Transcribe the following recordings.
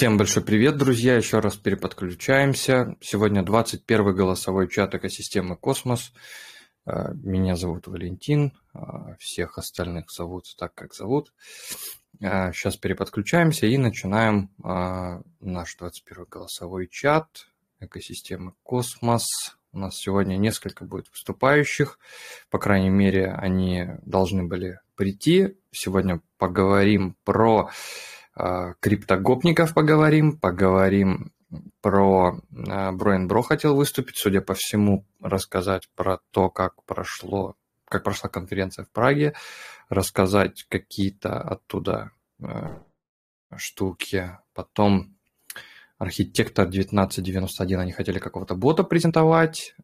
Всем большой привет, друзья! Еще раз переподключаемся. Сегодня 21 голосовой чат экосистемы «Cosmos». Э, меня зовут Валентин, э, всех остальных зовут так, как зовут. Сейчас э, переподключаемся и начинаем наш 21 голосовой чат экосистемы «Cosmos». У нас сегодня несколько будет выступающих, по крайней мере, они должны были прийти. Сегодня поговорим про а, криптогопников поговорим, поговорим про а, Бро хотел выступить, судя по всему, рассказать про то, как прошло, как прошла конференция в Праге, рассказать какие-то оттуда а, штуки. Потом архитектор 1991, они хотели какого-то бота презентовать.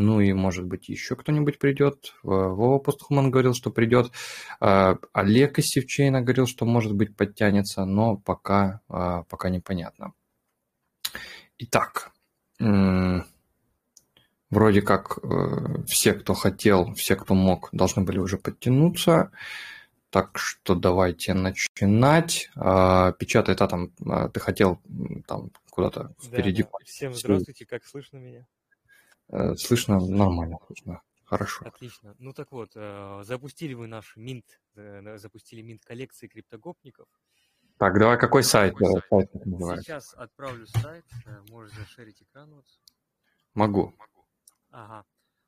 Ну и, может быть, еще кто-нибудь придет. Вова Постхуман говорил, что придет. А, Олег из Севчейна говорил, что, может быть, подтянется, но пока, а, пока непонятно. Итак, вроде как э, все, кто хотел, все, кто мог, должны были уже подтянуться. Так что давайте начинать. А, печатай, та там, ты хотел там куда-то впереди. Да, да. Всем здравствуйте, как слышно меня? Э, слышно нормально, слышно. Хорошо. Отлично. Ну так вот, э, запустили вы наш Минт, э, запустили Минт коллекции криптогопников. Так, давай какой сайт? сайт Сейчас отправлю сайт, можешь зашерить экран. Вот. Могу. Ага.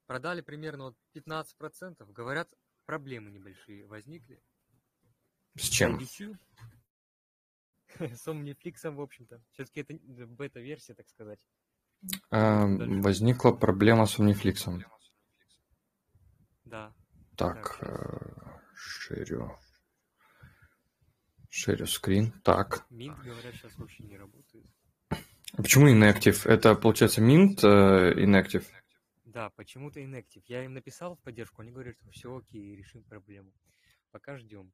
Продали примерно вот 15%. Говорят, проблемы небольшие возникли. С чем? С Omniflix, в общем-то. Все-таки это бета-версия, так сказать. Эм, возникла проблема с Omniflix. Да. Так, э, шерю. Шерю скрин. Так. Mint, говорят, сейчас вообще не работает. А почему inactive? Это, получается, Mint э, inactive? Да, почему-то inactive. Я им написал в поддержку, они говорят, что все окей, решим проблему. Пока ждем.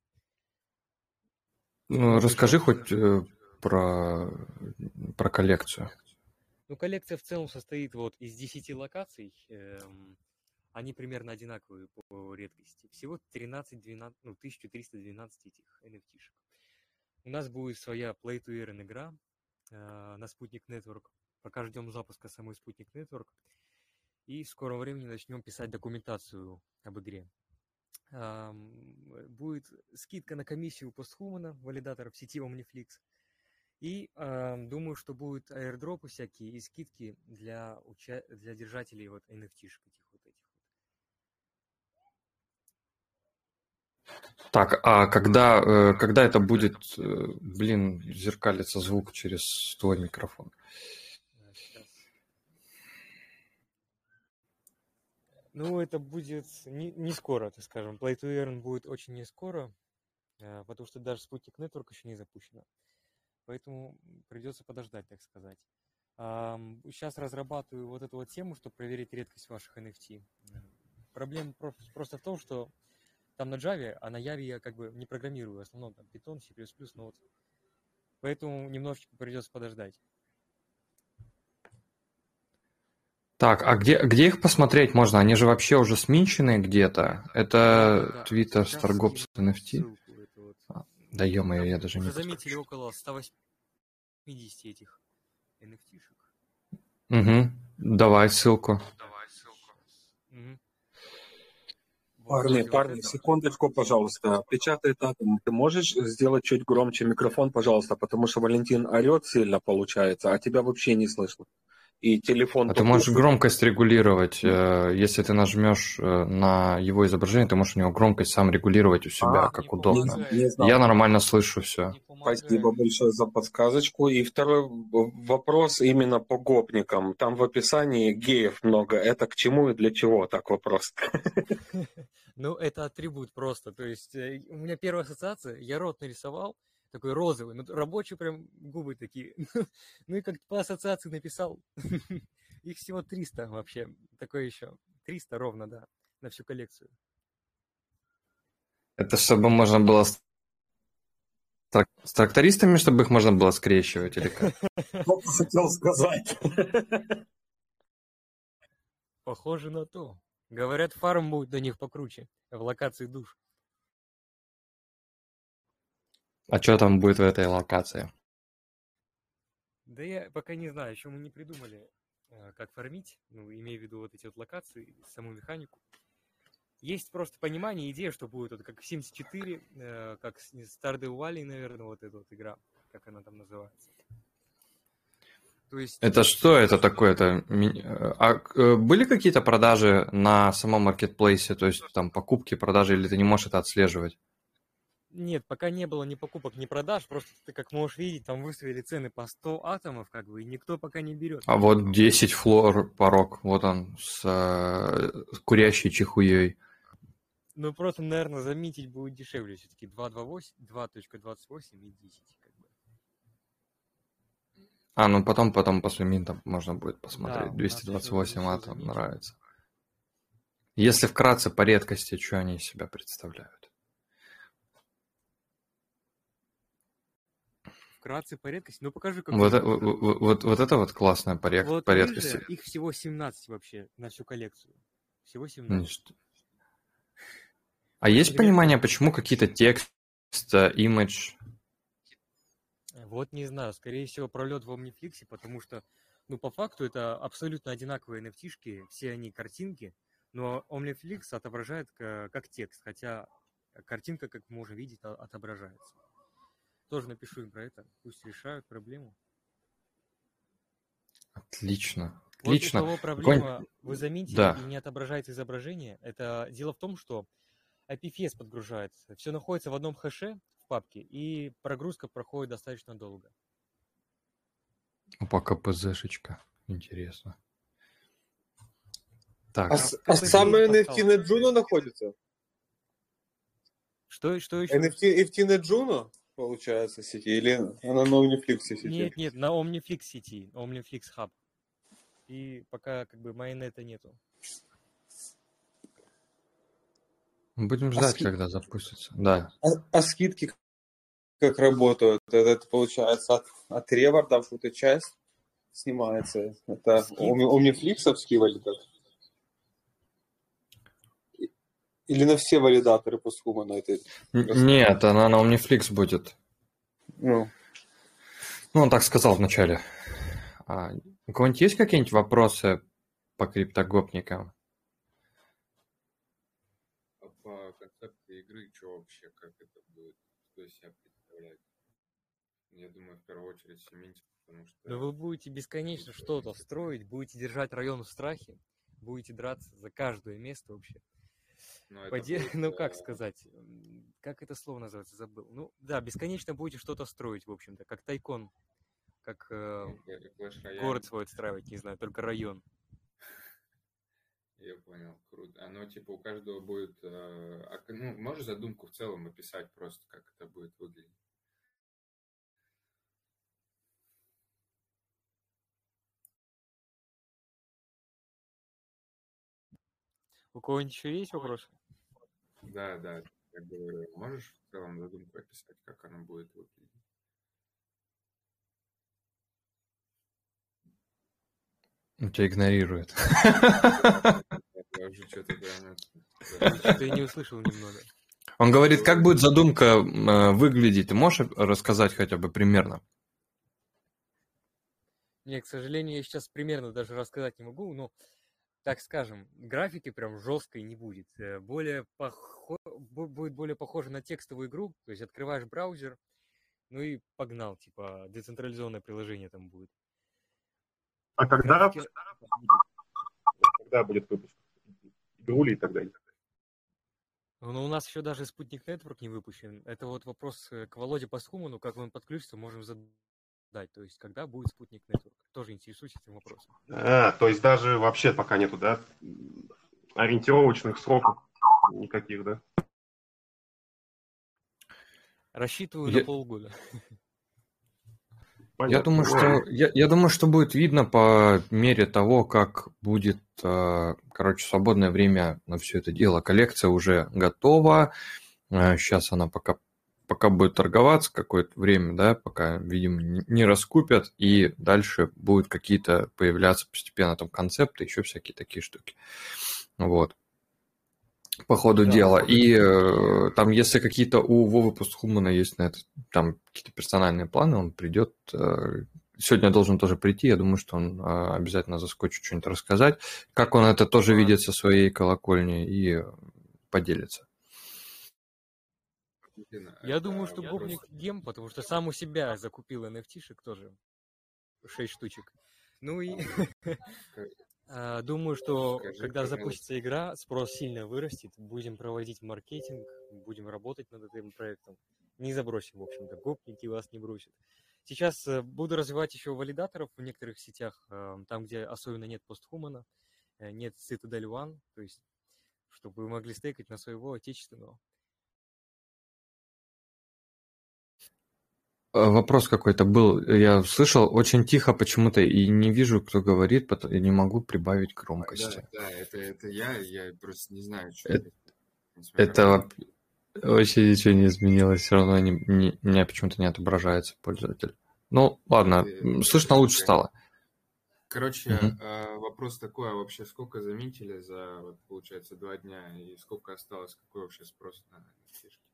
Ну, расскажи хоть э, про, про коллекцию. Ну, коллекция в целом состоит вот из 10 локаций. Эм, они примерно одинаковые по редкости. Всего 13, 12, ну, 1312 этих NFT-шек. У нас будет своя Play to Earn игра э, на Спутник Network. Пока ждем запуска самой Спутник Network. И в скором времени начнем писать документацию об игре. Эм, будет скидка на комиссию постхумана, валидатора в сети Omniflix. И э, думаю, что будут аирдропы всякие и скидки для, уча... для держателей вот NFT-шек этих вот этих вот. Так, а когда, э, когда это будет, э, блин, зеркалится звук через твой микрофон? Ну, это будет не, не скоро, так скажем. Play to Earn будет очень не скоро, э, потому что даже спутник Network еще не запущена поэтому придется подождать, так сказать. Сейчас разрабатываю вот эту вот тему, чтобы проверить редкость ваших NFT. Проблема просто в том, что там на Java, а на Java я как бы не программирую, в основном там Python, C++, Node. Поэтому немножечко придется подождать. Так, а где, где их посмотреть можно? Они же вообще уже сминчены где-то. Это Twitter Stargops NFT. Да ё-моё, я даже Уже не заметили около 180 этих NFT-шек. Угу. Давай ссылку. Давай ссылку. Угу. Парни, парни, секундочку, пожалуйста. Печатай татом. Ты можешь сделать чуть громче микрофон, пожалуйста, потому что Валентин орет сильно получается, а тебя вообще не слышно и телефон... А ты можешь громкость регулировать. Э, если ты нажмешь э, на его изображение, ты можешь у него громкость сам регулировать у себя, а, как удобно. Не, не Я нормально слышу все. Спасибо большое за подсказочку. И второй вопрос именно по гопникам. Там в описании геев много. Это к чему и для чего? Так вопрос. Ну, это атрибут просто. То есть э, у меня первая ассоциация, я рот нарисовал, такой розовый, ну, рабочие прям губы такие. ну и как по ассоциации написал. Их всего 300 вообще, такое еще. 300 ровно, да, на всю коллекцию. Это чтобы можно было с, с трактористами, чтобы их можно было скрещивать или как? Хотел сказать? Похоже на то. Говорят, фарм будет до них покруче, в локации душ. А что там будет в этой локации? Да я пока не знаю, еще мы не придумали, э, как фармить, ну, имея в виду вот эти вот локации, саму механику. Есть просто понимание, идея, что будет вот как 74, э, как Stardew Valley, наверное, вот эта вот игра, как она там называется. То есть... Это что это такое? Это... А э, были какие-то продажи на самом маркетплейсе, то есть там покупки, продажи, или ты не можешь это отслеживать? Нет, пока не было ни покупок, ни продаж, просто ты, как можешь видеть, там выставили цены по 100 атомов, как бы, и никто пока не берет. А вот 10 флор порог, вот он, с, э, курящей чехуей. Ну, просто, наверное, заметить будет дешевле все-таки 2.28, 2.28 и 10, как бы. А, ну потом, потом после минта можно будет посмотреть. Да, 228 атом нравится. Если вкратце по редкости, что они из себя представляют? Вкратце по редкости? Ну покажи, как... Вот, вот, вот, вот, вот это вот классная по, ред... вот по редкости. Их всего 17 вообще на всю коллекцию. Всего 17. А есть понимание, почему какие-то текст, имидж? Вот не знаю, скорее всего пролет в Omniflix, потому что, ну, по факту это абсолютно одинаковые nft все они картинки, но Omniflix отображает как текст, хотя картинка, как мы можем видеть, отображается. Тоже напишу им про это, пусть решают проблему. Отлично. Отлично. Вот проблема, вы заметили, да. и не отображается изображение, это дело в том, что IPFS подгружается. Все находится в одном хэше в папке, и прогрузка проходит достаточно долго. Опа, КПЗшечка. Интересно. Так. А, а самый NFT на Juno находится? Что, что еще? NFT, NFT на Juno, получается, сети? Или она на Omniflix сети? Нет, нет, на Omniflix сети, Omniflix Hub. И пока как бы майонета нету. Будем а ждать, а ски... когда запустится. Да. А, а скидки как работают? Это, это получается от, от реворда какую-то часть снимается. Это омнифликсовский валидатор? Или на все валидаторы постхума на этой? Нет, она на Omniflix будет. Ну. Ну, он так сказал вначале. А, у кого-нибудь есть какие-нибудь вопросы по криптогопникам? игры, что вообще, как это будет, что из себя представляет. Я думаю, в первую очередь Сементик, потому что... Да вы будете бесконечно что-то строить, будете держать район в страхе, будете драться за каждое место вообще. Но Поде... будет, ну, как сказать, как это слово называется, забыл. Ну, да, бесконечно будете что-то строить, в общем-то, как тайкон, как э, город свой отстраивать, не знаю, только район. Я понял, круто. Оно типа у каждого будет... Э, ну, можешь задумку в целом описать просто, как это будет выглядеть? У кого-нибудь еще есть вопросы? Да, да, я говорю. Можешь в целом задумку описать, как оно будет выглядеть? Тебя игнорирует. Ты не услышал немного. Он говорит, как будет задумка э, выглядеть? Ты можешь рассказать хотя бы примерно? Не, к сожалению, я сейчас примерно даже рассказать не могу, но, так скажем, графики прям жесткой не будет. Э, более похо... Будет более похоже на текстовую игру, то есть открываешь браузер, ну и погнал, типа децентрализованное приложение там будет. А когда, когда будет выпуск? Игрули и так далее. Ну, у нас еще даже спутник Network не выпущен. Это вот вопрос э, к Володе Пасхуману, как он подключится, можем задать. То есть, когда будет спутник Network? Тоже интересуюсь этим вопросом. А, то есть даже вообще пока нету, да? Ориентировочных сроков никаких, да? Рассчитываю Я... на полгода. Я думаю, что я, я думаю, что будет видно по мере того, как будет, э, короче, свободное время на все это дело. Коллекция уже готова. Сейчас э, она пока пока будет торговаться какое-то время, да, пока, видимо, не раскупят, и дальше будут какие-то появляться постепенно там концепты, еще всякие такие штуки. Вот по ходу да, дела. И э, там, если какие-то у Вовы Пустхумана есть на это, там какие-то персональные планы, он придет, э, сегодня должен тоже прийти. Я думаю, что он а, обязательно заскочит что-нибудь рассказать, как он это тоже видит со своей колокольни и поделится. Я думаю, что Гопник гем, потому что сам у себя закупил NFT-шек тоже. 6 штучек. Ну и а, думаю, что когда запустится игра, спрос сильно вырастет, будем проводить маркетинг, будем работать над этим проектом. Не забросим, в общем-то, гопники вас не бросят. Сейчас э, буду развивать еще валидаторов в некоторых сетях, там, где особенно нет постхумана, э, нет Citadel One, то есть, чтобы вы могли стейкать на своего отечественного. Вопрос какой-то был, я слышал очень тихо почему-то и не вижу, кто говорит, и не могу прибавить громкости. Да, да, это, это я, я просто не знаю, что это. Это вообще ничего не изменилось, все равно не, не, меня почему-то не отображается пользователь. Ну, ладно, ты, слышно лучше стало. Короче, угу. вопрос такой, а вообще сколько заметили за, вот, получается, два дня, и сколько осталось, какой вообще спрос на фишки?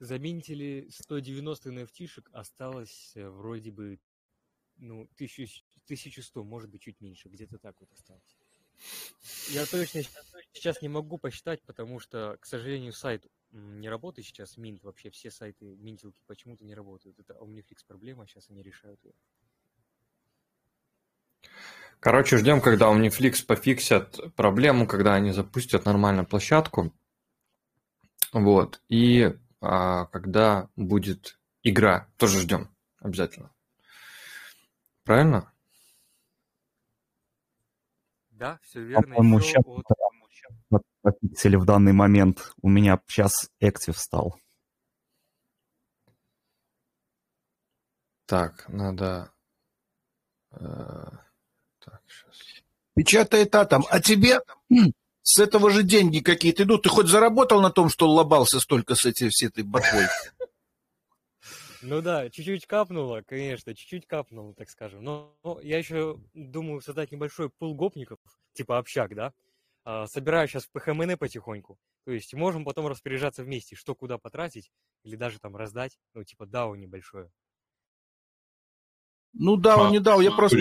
Заменители 190 nft осталось э, вроде бы, ну, 1100, может быть, чуть меньше, где-то так вот осталось. Я точно сейчас не могу посчитать, потому что, к сожалению, сайт не работает сейчас, Mint вообще, все сайты минтилки почему-то не работают. Это Omniflix проблема, сейчас они решают ее. Короче, ждем, когда Omniflix пофиксят проблему, когда они запустят нормальную площадку. Вот. И а, когда будет игра. Тоже ждем. Обязательно. Правильно? Да, все верно. По-моему, сейчас от... пофиксили в данный момент. У меня сейчас Active стал. Так, надо... Э, так, сейчас. Печатает атом. А тебе с этого же деньги какие-то идут. Ты хоть заработал на том, что лобался столько с этой, всей этой ботвой? Ну да, чуть-чуть капнуло, конечно, чуть-чуть капнуло, так скажем. Но, но я еще думаю создать небольшой пул гопников, типа общак, да. А, собираю сейчас в ПХМН потихоньку. То есть можем потом распоряжаться вместе, что куда потратить, или даже там раздать, ну типа дау небольшое. Ну да, он не дал. Я просто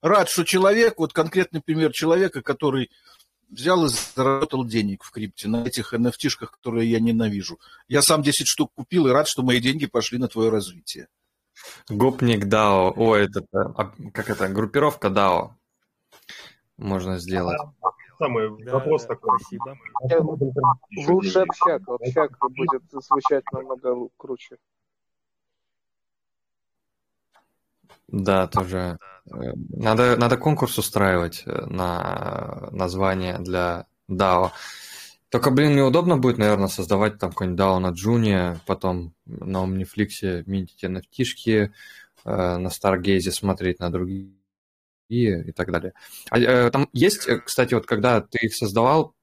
рад, что человек, вот конкретный пример человека, который взял и заработал денег в крипте на этих NFT-шках, которые я ненавижу. Я сам 10 штук купил и рад, что мои деньги пошли на твое развитие. Гопник DAO. О, это, а, как это, группировка DAO. Можно сделать. Самый да, вопрос да, такой. Спасибо. Лучше общак. Общак будет звучать намного круче. Да, тоже. Э, надо, надо конкурс устраивать э, на название для DAO. Только, блин, неудобно будет, наверное, создавать там какой-нибудь DAO на Джуне, потом на Omniflix минтить nft э, на Stargaze смотреть на другие и так далее. А, там есть, кстати, вот когда ты их создавал,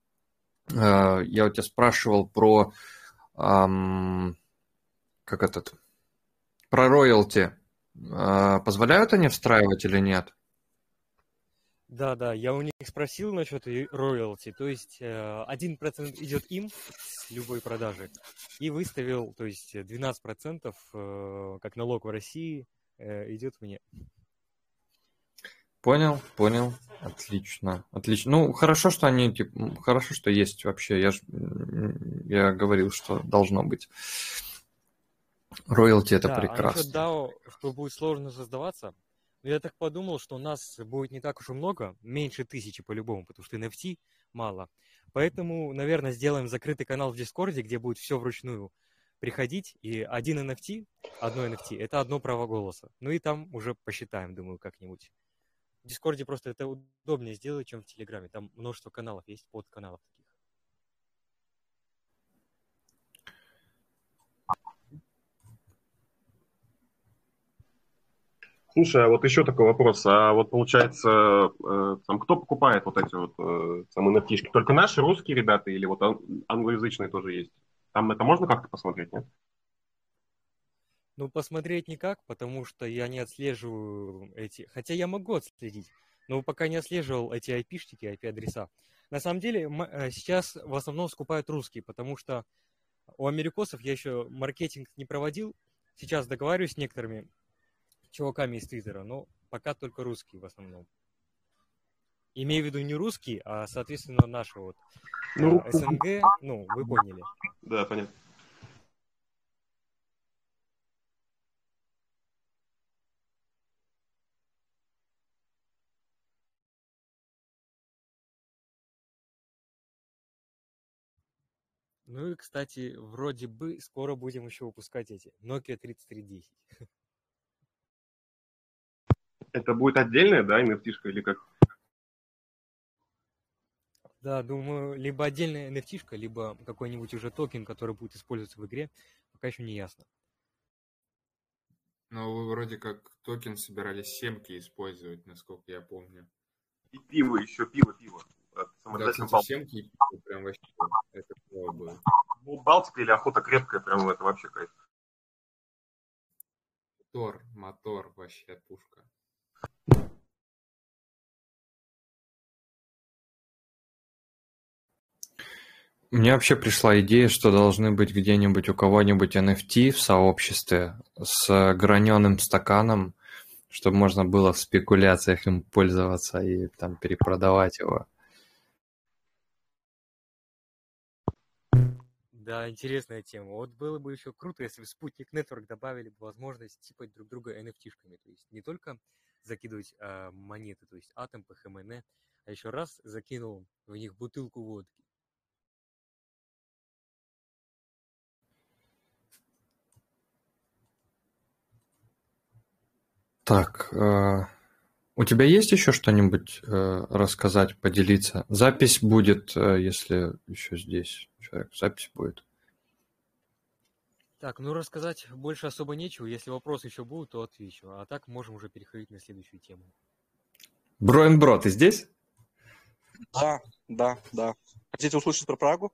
я у тебя спрашивал про, эм, как этот, про роялти. А, позволяют они встраивать или нет? Да, да, я у них спросил насчет роялти, то есть э, один процент идет им с любой продажи, и выставил, то есть 12% э, как налог в России э, идет мне. Понял, понял, отлично, отлично. Ну, хорошо, что они, типа, хорошо, что есть вообще, я, ж, я говорил, что должно быть. Роялти это да, прекрасно. А насчет DAO, что будет сложно создаваться, ну, я так подумал, что у нас будет не так уж и много, меньше тысячи по-любому, потому что NFT мало. Поэтому, наверное, сделаем закрытый канал в Дискорде, где будет все вручную приходить, и один NFT, одно NFT, это одно право голоса. Ну и там уже посчитаем, думаю, как-нибудь. В Дискорде просто это удобнее сделать, чем в Телеграме. Там множество каналов есть, подканалов таких. Слушай, а вот еще такой вопрос. А вот получается, э, там, кто покупает вот эти вот э, там nft Только наши русские ребята или вот англоязычные тоже есть? Там это можно как-то посмотреть, нет? Ну, посмотреть никак, потому что я не отслеживаю эти... Хотя я могу отследить, но пока не отслеживал эти IP-штики, IP-адреса. На самом деле, э, сейчас в основном скупают русские, потому что у америкосов я еще маркетинг не проводил, сейчас договариваюсь с некоторыми чуваками из Твиттера, но пока только русские в основном. Имею в виду не русские, а, соответственно, наши вот ну, СНГ, ну, вы поняли. Да, понятно. Ну и, кстати, вроде бы скоро будем еще выпускать эти Nokia 3310. Это будет отдельная, да, nft или как? Да, думаю, либо отдельная nft либо какой-нибудь уже токен, который будет использоваться в игре, пока еще не ясно. Но вы вроде как токен собирались семки использовать, насколько я помню. И пиво еще, пиво, пиво. Да, кстати, семки и пиво прям вообще это клево было. Ну, Балтика или охота крепкая, прям это вообще кайф. Мотор, мотор, вообще пушка. Мне вообще пришла идея, что должны быть где-нибудь у кого-нибудь NFT в сообществе с граненым стаканом, чтобы можно было в спекуляциях им пользоваться и там перепродавать его. Да, интересная тема. Вот было бы еще круто, если бы Спутник Network добавили бы возможность типать друг друга NFT-шками. То есть не только закидывать а, монеты, то есть атом, ПХМН, а еще раз закинул в них бутылку водки. Так, э, у тебя есть еще что-нибудь э, рассказать, поделиться? Запись будет, э, если еще здесь человек, запись будет. Так, ну рассказать больше особо нечего. Если вопросы еще будут, то отвечу. А так можем уже переходить на следующую тему. Броин Бро, ты здесь? Да, да, да. Хотите услышать про Прагу?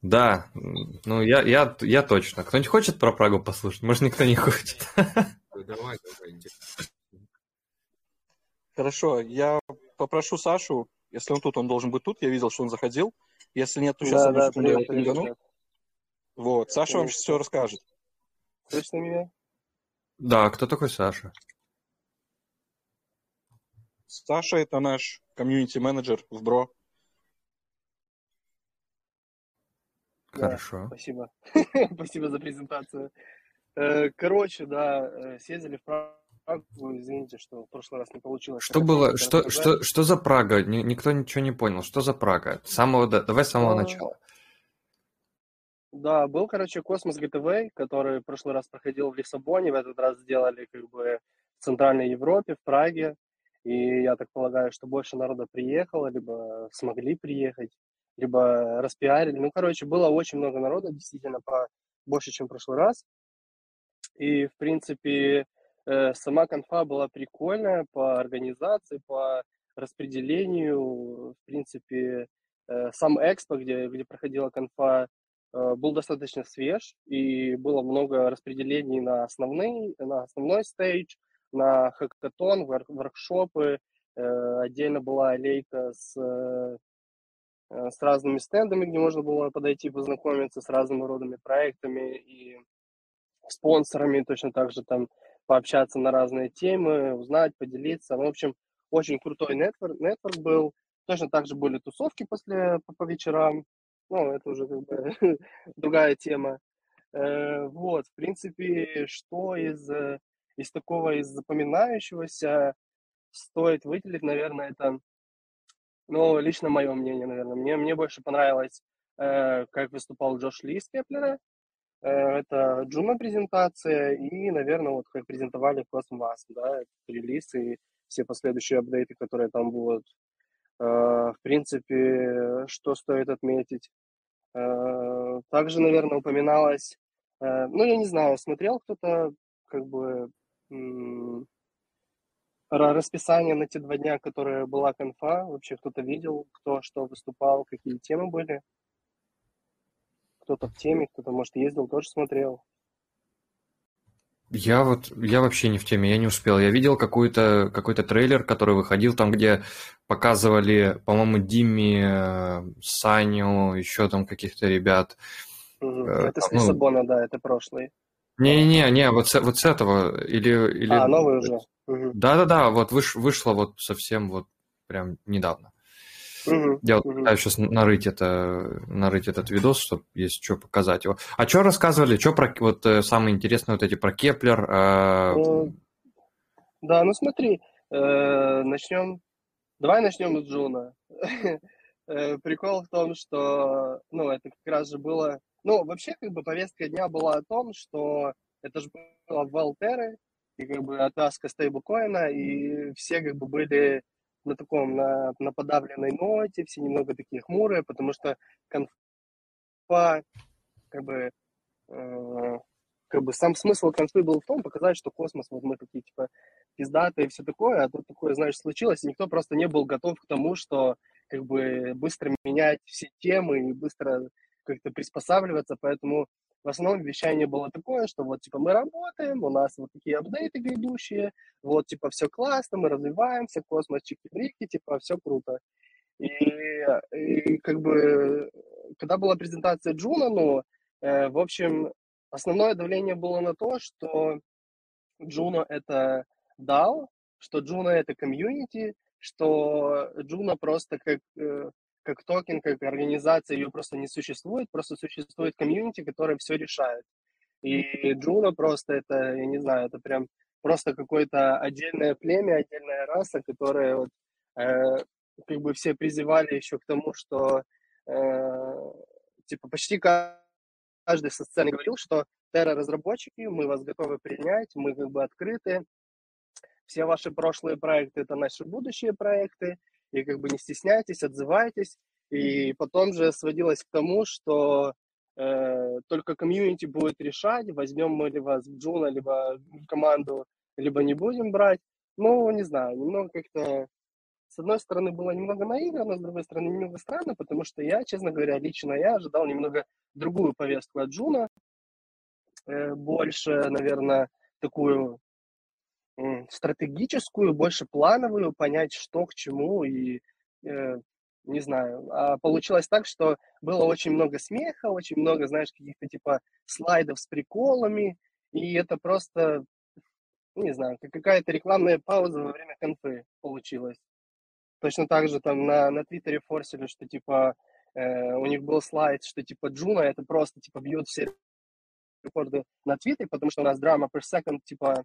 Да, ну я, я, я точно. Кто-нибудь хочет про Прагу послушать? Может, никто не хочет. Давай, давай. Хорошо, я попрошу Сашу, если он тут, он должен быть тут. Я видел, что он заходил. Если нет, то сейчас да, да, секунду привет, я привет, Вот, Саша привет. вам все расскажет. Слышно меня? Да, кто такой Саша? Саша это наш комьюнити-менеджер в Бро. Хорошо. Да, спасибо. спасибо за презентацию. Э, короче, да, э, съездили в Прагу, извините, что в прошлый раз не получилось. Что было, что, что, что за Прага? Никто ничего не понял. Что за Прага? Самого, давай с самого а, начала. Да, был, короче, Космос ГТВ, который в прошлый раз проходил в Лиссабоне, в этот раз сделали как бы в Центральной Европе, в Праге. И я так полагаю, что больше народа приехало, либо смогли приехать, либо распиарили. Ну, короче, было очень много народа, действительно, по больше, чем в прошлый раз. И, в принципе, э, сама конфа была прикольная по организации, по распределению. В принципе, э, сам экспо, где, где проходила конфа, э, был достаточно свеж, и было много распределений на основный, на основной стейдж, на хакатон, воркшопы. Отдельно была аллейка с, с разными стендами, где можно было подойти, познакомиться с разными родами проектами и спонсорами, точно так же там пообщаться на разные темы, узнать, поделиться. Ну, в общем, очень крутой нетворк, нетворк был. Точно так же были тусовки после по, по вечерам. Ну, это уже как бы другая тема. Э, вот, в принципе, что из, из такого, из запоминающегося стоит выделить, наверное, это, ну, лично мое мнение, наверное. Мне, мне больше понравилось, э, как выступал Джош Ли из Кеплера. Э, это Джуна презентация и, наверное, вот как презентовали Cosmos, да, релиз и все последующие апдейты, которые там будут. Э, в принципе, что стоит отметить? Э, также, наверное, упоминалось, ну, я не знаю, смотрел кто-то как бы расписание на те два дня, которые была конфа, вообще кто-то видел, кто что выступал, какие темы были? Кто-то в теме, кто-то, может, ездил, тоже смотрел. Я вот, я вообще не в теме, я не успел. Я видел какой-то какой трейлер, который выходил там, где показывали, по-моему, Димми, э, Саню, еще там каких-то ребят. Угу. Это с ну, Лиссабона, да, это прошлый. Не-не, не, вот с, вот с этого или или. А новый уже. Да-да-да, вот выш, вышло вот совсем вот прям недавно. Угу, Я вот угу. пытаюсь сейчас нарыть это, нарыть этот видос, чтобы есть что показать его. А что рассказывали, что про вот э, самое интересное вот эти про Кеплер? Э... Ну, да, ну смотри, э, начнем. Давай начнем с Джуна. Э, прикол в том, что, ну, это как раз же было, ну, вообще, как бы, повестка дня была о том, что это же было в Валтере, и, как бы, отвязка стейблкоина, и все, как бы, были на таком, на, на подавленной ноте, все немного такие хмурые, потому что конфа, как бы, э, как бы сам смысл конфы был в том, показать, что космос, вот мы такие, типа, пиздатые и все такое, а тут такое, знаешь, случилось, и никто просто не был готов к тому, что, как бы, быстро менять все темы и быстро как-то приспосабливаться, поэтому в основном вещание было такое, что вот, типа, мы работаем, у нас вот такие апдейты грядущие, вот, типа, все классно, мы развиваемся, космос, чики-брики, типа, все круто. И, и как бы, когда была презентация Джуна, ну, э, в общем, основное давление было на то, что Джуна это DAO, что Джуна это комьюнити, что Джуна просто как э, как токен, как организация, ее просто не существует, просто существует комьюнити, которое все решает. И Джуна просто это, я не знаю, это прям просто какое-то отдельное племя, отдельная раса, которая вот, э, как бы все призывали еще к тому, что э, типа почти каждый со сцены говорил, что Терра-разработчики, мы вас готовы принять, мы как бы открыты, все ваши прошлые проекты – это наши будущие проекты, и как бы не стесняйтесь, отзывайтесь. И потом же сводилось к тому, что э, только комьюнити будет решать, возьмем мы ли вас в Джуна, либо команду, либо не будем брать. Ну, не знаю, немного как-то... С одной стороны, было немного наигранно, с другой стороны, немного странно, потому что я, честно говоря, лично я ожидал немного другую повестку от Джуна, э, больше, наверное, такую стратегическую, больше плановую, понять, что к чему, и э, не знаю. А получилось так, что было очень много смеха, очень много, знаешь, каких-то типа слайдов с приколами, и это просто, не знаю, какая-то рекламная пауза во время конфы получилась. Точно так же там на, на Твиттере форсили, что типа э, у них был слайд, что типа Джуна это просто типа бьет все рекорды на Твиттере, потому что у нас drama per second типа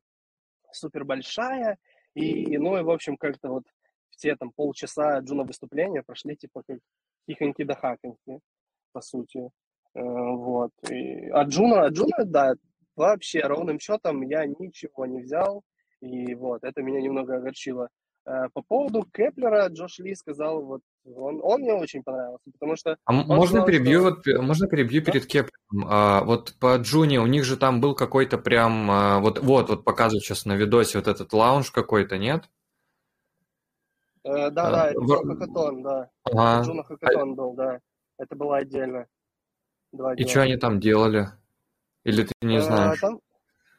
супер большая, и, ну, и, в общем, как-то вот все там полчаса Джуна выступления прошли, типа, как хихоньки да хаконьки, по сути. Э, вот. И, а Джуна, а Джуна, да, вообще ровным счетом я ничего не взял, и вот, это меня немного огорчило. Э, по поводу Кеплера Джош Ли сказал, вот он, он мне очень понравился, потому что... А можно сказал, перебью, что... вот, можно перебью да? перед Кеплером? А, вот по Джуне у них же там был какой-то прям... А, вот, вот, вот показывают сейчас на видосе вот этот лаунж какой-то, нет? Э, да, а, да, это в... Хакатон, да. Ага. Джуна Хакатон был, да. Это было отдельно. Два И что они там делали? Или ты не э, знаешь? Там...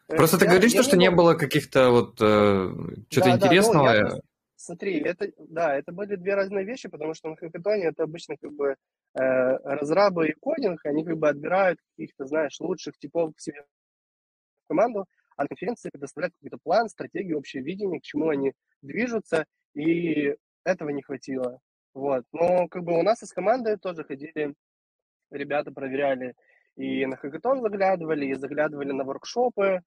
Просто я, ты говоришь, я, что, я не, не было каких-то вот э, что-то да, интересного. Да, ну, я, Смотри, это, да, это были две разные вещи, потому что на хакатоне это обычно как бы э, разрабы и кодинг, они как бы отбирают каких-то, знаешь, лучших типов к себе в команду, а на конференции предоставляют какой-то план, стратегию, общее видение, к чему они движутся, и этого не хватило. Вот. Но как бы у нас из команды тоже ходили ребята, проверяли и на хакатон заглядывали, и заглядывали на воркшопы,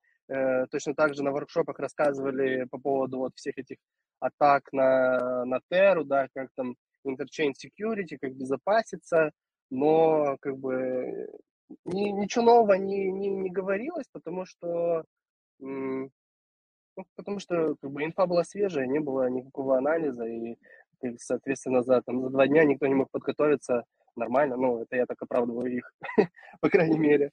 точно так же на воркшопах рассказывали по поводу вот всех этих атак на, на Теру, да, как там interchain security, как безопаситься, но как бы ни, ничего нового не, не, не говорилось, потому что ну, потому что как бы инфа была свежая, не было никакого анализа, и, соответственно, за, там, за два дня никто не мог подготовиться нормально, ну, это я так оправдываю их, по крайней мере.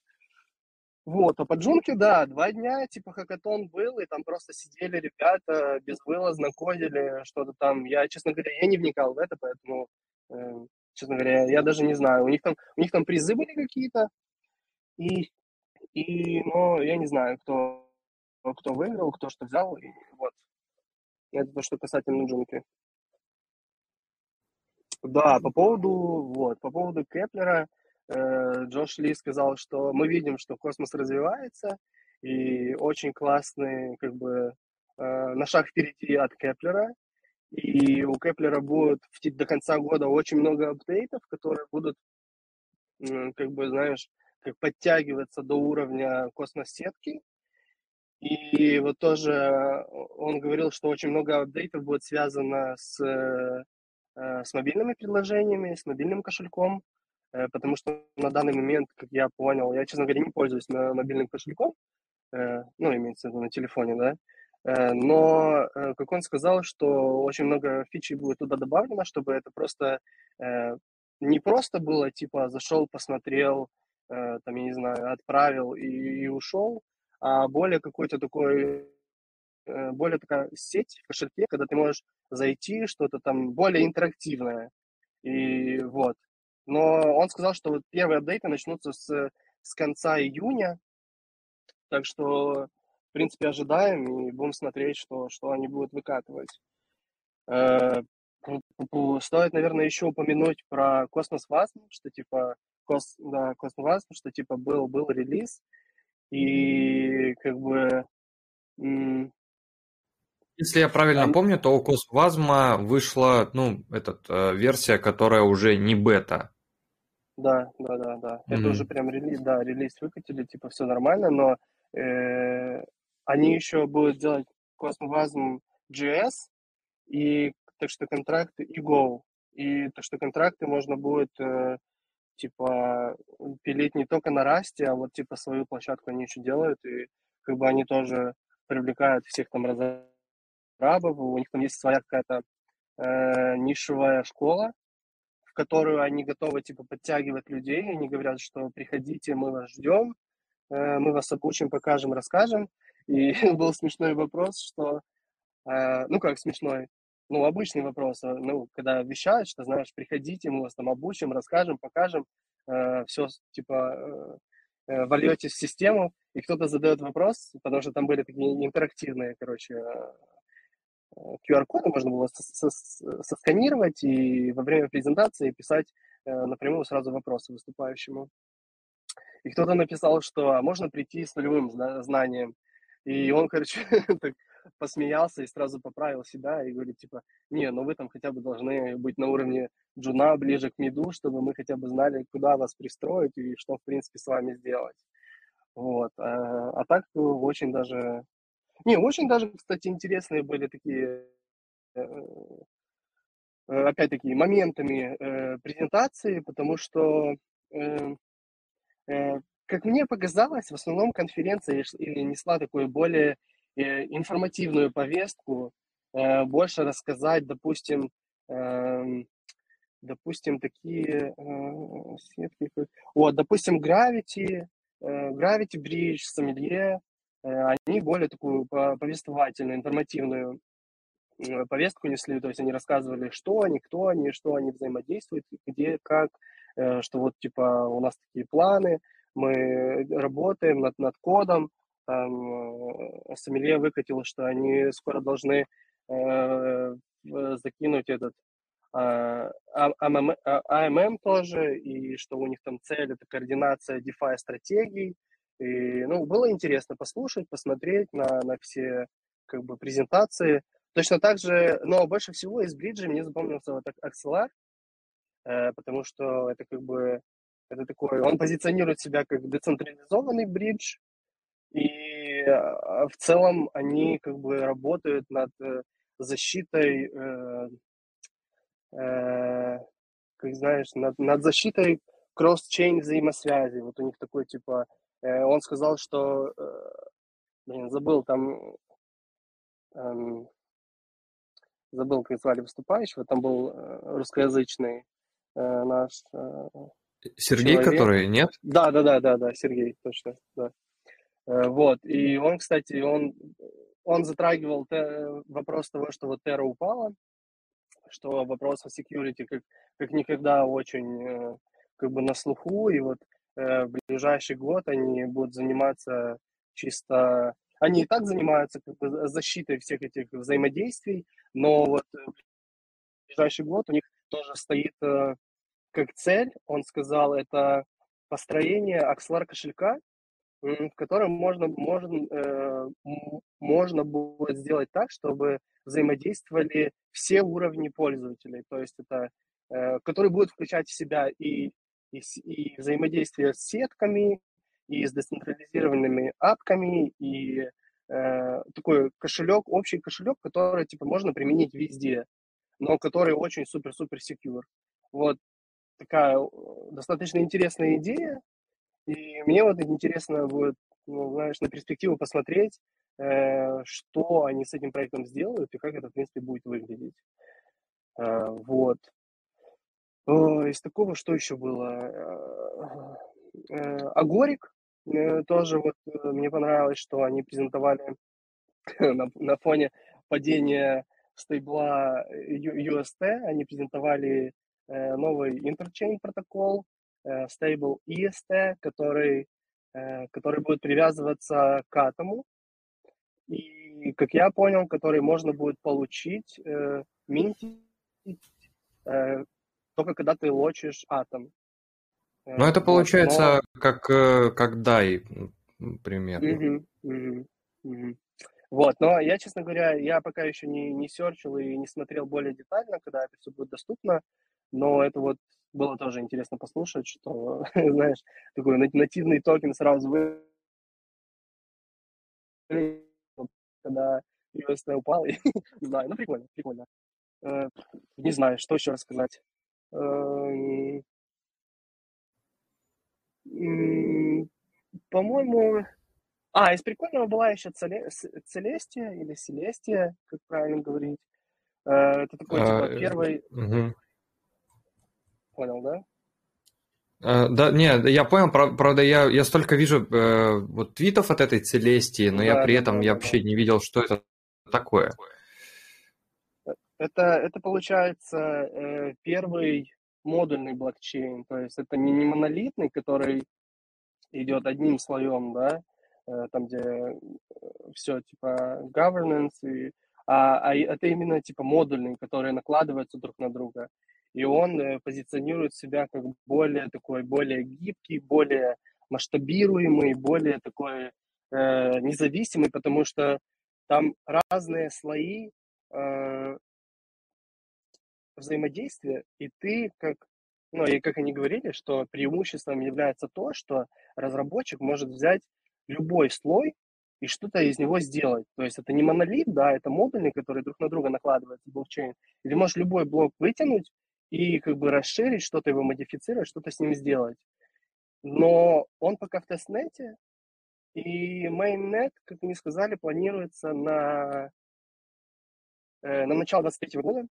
Вот, а по джунке, да, два дня, типа, хакатон был, и там просто сидели ребята, безвылазно кодили что-то там. Я, честно говоря, я не вникал в это, поэтому, э, честно говоря, я даже не знаю. У них там, у них там призы были какие-то, и, и, но я не знаю, кто, кто выиграл, кто что взял, и вот. Это то, что касательно джунки. Да, по поводу, вот, по поводу Кеплера, Джош Ли сказал, что мы видим, что космос развивается, и очень классный, как бы, на шаг впереди от Кеплера, и у Кеплера будет до конца года очень много апдейтов, которые будут, как бы, знаешь, как подтягиваться до уровня космос-сетки. И вот тоже он говорил, что очень много апдейтов будет связано с, э, с мобильными приложениями, с мобильным кошельком, э, потому что на данный момент, как я понял, я, честно говоря, не пользуюсь мобильным кошельком, э, ну, имеется в виду на телефоне, да, Э, но, э, как он сказал, что очень много фичей будет туда добавлено, чтобы это просто э, не просто было, типа, зашел, посмотрел, там, я не знаю, отправил и, и ушел, а более какой-то такой, более такая сеть в кошельке, когда ты можешь зайти, что-то там более интерактивное. И вот. Но он сказал, что вот первые апдейты начнутся с, с конца июня, так что принципе, ожидаем и будем смотреть, что, что они будут выкатывать. Э, стоит, наверное, еще упомянуть про Cosmos Wasm, что типа Кос, да, Cosmos Wasm, что типа был, был релиз, и как бы... Если я правильно помню, то у Космвазма вышла, ну, этот, э, версия, которая уже не бета. Да, да, да, да. Mm-hmm. Это уже прям релиз, да, релиз выкатили, типа все нормально, но э, они еще будут делать Cosmovasm JS, и так что контракты и Go. И так что контракты можно будет э, типа пилить не только на Расте, а вот типа свою площадку они еще делают, и как бы они тоже привлекают всех там разрабов, у них там есть своя какая-то э, нишевая школа, которую они готовы типа подтягивать людей, они говорят, что приходите, мы вас ждем, э, мы вас обучим, покажем, расскажем, и был смешной вопрос, что, э, ну как смешной, ну обычный вопрос, э, ну когда вещают, что знаешь, приходите, мы вас там обучим, расскажем, покажем, э, все типа э, э вольете в систему, и кто-то задает вопрос, потому что там были такие интерактивные, короче, QR-коды можно было сосканировать и во время презентации писать напрямую сразу вопросы выступающему. И кто-то написал, что а можно прийти с нулевым знанием. И он, короче, так посмеялся и сразу поправил себя и говорит, типа, не, ну вы там хотя бы должны быть на уровне джуна, ближе к миду, чтобы мы хотя бы знали, куда вас пристроить и что, в принципе, с вами сделать. Вот. А, а так ну, очень даже... Не, очень даже, кстати, интересные были такие, э, э, опять-таки, моментами э, презентации, потому что как мне показалось, в основном конференция несла такую более информативную повестку, больше рассказать, допустим, эм, допустим, такие сетки, вот, допустим, Gravity, Gravity Bridge, Sommelier, они более такую повествовательную, информативную повестку несли, то есть они рассказывали, что они, кто они, что они взаимодействуют, где, как, что вот, типа, у нас такие планы, мы работаем над, над кодом. Э, Сомелье выкатил, что они скоро должны э, закинуть этот э, АММ, АММ тоже, и что у них там цель это координация DeFi стратегий. И, ну, было интересно послушать, посмотреть на, на все как бы презентации. Точно так же, но больше всего из бриджа мне запомнился вот Axelar, э, потому что это как бы это такой, он позиционирует себя как децентрализованный бридж, и а, в целом они как бы работают над э, защитой, э, э, как знаешь, над, над защитой кросс-чейн взаимосвязи. Вот у них такой типа, он сказал, что, э, блин, забыл там, э, забыл, как звали выступающего, там был э, русскоязычный э, наш э, Сергей, человек. который, нет? Да, да, да, да, да, Сергей, точно, да. Э, вот, и он, кстати, он, он затрагивал те, вопрос того, что вот Terra упала, что вопрос о security как, как никогда очень э, как бы на слуху, и вот э, в ближайший год они будут заниматься чисто... Они и так занимаются как бы защитой всех этих взаимодействий, но вот в ближайший год у них тоже стоит как цель, он сказал, это построение Axlar кошелька, в котором можно, можно, э, можно будет сделать так, чтобы взаимодействовали все уровни пользователей. То есть это, э, который будет включать в себя и, и, и взаимодействие с сетками, и с децентрализированными апками, и э, такой кошелек, общий кошелек, который типа можно применить везде, но который очень супер-супер секьюр. Вот такая э, достаточно интересная идея, и мне вот интересно будет, ну, знаешь, на перспективу посмотреть, э, что они с этим проектом сделают и как это, в принципе, будет выглядеть. Э, вот. Из такого, что еще было? Э, э, Агорик э, тоже вот э, мне понравилось, что они презентовали на, на фоне падения стейбла UST, они презентовали э, новый интерчейн протокол, Э, стейбл EST, который, э, который будет привязываться к атому, и, как я понял, который можно будет получить, э, минтить, только когда ты лочишь атом. Ну, это получается Но... как, как дай, примерно. Угу, угу, угу. Вот, но я, честно говоря, я пока еще не, не серчил и не смотрел более детально, когда это все будет доступно, но это вот было тоже интересно послушать, что, знаешь, такой нативный токен сразу вы когда USD упал, и, не знаю, ну прикольно, прикольно. Э, не знаю, что еще рассказать. Эм, по-моему, а, из прикольного была еще Целестия или Селестия, как правильно говорить. Э, это такой, типа, а, первый... Угу понял, да? Uh, да, не, я понял, правда, я, я столько вижу э, вот твитов от этой Целестии, но да, я при да, этом да, я да. вообще не видел, что это такое. Это, это получается э, первый модульный блокчейн, то есть это не, не монолитный, который идет одним слоем, да, э, там где э, все типа governance, и, а, а это именно типа модульный, которые накладываются друг на друга. И он позиционирует себя как более такой, более гибкий, более масштабируемый, более такой э, независимый, потому что там разные слои взаимодействия, и ты как, ну и как они говорили, что преимуществом является то, что разработчик может взять любой слой и что-то из него сделать. То есть это не монолит, да, это модульный, который друг на друга накладывается блокчейн. Или можешь любой блок вытянуть и как бы расширить что-то, его модифицировать, что-то с ним сделать. Но он пока в тестнете, и mainnet, как они сказали, планируется на, э, на начало 23 года.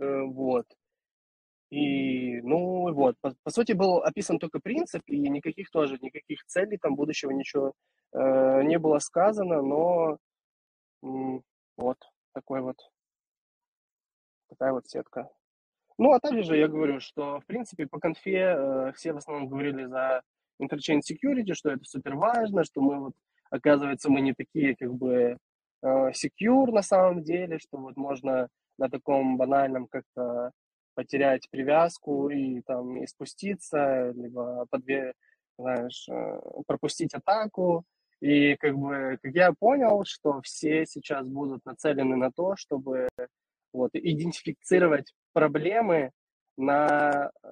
Э, вот. И, ну, вот, по, по сути, был описан только принцип, и никаких тоже, никаких целей там будущего ничего э, не было сказано, но м, вот такой вот, такая вот сетка. Ну, а также же я говорю, что, в принципе, по конфе э, все в основном говорили за interchain security, что это супер важно, что мы вот, оказывается, мы не такие, как бы, э, secure на самом деле, что вот можно на таком банальном как-то потерять привязку и там и спуститься, либо подве, знаешь, э, пропустить атаку. И как бы, как я понял, что все сейчас будут нацелены на то, чтобы вот, идентифицировать проблемы на, э,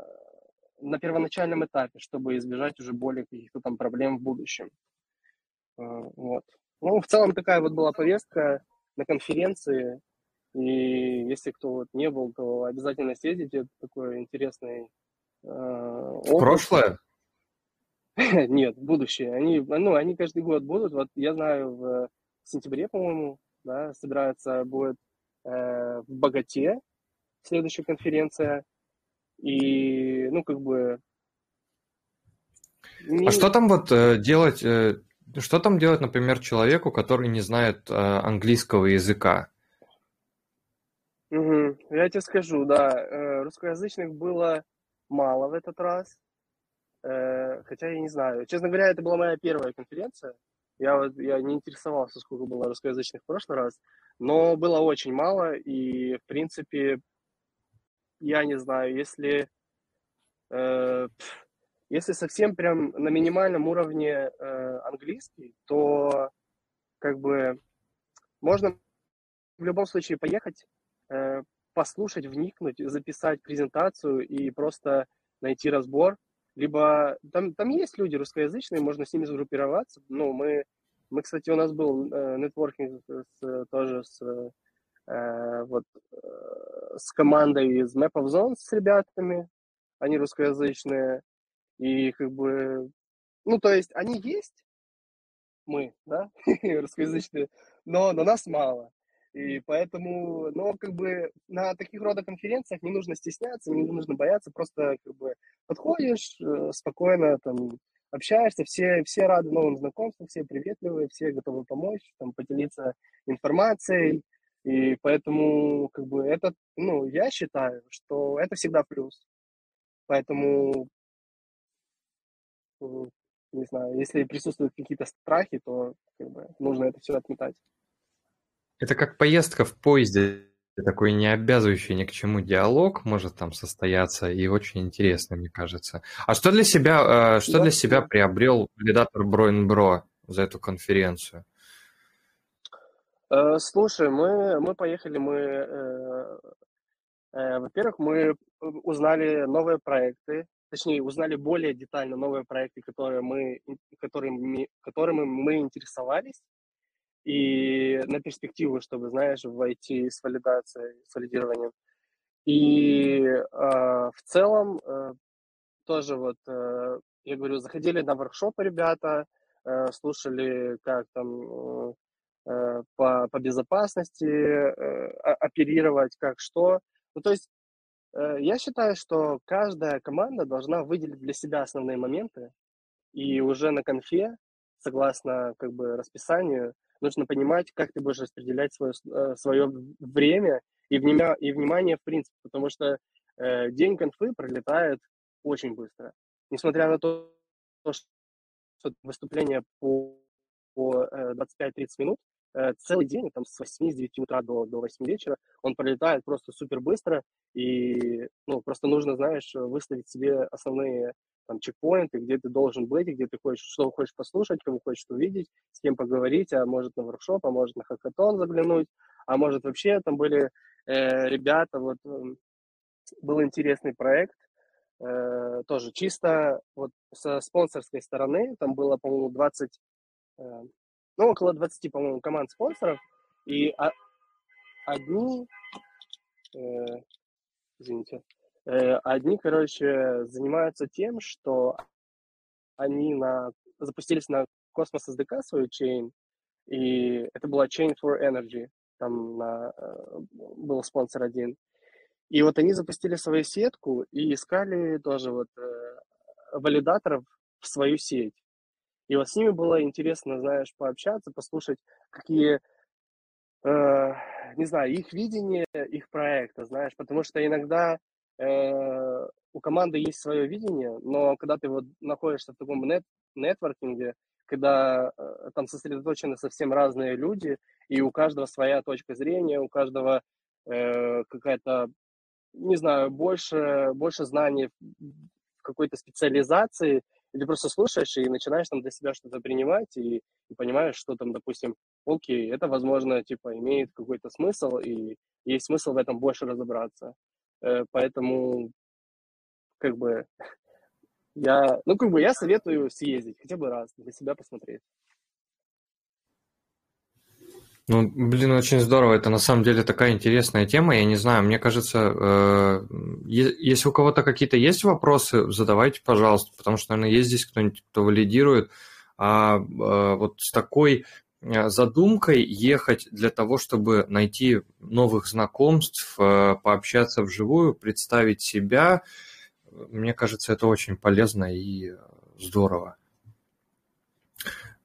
на первоначальном этапе, чтобы избежать уже более каких-то там проблем в будущем. Э, вот. Ну, в целом такая вот была повестка на конференции, и если кто вот не был, то обязательно съездите, это такой интересный э, опыт. Прошлое? Нет, будущее. Они, ну, они каждый год будут. Вот я знаю, в сентябре, по-моему, да, собирается, будет э, в Богате следующая конференция. И, ну, как бы... Не... А что там вот э, делать, э, что там делать, например, человеку, который не знает э, английского языка? Угу. Я тебе скажу, да, русскоязычных было мало в этот раз, хотя я не знаю. Честно говоря, это была моя первая конференция. Я вот я не интересовался, сколько было русскоязычных в прошлый раз, но было очень мало, и, в принципе, я не знаю, если... Э, если совсем прям на минимальном уровне э, английский, то как бы можно в любом случае поехать, э, послушать, вникнуть, записать презентацию и просто найти разбор. Либо там, там есть люди русскоязычные, можно с ними сгруппироваться. Ну, мы, мы кстати, у нас был э, нетворкинг с, тоже с, э, вот, э, с командой из Map of Zones с ребятами, они русскоязычные. И как бы, ну, то есть они есть, мы, да, русскоязычные, но, но нас мало. И поэтому, но как бы на таких рода конференциях не нужно стесняться, не нужно бояться, просто как бы подходишь э, спокойно, там, общаешься, все, все рады новым знакомствам, все приветливые, все готовы помочь, там, поделиться информацией, и поэтому, как бы, это, ну, я считаю, что это всегда плюс. Поэтому не знаю, если присутствуют какие-то страхи, то как бы, нужно это все отметать. Это как поездка в поезде, такой не обязывающий ни к чему диалог может там состояться и очень интересно, мне кажется. А что для себя, э, что да, для себя приобрел валидатор Бро за эту конференцию? Э, слушай, мы, мы поехали, мы, э, э, во-первых, мы узнали новые проекты, точнее, узнали более детально новые проекты, которые мы, которыми, которыми мы интересовались, и на перспективу, чтобы, знаешь, войти с валидацией, с валидированием. И э, в целом э, тоже вот, э, я говорю, заходили на воркшопы ребята, э, слушали, как там э, по, по безопасности э, оперировать, как что. Ну, то есть Э, я считаю, что каждая команда должна выделить для себя основные моменты, и уже на конфе, согласно как бы расписанию, нужно понимать, как ты будешь распределять свое, э, свое время и, внимание, и внимание в принципе, потому что э, день конфы пролетает очень быстро. Несмотря на то, что выступление по, по 25-30 минут, Э, целый день, там, с 8, с 9 утра до, до 8 вечера, он пролетает просто супер быстро, и, ну, просто нужно, знаешь, выставить себе основные там чекпоинты, где ты должен быть, где ты хочешь, что хочешь послушать, кого хочешь увидеть, с кем поговорить, а может на воркшоп, а может на хакатон заглянуть, а может вообще там были э, ребята, вот э, был интересный проект, э, тоже чисто вот со спонсорской стороны, там было, по-моему, 20, э, ну, около 20, по-моему, команд спонсоров, и одни, э, извините, одни, короче, занимаются тем, что они на, запустились на Cosmos SDK свою chain, и это была Chain for Energy, там на, э, был спонсор один. И вот они запустили свою сетку и искали тоже вот э, валидаторов в свою сеть. И вот с ними было интересно, знаешь, пообщаться, послушать, какие, э, не знаю, их видение, их проекта, знаешь, потому что иногда э, у команды есть свое видение, но когда ты вот находишься в таком нет, нетворкинге, когда э, там сосредоточены совсем разные люди, и у каждого своя точка зрения, у каждого э, какая-то, не знаю, больше, больше знаний в какой-то специализации, и ты просто слушаешь и начинаешь там для себя что-то принимать и, и понимаешь, что там, допустим, окей, это, возможно, типа, имеет какой-то смысл, и есть смысл в этом больше разобраться. Э, поэтому, как бы, я, ну, как бы, я советую съездить хотя бы раз, для себя посмотреть. Ну, блин, очень здорово. Это на самом деле такая интересная тема. Я не знаю, мне кажется, э, если у кого-то какие-то есть вопросы, задавайте, пожалуйста, потому что, наверное, есть здесь кто-нибудь, кто валидирует. А э, вот с такой задумкой ехать для того, чтобы найти новых знакомств, пообщаться вживую, представить себя, мне кажется, это очень полезно и здорово.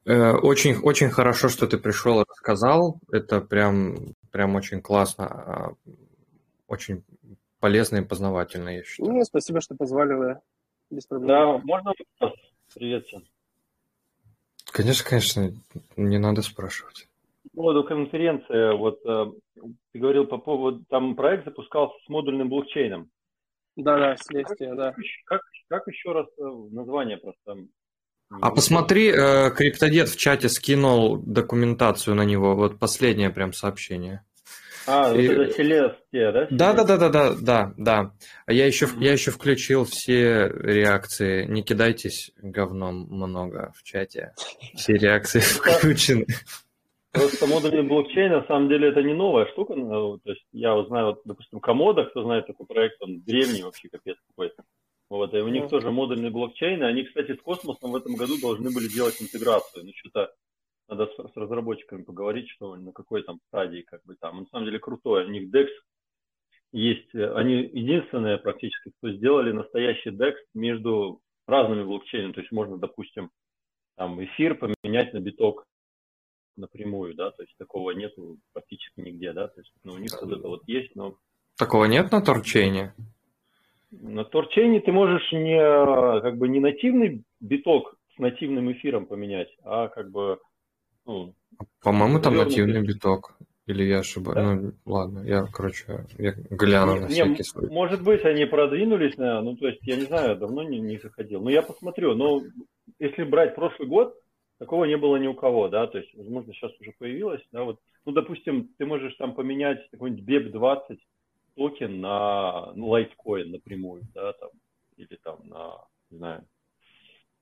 Э, очень, очень хорошо, что ты пришел и рассказал. Это прям, прям очень классно. Очень полезно и познавательно, я считаю. Ну, спасибо, что позвали вы. Без проблем. Да, можно вопрос? Привет всем. Конечно, конечно, не надо спрашивать. По поводу конференции, вот э, ты говорил по поводу, там проект запускался с модульным блокчейном. Да, да, следствие, да. Как Как еще раз э, название просто? А посмотри, э, Криптодед в чате скинул документацию на него, вот последнее прям сообщение. А, и... это Селестия, да? Да, да, да, да, да, да, да. А я еще, mm-hmm. я еще включил все реакции. Не кидайтесь говном много в чате. Все реакции включены. Просто модульный блокчейн, на самом деле, это не новая штука. Ну, то есть я вот знаю, вот, допустим, Комода, кто знает такой проект, он древний вообще, капец какой-то. Вот, и у них тоже модульный блокчейн. Они, кстати, с космосом в этом году должны были делать интеграцию. Ну, что-то надо с, с разработчиками поговорить, что на какой там стадии, как бы там. На самом деле крутой. У них DEX есть. Они единственные практически, кто сделали настоящий DEX между разными блокчейнами. То есть можно, допустим, там эфир поменять на биток напрямую, да, то есть такого нету практически нигде, да, то есть ну, у них вот это вот есть, но... Такого нет на торчейне? На торчейне ты можешь не, как бы не нативный биток с нативным эфиром поменять, а как бы ну, По-моему, там нативный биток. Или я ошибаюсь? Да? Ну, ладно, я, короче, я гляну не, на всякий не, случай. Может быть, они продвинулись, на, ну, то есть, я не знаю, давно не, не заходил. Но я посмотрю. Но если брать прошлый год, такого не было ни у кого, да, то есть, возможно, сейчас уже появилось, да, вот, ну, допустим, ты можешь там поменять какой-нибудь BEP20 токен на ну, Litecoin напрямую, да, там, или там на, не знаю,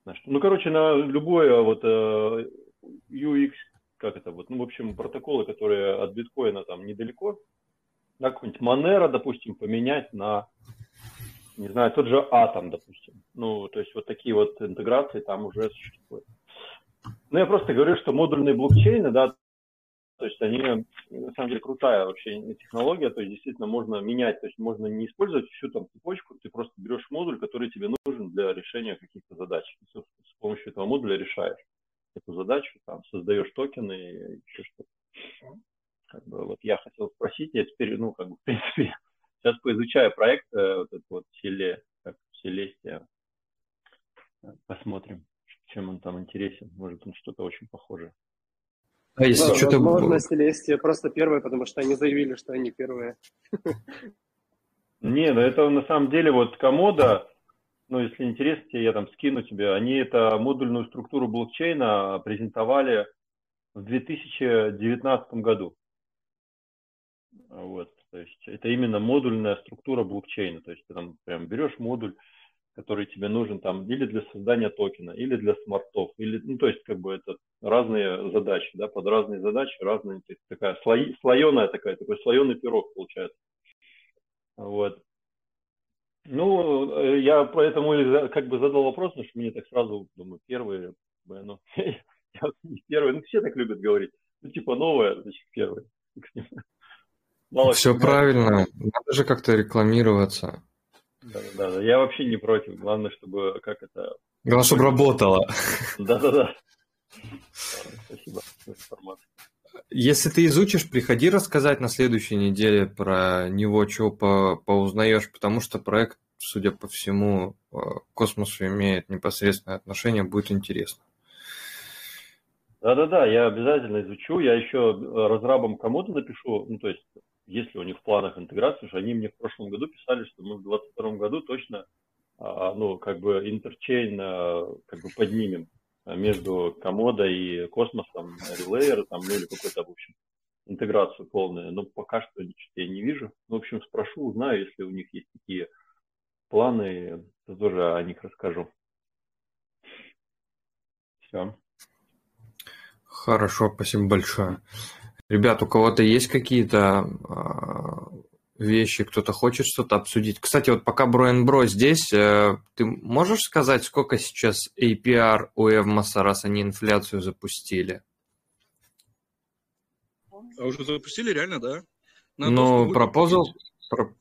на что, ну, короче, на любое вот э, UX, как это вот, ну, в общем, протоколы, которые от биткоина там недалеко, да, какой-нибудь Monero, допустим, поменять на, не знаю, тот же Atom, допустим. Ну, то есть вот такие вот интеграции там уже существуют. Ну, я просто говорю, что модульные блокчейны, да, то есть они, на самом деле, крутая вообще технология, то есть действительно можно менять, то есть можно не использовать всю там цепочку, ты просто берешь модуль, который тебе нужен для решения каких-то задач. С помощью этого модуля решаешь эту задачу, там, создаешь токены и еще что-то. Как бы, вот я хотел спросить, я теперь, ну, как бы, в принципе, сейчас поизучаю проект, э, вот этот вот Селе, как Селестия, посмотрим, чем он там интересен. Может, он что-то очень похожее. А если ну, что-то... Возможно, Селестия просто первая, потому что они заявили, что они первые. Не, ну это на самом деле вот комода, ну, если интересно тебе, я там скину тебе. Они это модульную структуру блокчейна презентовали в 2019 году. Вот, то есть это именно модульная структура блокчейна. То есть ты там прям берешь модуль, который тебе нужен там или для создания токена, или для смартов, или, ну, то есть как бы это разные задачи, да, под разные задачи разные, то есть такая слои, слоеная такая, такой слоеный пирог получается. Вот. Ну, э, я поэтому как бы задал вопрос, потому что мне так сразу, думаю, первые, ну, я не первые, ну, все так любят говорить. Ну, типа новое, значит, первые. Мало Все правильно, надо же как-то рекламироваться. Да, да, да, я вообще не против, главное, чтобы как это... Главное, чтобы работало. Да-да-да. Спасибо за информацию. Если ты изучишь, приходи рассказать на следующей неделе про него, чего по поузнаешь, потому что проект, судя по всему, э, к космосу имеет непосредственное отношение, будет интересно. Да-да-да, я обязательно изучу. Я еще разрабам кому-то напишу, ну, то есть, если у них в планах интеграции, что они мне в прошлом году писали, что мы в 2022 году точно, а, ну, как бы интерчейн а, как бы поднимем между комода и космосом, релейер, там, ну или какой-то, в общем, интеграцию полную. Но пока что ничего я не вижу. Ну, в общем, спрошу, узнаю, если у них есть такие планы, то тоже о них расскажу. Все. Хорошо, спасибо большое. Ребят, у кого-то есть какие-то а, вещи, кто-то хочет что-то обсудить. Кстати, вот пока Броен Бро здесь, э, ты можешь сказать, сколько сейчас APR у Эвмоса, раз они инфляцию запустили? А уже запустили, реально, да? Надо ну, пропозал,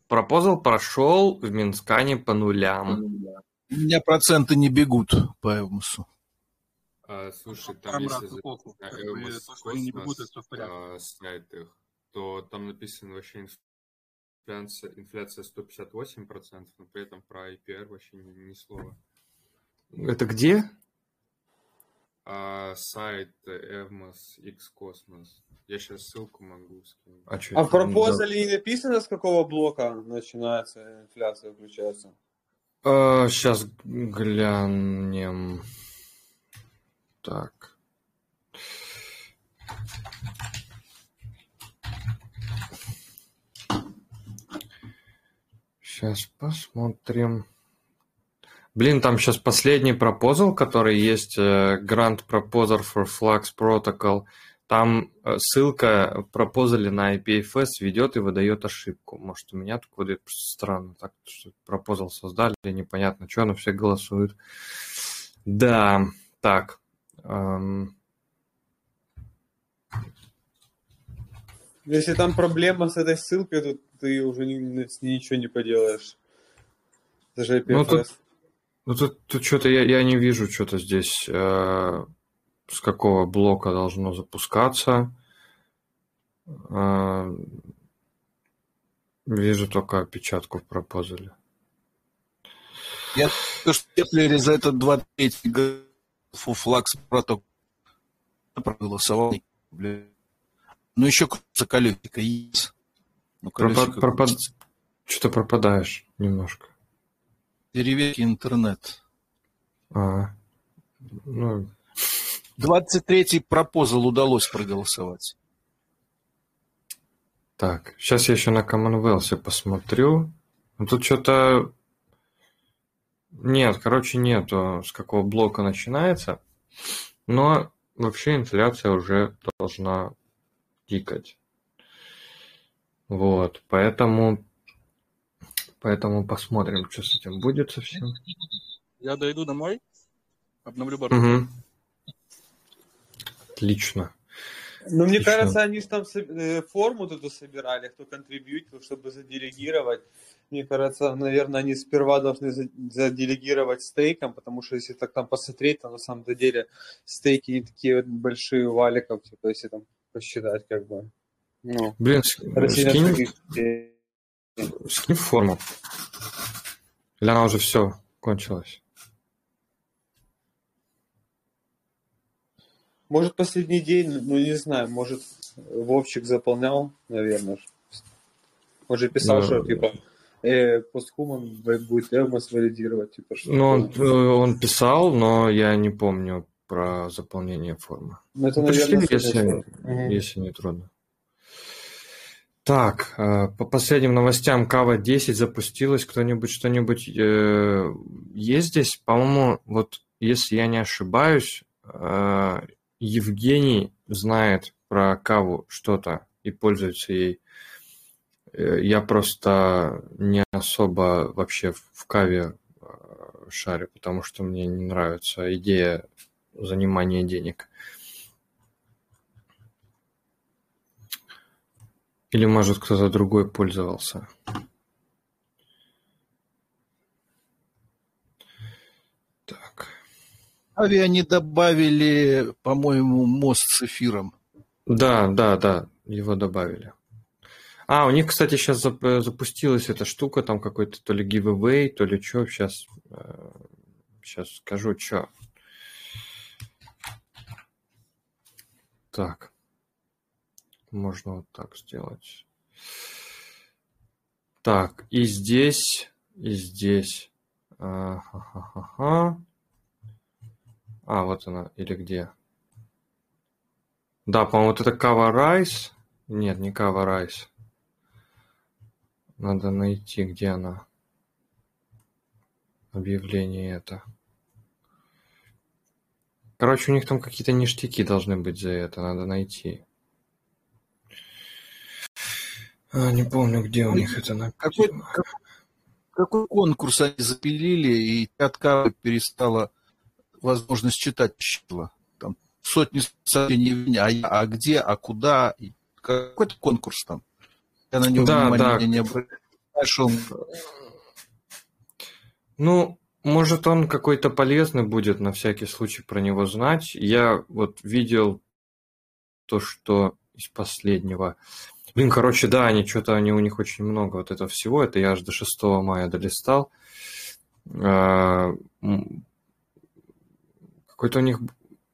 пропозал прошел в Минскане по нулям. У меня проценты не бегут по Эвмосу. А, слушай, там, там если запустить на сайт их, то там написано вообще инфляция, инфляция 158%, но при этом про IPR вообще ни, ни слова. Это где? А, сайт Evmos X Cosmos. Я сейчас ссылку могу скинуть. А, а в пропозале не написано, с какого блока начинается инфляция, включается? Uh, сейчас глянем. Так. Сейчас посмотрим. Блин, там сейчас последний пропозал, который есть, uh, Grant Proposer for Flux Protocol. Там uh, ссылка в пропозале на IPFS ведет и выдает ошибку. Может, у меня тут выдает странно. Так, что пропозал создали, непонятно, что, но все голосуют. Да, так. Um... Если там проблема с этой ссылкой, то ты уже ни, ничего не поделаешь. Даже IPFS. Ну, тут, ну, тут, тут что-то я, я не вижу что-то здесь, э, с какого блока должно запускаться. Э, вижу только опечатку в пропозале. Я то, что Кеплере за этот 23 фуфлакс протокол проголосовал. Ну, еще коллектика есть. Ну, Пропад, пропад... Что-то пропадаешь немножко. Переверки интернет. А, ну... 23-й пропозал удалось проголосовать. Так, сейчас я еще на Commonwealth посмотрю. Ну, тут что-то... Нет, короче, нету, с какого блока начинается. Но вообще инфляция уже должна тикать. Вот, поэтому, поэтому посмотрим, что с этим будет совсем. Я дойду домой, обновлю бару. Угу. Отлично. Ну, мне Отлично. кажется, они же там э, форму эту собирали, кто контрибьютил, чтобы заделегировать. Мне кажется, наверное, они сперва должны заделегировать стейком, потому что если так там посмотреть, то на самом деле стейки не такие вот большие валиков, типа, если там посчитать, как бы. Ну, Блин, скинь, скинь форму. Или она уже все кончилась? Может, последний день, ну не знаю, может, Вовчик заполнял, наверное. Может, писал, да. что типа э, постхуман будет Эвмос валидировать, типа что. Ну, он, э, он писал, но я не помню про заполнение формы. Ну, это, наверное, если, угу. если не трудно. Так, э, по последним новостям Кава 10 запустилась. Кто-нибудь что-нибудь э, есть здесь? По-моему, вот если я не ошибаюсь, э, Евгений знает про Каву что-то и пользуется ей. Э, я просто не особо вообще в Каве э, шарю, потому что мне не нравится идея занимания денег. Или, может, кто-то другой пользовался. Так. Ави они добавили, по-моему, мост с эфиром. Да, да, да, его добавили. А, у них, кстати, сейчас запустилась эта штука, там какой-то то ли giveaway, то ли что. Сейчас, сейчас э, скажу, что. Так. Можно вот так сделать. Так, и здесь, и здесь. А, а, вот она, или где? Да, по-моему, вот это Cover Rice. Нет, не Cover Rice. Надо найти, где она. Объявление это. Короче, у них там какие-то ништяки должны быть за это, надо найти. А, не помню, где у них это написано. Какой, какой, конкурс они запилили, и Тятка перестала возможность читать числа. Там сотни сообщений, а, а где, а куда. Какой-то конкурс там. Я на него да, внимания да. не обратил. Ну, может, он какой-то полезный будет на всякий случай про него знать. Я вот видел то, что из последнего. Блин, короче, да, они что-то, они у них очень много вот этого всего. Это я аж до 6 мая долистал. А, какой-то у них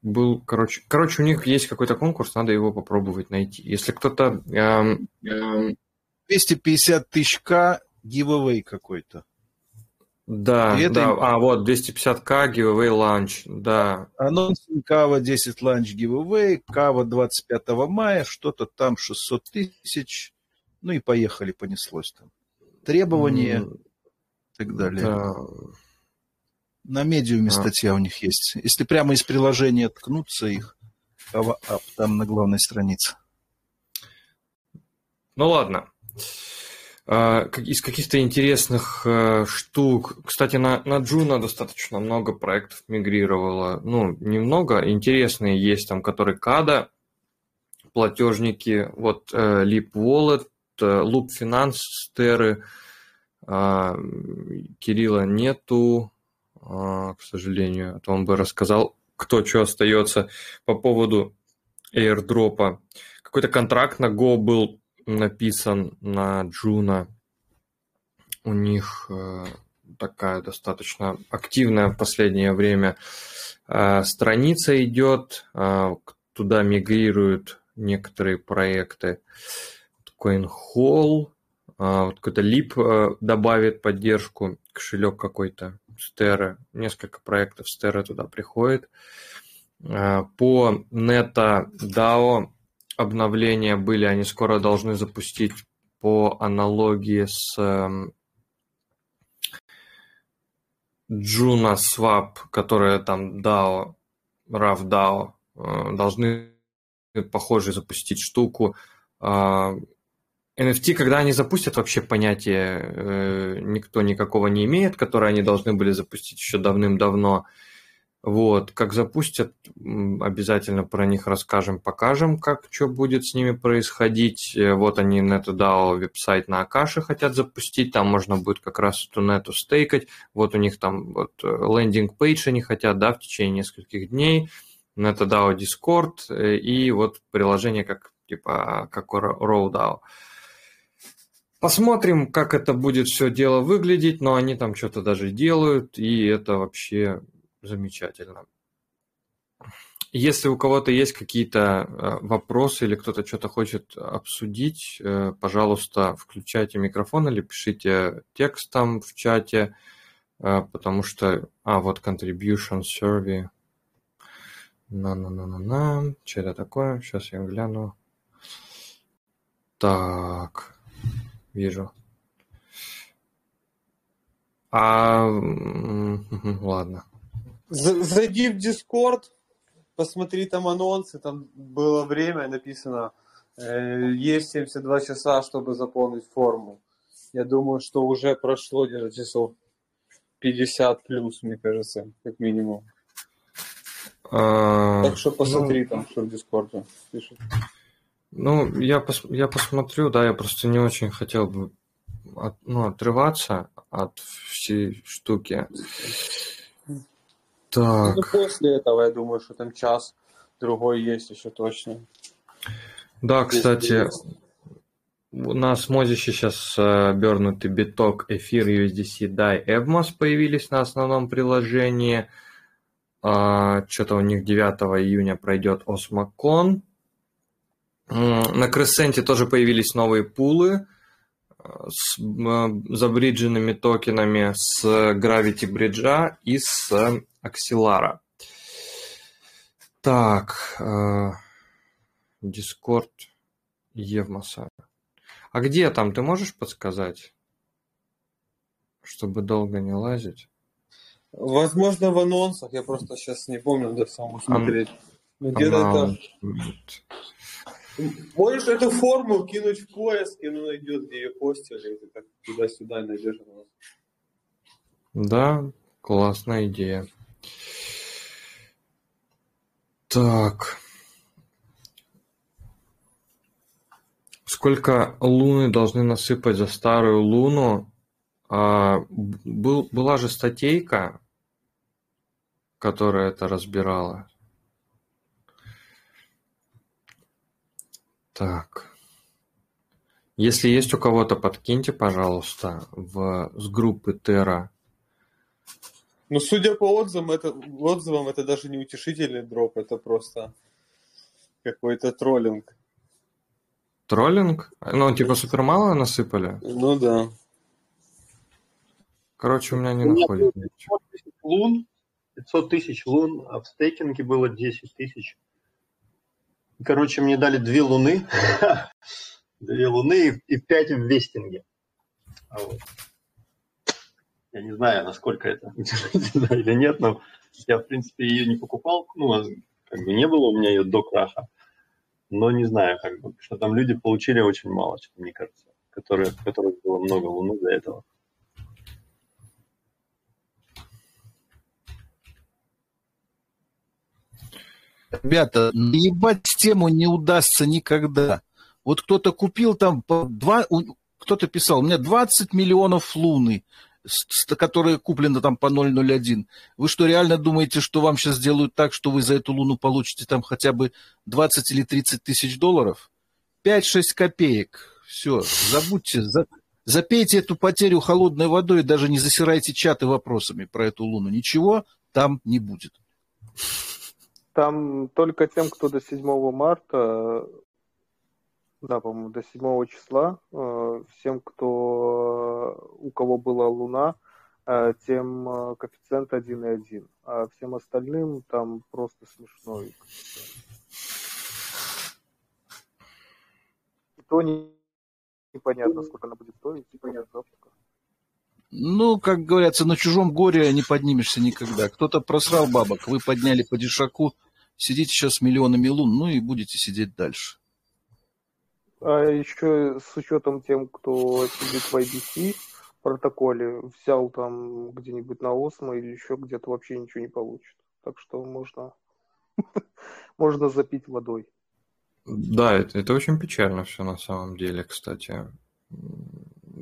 был, короче, короче, у них есть какой-то конкурс, надо его попробовать найти. Если кто-то... Эм, эм... 250 тысяч К, giveaway какой-то. Да, И это да. А, вот, 250к, giveaway launch, да. Анонс Кава 10 ланч giveaway, Кава 25 мая, что-то там 600 тысяч. Ну и поехали, понеслось там. Требования М, и так далее. Да. На медиуме А. статья у них есть. Если прямо из приложения ткнуться их, Кава Ап, там на главной странице. Ну ладно. А, Из каких-то интересных э, штук. Кстати, на, на Juno достаточно много проектов мигрировало. Ну, немного. Интересные есть там, которые када, платежники, вот э, Leap Wallet, э, Loop Finance, Стеры. А, Кирилла нету, а, к сожалению. А то он бы рассказал, кто что остается по поводу airdropа. Какой-то контракт на Go был написан на Juno. У них э, такая достаточно активная в последнее время э, страница идет. э, туда мигрируют некоторые проекты. CoinHall, вот какой-то Lip добавит поддержку, кошелек какой-то, Stera, несколько проектов Stera туда приходит. По Neta DAO обновления были, они скоро должны запустить по аналогии с эм, Juno Swap, которая там DAO, RAV DAO, должны похоже запустить штуку. А, NFT, когда они запустят, вообще понятия э, никто никакого не имеет, которое они должны были запустить еще давным-давно. Вот, как запустят, обязательно про них расскажем, покажем, как что будет с ними происходить. Э, Вот они NetDAO веб-сайт на Акаше хотят запустить, там можно будет как раз эту нету стейкать. Вот у них там вот лендинг-пейдж они хотят, да, в течение нескольких дней. NetDAO Discord э, и вот приложение как типа как RowDAO. Посмотрим, как это будет все дело выглядеть, но они там что-то даже делают, и это вообще замечательно. Если у кого-то есть какие-то э, вопросы или кто-то что-то хочет обсудить, э, пожалуйста, включайте микрофон или пишите текстом в чате, э, потому что... А, вот contribution survey. На-на-на-на-на. Что это такое? Сейчас я гляну. Так, вижу. А, ладно. Зайди в Discord, посмотри там анонсы, там было время написано, э, есть 72 часа, чтобы заполнить форму. Я думаю, что уже прошло где-то часов 50 плюс, мне кажется, как минимум. А, Так что посмотри там, что в Дискорде пишут. Ну, я, пос, я посмотрю, да, я просто не очень хотел бы от- ну, отрываться от всей штуки. Ну, Так, после этого, я думаю, что там час другой есть еще точно. да, кстати, есть. у нас Мозище сейчас обернутый биток, эфир, USDC, DAI, Evmos появились на основном приложении. Что-то у них 9 июня пройдет Осмокон. На Кресенте тоже появились новые пулы э, с м, забридженными токенами с Gravity Bridge и с Axelara. Так, э, Discord Евмоса. А где там, ты можешь подсказать? Чтобы долго не лазить. Возможно, в анонсах, я просто сейчас не помню, надо самому смотреть. Где-то это... Можешь эту форму кинуть в поиск, и она найдет, где ее постили, и ты так туда-сюда найдешь. Да, классная идея. Так. Сколько луны должны насыпать за старую луну? А, был, была же статейка, которая это разбирала. Так. Если есть у кого-то, подкиньте, пожалуйста, в, с группы Терра. Ну, судя по отзывам, это, отзывам, это даже не утешительный дроп, это просто какой-то троллинг. Троллинг? Ну, типа супер мало насыпали? Ну да. Короче, у меня не у находит. 500 тысяч лун, 500 тысяч лун, а в стейкинге было 10 тысяч. Короче, мне дали две луны, две луны и пять в вестинге. А. Я не знаю, насколько это или нет, но я, в принципе, ее не покупал. Ну, а как бы не было у меня ее до краха. Но не знаю, как бы, что там люди получили очень мало, мне кажется, которые, которых было много луны до этого. Ребята, наебать тему не удастся никогда. Вот кто-то купил там, два, кто-то писал, у меня 20 миллионов луны, которые куплены там по 001. Вы что, реально думаете, что вам сейчас сделают так, что вы за эту луну получите там хотя бы 20 или 30 тысяч долларов? 5-6 копеек. Все, забудьте, за, запейте эту потерю холодной водой и даже не засирайте чаты вопросами про эту луну. Ничего там не будет. Там только тем, кто до 7 марта, да, по-моему, до 7 числа, э, всем, кто, у кого была Луна, э, тем э, коэффициент 1,1. А всем остальным там просто смешной И то не, непонятно, сколько она будет стоить, непонятно сколько. Ну, как говорится, на чужом горе не поднимешься никогда. Кто-то просрал бабок, вы подняли по дешаку, Сидите сейчас с миллионами лун, ну и будете сидеть дальше. А еще с учетом тем, кто сидит в IBC протоколе, взял там где-нибудь на Осмо или еще где-то вообще ничего не получит. Так что можно, можно запить водой. Да, это, это очень печально все на самом деле, кстати.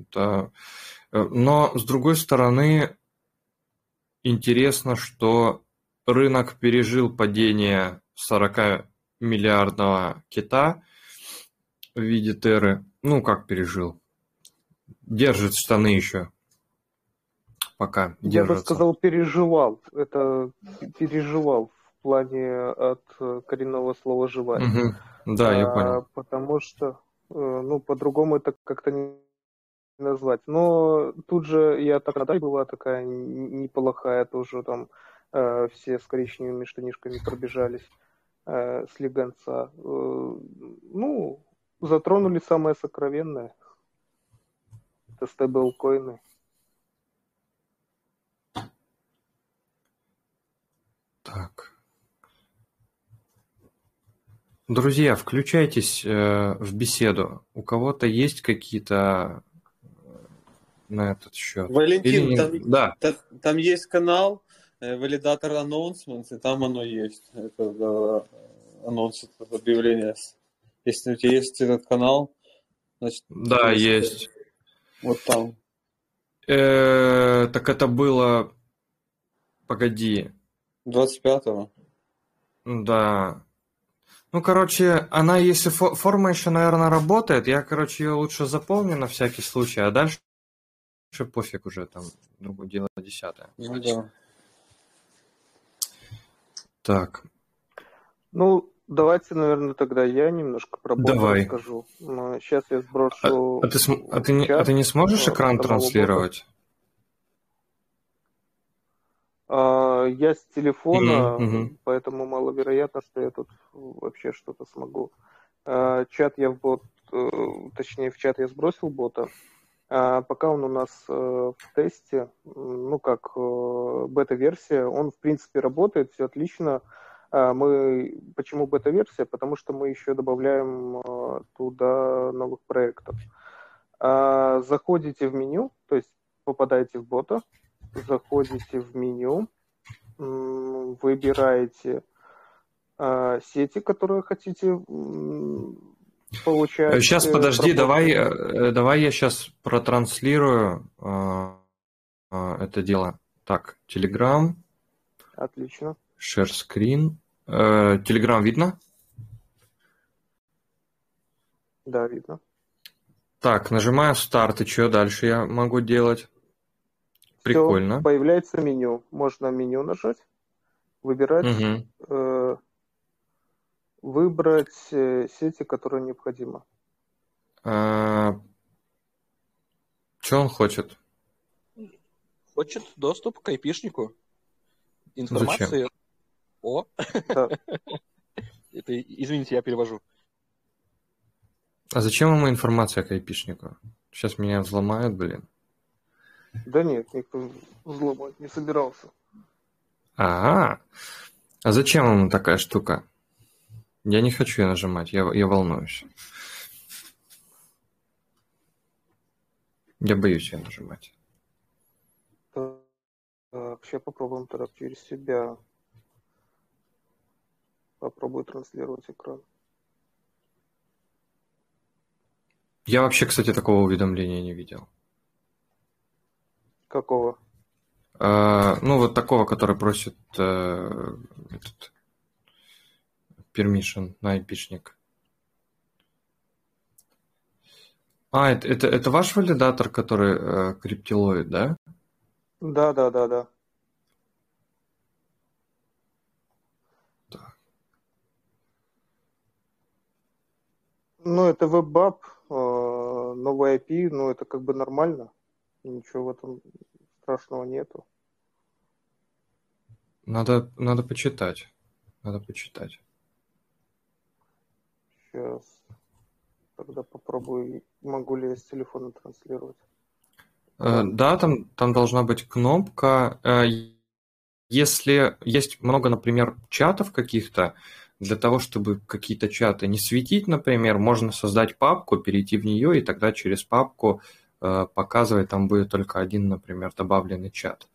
Это... Э, но, с другой стороны, интересно, что рынок пережил падение 40-миллиардного кита в виде Терры. Ну, как пережил? Держит штаны еще. Пока Я держится. бы сказал, переживал. Это переживал в плане от коренного слова «жевать». Угу. Да, я а, понял. Потому что, э, ну, по-другому это как-то не назвать. Но тут же я так тогда была такая неплохая тоже там Э, все с коричневыми штанишками пробежались э, с легонца. Э, ну, затронули самое сокровенное. Это стейблкоины. Так. Друзья, включайтесь э, в беседу. У кого-то есть какие-то на этот счет? Валентин, Или... там, да. там, там есть канал, Э, валидатор announcements, и там оно есть. Это да, анонс, это объявление. Если у тебя есть этот канал, значит... Да, есть. Вот там. Э, так это было... Погоди. 25-го. Да. Ну, короче, она, если форма еще, наверное, работает, я, короче, ее лучше заполню на всякий случай, а дальше пофиг уже, там, другое дело десятое. Ну да. Так. Ну, давайте, наверное, тогда я немножко про бот Давай. расскажу. Сейчас я сброшу. А, а, ты, а, ты, не, а ты не сможешь экран транслировать? А, я с телефона, угу, поэтому маловероятно, что я тут вообще что-то смогу. А, чат я в бот, э, точнее в чат я сбросил бота. А пока он у нас э, в тесте, ну как э, бета-версия, он в принципе работает, все отлично. А мы почему бета-версия? Потому что мы еще добавляем э, туда новых проектов. А заходите в меню, то есть попадаете в бота, заходите в меню, выбираете сети, которые хотите получается. Сейчас, подожди, давай, э, давай я сейчас протранслирую э, э, это дело. Так, Telegram. Отлично. Share screen. Telegram видно? Да, видно. Так, нажимаю старт, и что дальше я могу делать? Прикольно. Все, появляется меню. Можно меню нажать, выбирать угу выбрать э, сети, которые необходимо. А... Что он хочет? хочет доступ к айпишнику. Информации Зачем? о... Это, извините, я перевожу. А зачем ему информация к айпишнику? Сейчас меня взломают, блин. Да нет, никто взломать не собирался. А, а зачем ему такая штука? Я не хочу ее нажимать, я, я волнуюсь. Я боюсь ее нажимать. Так, сейчас попробуем тогда через себя. Попробую транслировать экран. Я вообще, кстати, такого уведомления не видел. Какого? А, ну, вот такого, который просит э, этот permission на айпишник. А, это, это, это ваш валидатор, который э, криптилоид, да? Да, да, да, да. Ну, это WebApp, э, новый IP, ну, это как бы нормально. Ничего в этом страшного нету. Надо, надо почитать. Надо почитать. Сейчас. Тогда попробую, могу ли я с телефона транслировать. Э, да, там, там должна быть кнопка. Э, если есть много, например, чатов каких-то, для того, чтобы какие-то чаты не светить, например, можно создать папку, перейти в нее, и тогда через папку э, показывать, там будет только один, например, добавленный чат.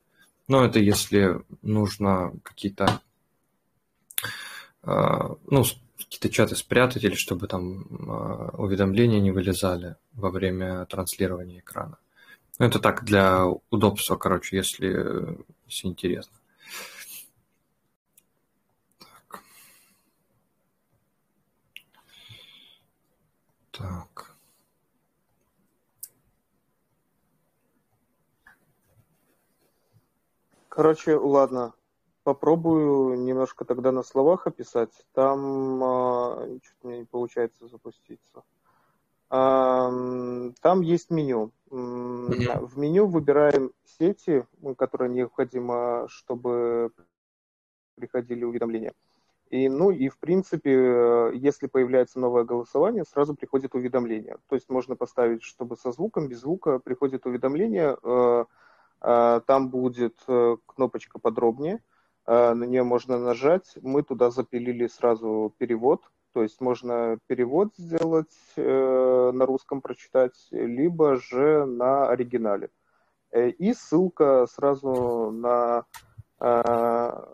Но это если нужно какие-то ну, какие-то чаты спрятать или чтобы там уведомления не вылезали во время транслирования экрана. Ну, это так, для удобства, короче, если, если интересно. Так. Так. Короче, ладно. Попробую немножко тогда на словах описать. Там а, что-то мне не получается запуститься. А, там есть меню. Mm-hmm. В меню выбираем сети, которые необходимо, чтобы приходили уведомления. И, ну и в принципе, если появляется новое голосование, сразу приходит уведомление. То есть можно поставить, чтобы со звуком, без звука приходит уведомление. Э, э, там будет э, кнопочка подробнее, на нее можно нажать. Мы туда запилили сразу перевод, то есть можно перевод сделать, э, на русском прочитать, либо же на оригинале. Э, и ссылка сразу на э,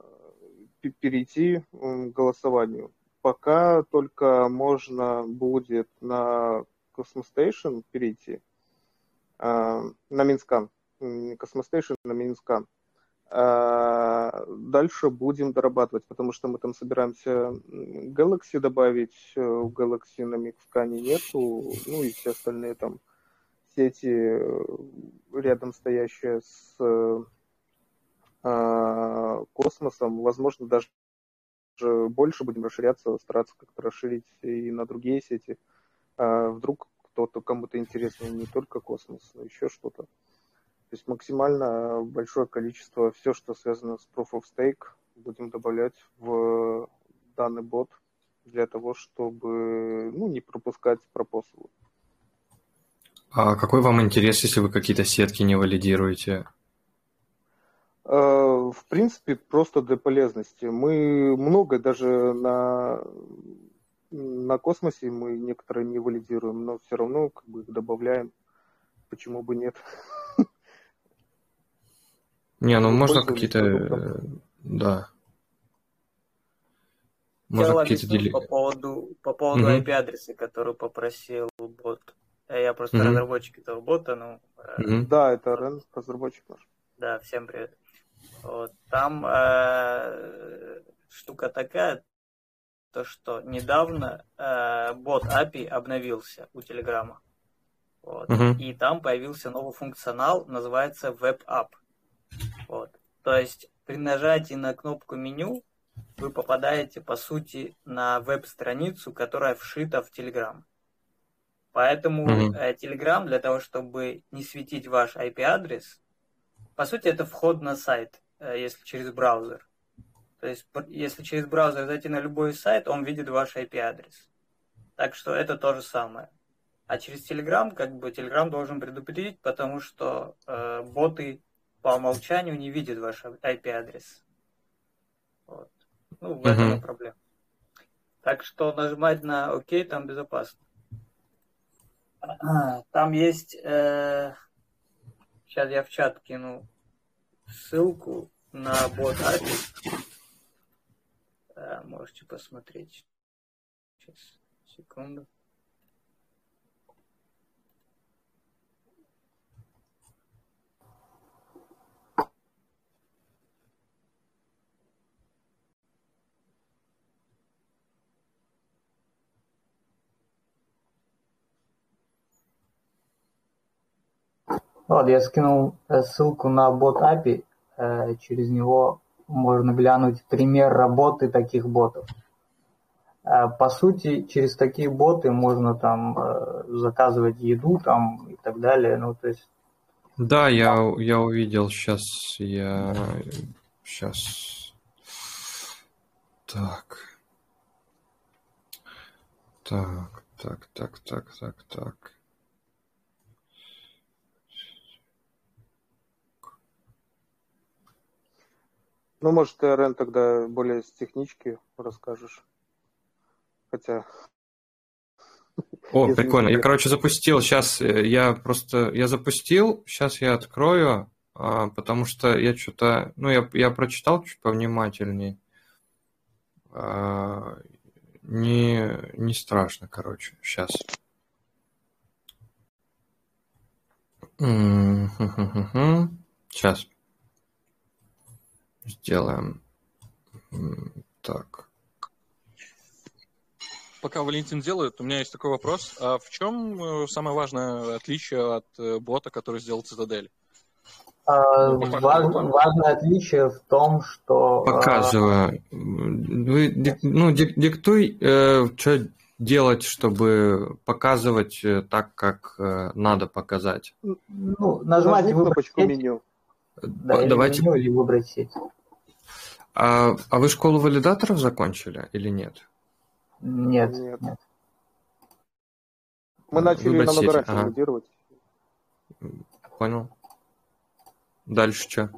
перейти к голосованию. Пока только можно будет на Cosmostation перейти, э, на Mintscan, не Cosmostation, на Mintscan. А дальше будем дорабатывать, потому что мы там собираемся Galaxy добавить, э, в Galaxy на Mintscan нету, ну и все остальные там сети э, рядом стоящие с а, космосом, возможно, даже больше будем расширяться, стараться как-то расширить и на другие сети. А вдруг кто-то кому-то интересно не только космос, но еще что-то. То есть максимально большое количество, все, что связано с Proof of Stake, будем добавлять в данный бот для того, чтобы ну, не пропускать пропосылы. А какой вам интерес, если вы какие-то сетки не валидируете? Э, в принципе, просто для полезности. Мы много даже на, на космосе мы некоторые не валидируем, но все равно как бы их добавляем. Почему бы нет? Не, ну можно какие-то... Да. Можно какие-то дели... по поводу, по поводу угу. IP-адреса, который попросил бот. Э, я просто угу. разработчик этого бота, ну... Угу. Да, это Рен, разработчик наш. Да, всем привет. Вот. Там э, штука такая, то что недавно э, бот API обновился у Телеграма. Вот. Угу. И там появился новый функционал, называется Web App. Вот. То есть при нажатии на кнопку меню вы попадаете, по сути, на веб-страницу, которая вшита в Telegram. Поэтому mm-hmm. Telegram для того, чтобы не светить ваш IP-адрес, по сути, это вход на сайт, э, если через браузер. То есть, если через браузер зайти на любой сайт, он видит ваш IP-адрес. Так что это то же самое. А через Telegram, как бы, Telegram должен предупредить, потому что э, боты по умолчанию не видят ваш IP-адрес. Вот. Ну, в этом uh-huh. проблема. Так что нажимать на ОК там безопасно. А, там есть... Э, сейчас я в чат кину ссылку на бот API. Э, можете посмотреть. Сейчас, секунду. Вот, я скинул э, ссылку на бот API, э, через него можно глянуть пример работы таких ботов. Э, по сути, через такие боты можно там заказывать еду там и так далее. Ну, то есть... Да, я, я увидел сейчас, я сейчас... Так. Так, так, так, так, так, так. Ну, может, ты, Рен, тогда более с технички расскажешь. Хотя... О, прикольно. Я, короче, запустил. Сейчас э, я просто... Я запустил, сейчас я открою, а, потому что я что-то... Ну, я, я прочитал чуть повнимательнее. А, не, не страшно, короче. Сейчас. Сейчас. Сделаем так. Пока Валентин делает, у меня есть такой вопрос. А в чем э, самое важное отличие от э, бота, который сделал Цитадель? А, Важ, важное отличие в том, что... А, Показываю. Вы, ну, диктуй, э, что делать, чтобы показывать так, как э, надо показать. Ну, нажимать кнопочку меню. Да, Давайте... меню, или выбрать сеть. А, а вы школу валидаторов закончили или нет? Нет, нет. нет. Мы начали Выбрать намного раньше ага. валидировать. Понял. Дальше что?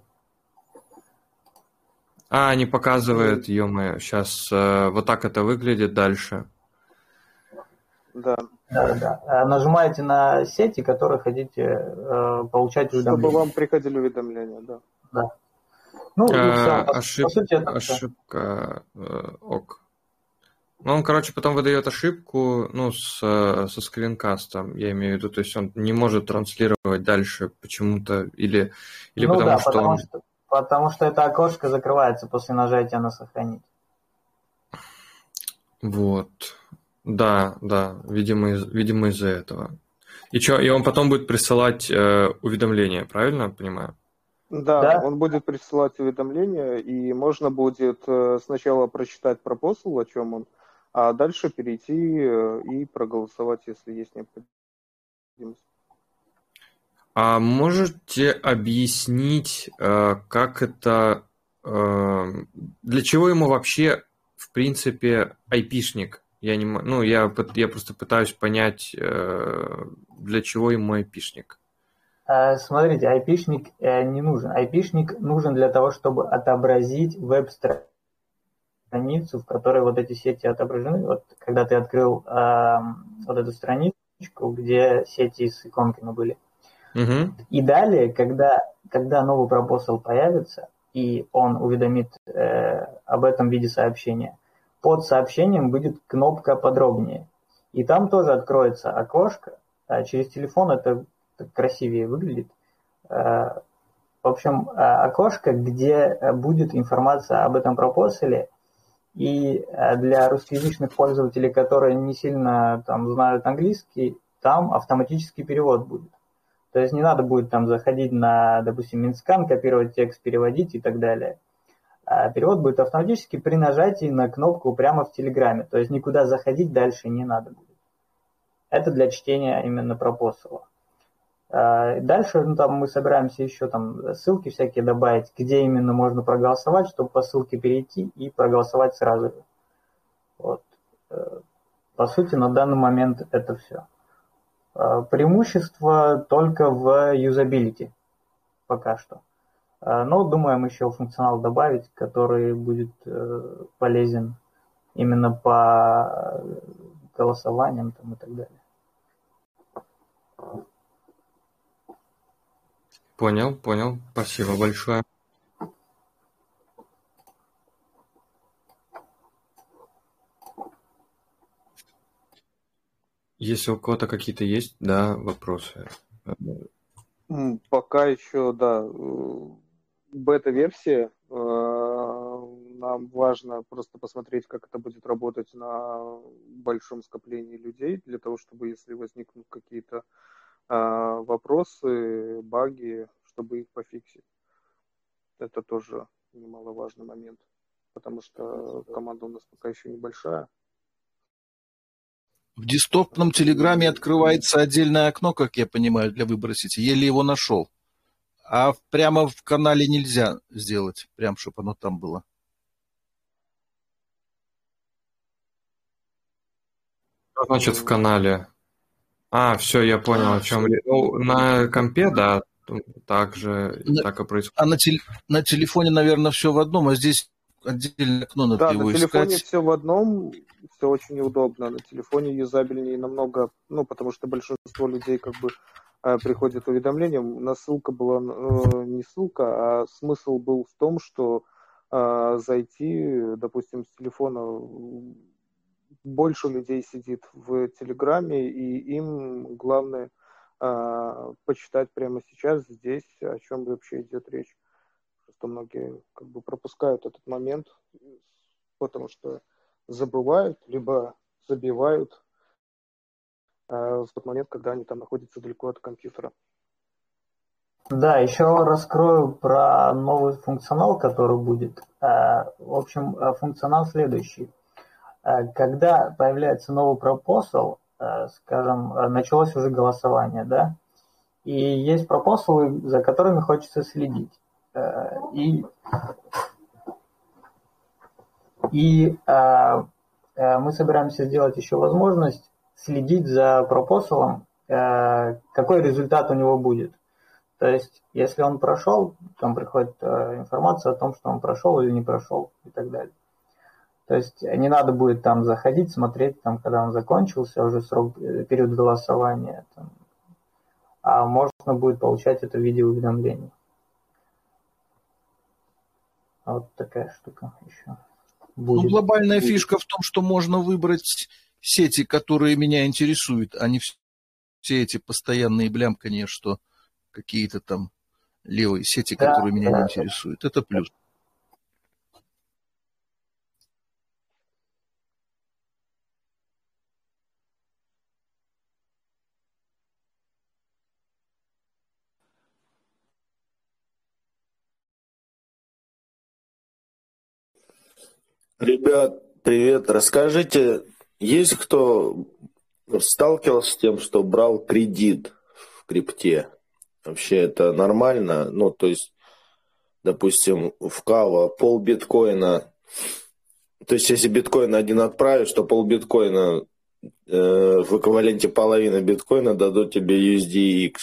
А, не показывает, ё-моё, сейчас э, вот так это выглядит дальше. Да. Да, да. А нажимаете на сети, которые хотите э, получать уведомления. Чтобы вам приходили уведомления, да. Да. Ну, а, ошиб... по сути, это ошибка э, ок. Ну, он, короче, потом выдает ошибку, ну, с, со скринкастом, я имею в виду, то есть он не может транслировать дальше почему-то, или, или ну, потому да, что потому он... Что, потому что это окошко закрывается после нажатия на сохранить. Вот. Да, да, видимо, из, видимо из-за этого. И что, и он потом будет присылать э, уведомления, правильно понимаю? Да, да, он будет присылать уведомления, и можно будет э, сначала прочитать пропосл, о чем он, а дальше перейти э, и проголосовать, если есть необходимость. А можете объяснить, э, как это, для чего ему вообще, в принципе, айпишник? Я не, ну, я, я просто пытаюсь понять, для чего ему айпишник. Э, смотрите, айпишник э, не нужен. Айпишник нужен для того, чтобы отобразить веб-страницу, в которой вот эти сети отображены. Вот когда ты открыл э, вот эту страничку, где сети с иконками были. Угу. И далее, когда, когда новый пропосл появится, и он уведомит э, об этом в виде сообщения, под сообщением будет кнопка подробнее. И там тоже откроется окошко. А через телефон это красивее выглядит. Э, в общем, э, окошко, где будет информация об этом пропоселе, и э, для русскоязычных пользователей, которые не сильно там знают английский, там автоматический перевод будет. То есть не надо будет там заходить на, допустим, Mintscan, копировать текст, переводить и так далее. А перевод будет автоматически при нажатии на кнопку прямо в Телеграме. То есть никуда заходить дальше не надо будет. Это для чтения именно пропозала. Дальше ну, там мы собираемся еще там ссылки всякие добавить, где именно можно проголосовать, чтобы по ссылке перейти и проголосовать сразу. Вот. По сути, на данный момент это все. Преимущество только в юзабилити пока что. Но думаем еще функционал добавить, который будет э, полезен именно по голосованиям там, и так далее. Понял, понял. Спасибо большое. Если у кого-то какие-то есть, да, вопросы. Пока еще, да, бета-версия. Э, нам важно просто посмотреть, как это будет работать на большом скоплении людей, для того, чтобы, если возникнут какие-то вопросы, баги, чтобы их пофиксить. Это тоже немаловажный момент, потому что команда у нас пока еще небольшая. В десктопном телеграме открывается отдельное окно, как я понимаю, для выбора сети. Еле его нашел. А прямо в канале нельзя сделать, прям чтобы оно там было. Что значит в канале? А, все, я понял, о чем. Ну, на компе, да, так же на, так и происходит. А на, тел, на телефоне, наверное, все в одном, а здесь отдельное окно надо да, его на телефоне искать. все в одном, все очень неудобно. На телефоне юзабельнее намного, ну, потому что большинство людей как бы э, приходит уведомление. У нас ссылка была, э, не ссылка, а смысл был в том, что э, зайти, допустим, с телефона больше людей сидит в Телеграме, и им главное э, почитать прямо сейчас, здесь, о чем вообще идет речь. Просто многие как бы пропускают этот момент, потому что забывают, либо забивают э, в тот момент, когда они там находятся далеко от компьютера. Да, еще раскрою про новый функционал, который будет. Э, в общем, э, функционал следующий. Когда появляется новый пропосал, скажем, началось уже голосование, да, и есть пропосалы, за которыми хочется следить. И и э, э, мы собираемся сделать еще возможность следить за пропосалом, э, какой результат у него будет. То есть, если он прошел, там приходит э, информация о том, что он прошел или не прошел и так далее. То есть не надо будет там заходить, смотреть, там, когда он закончился, уже срок, э, период голосования, там, а можно будет получать это в виде уведомлений. Вот такая штука еще будет. Ну, глобальная фишка в том, что можно выбрать сети, которые меня интересуют, а не все эти постоянные блямкания, что какие-то там левые сети, да, которые меня да. не интересуют. Это плюс. Ребят, привет. Расскажите, есть кто сталкивался с тем, что брал кредит в крипте? Вообще это нормально? Ну, то есть, допустим, в Кава пол биткоина, то есть если биткоин один отправишь, то пол биткоина э, в эквиваленте половины биткоина дадут тебе USDX.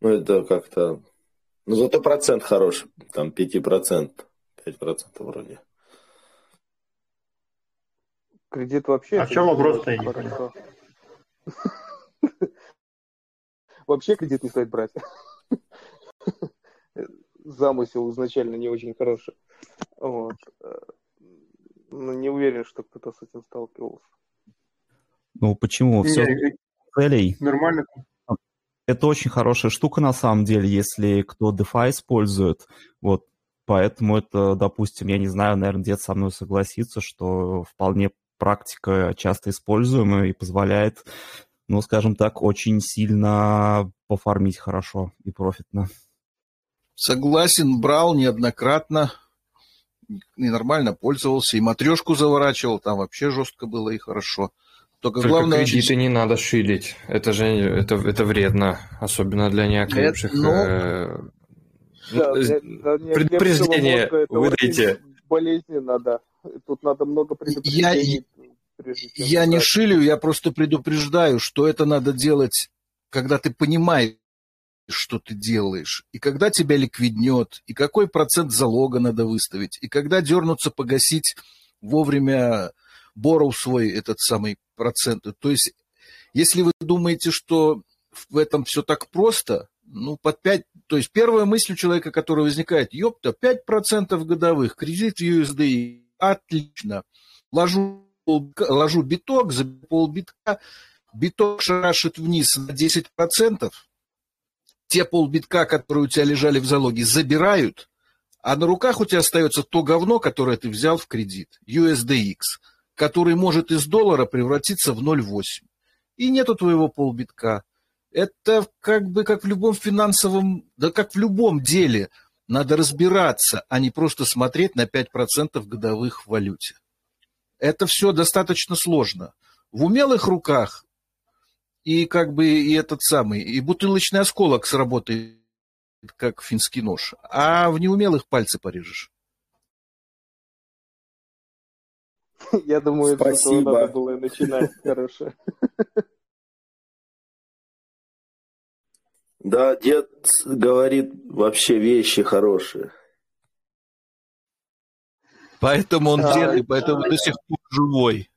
Ну, это как-то... Ну, зато процент хороший, там 5%, 5% вроде. Кредит вообще... А в чем вопрос-то, я не понял. Вообще кредит не стоит брать. Замысел изначально не очень хороший. Вот. Но не уверен, что кто-то с этим сталкивался. Ну почему? Все целей. Нормально. Это очень хорошая штука на самом деле, если кто DeFi использует. Вот Поэтому это, допустим, я не знаю, наверное, дед со мной согласится, что вполне практика часто используемая и позволяет, ну, скажем так, очень сильно пофармить хорошо и профитно. Согласен, брал неоднократно, и нормально пользовался, и матрешку заворачивал, там вообще жестко было и хорошо. Только, Только главное... кредиты не надо шилить. Это же это, это вредно, особенно для неокрепших. Это, ну... э, да, для, предупреждение выдайте. Болезненно, да. Тут надо много предупреждений. Я, я не шилю, я просто предупреждаю, что это надо делать, когда ты понимаешь, что ты делаешь, и когда тебя ликвиднет, и какой процент залога надо выставить, и когда дернуться погасить вовремя боров свой этот самый процент. То есть, если вы думаете, что в этом все так просто, ну, под 5, то есть первая мысль у человека, которая возникает, ёпта, 5% годовых, кредит в USD, отлично. Ложу, ложу биток за полбитка, биток шарашит вниз на 10%, те полбитка, которые у тебя лежали в залоге, забирают, а на руках у тебя остается то говно, которое ты взял в кредит, USDX, который может из доллара превратиться в 0,8. И нету твоего полбитка. Это как бы как в любом финансовом, да как в любом деле, надо разбираться, а не просто смотреть на 5% годовых в валюте. Это все достаточно сложно. В умелых руках и как бы и этот самый, и бутылочный осколок сработает, как финский нож, а в неумелых пальцы порежешь. Я думаю, Спасибо. этого надо было начинать, хорошее. Да, дед говорит вообще вещи хорошие. Поэтому он дед, и поэтому до сих пор живой.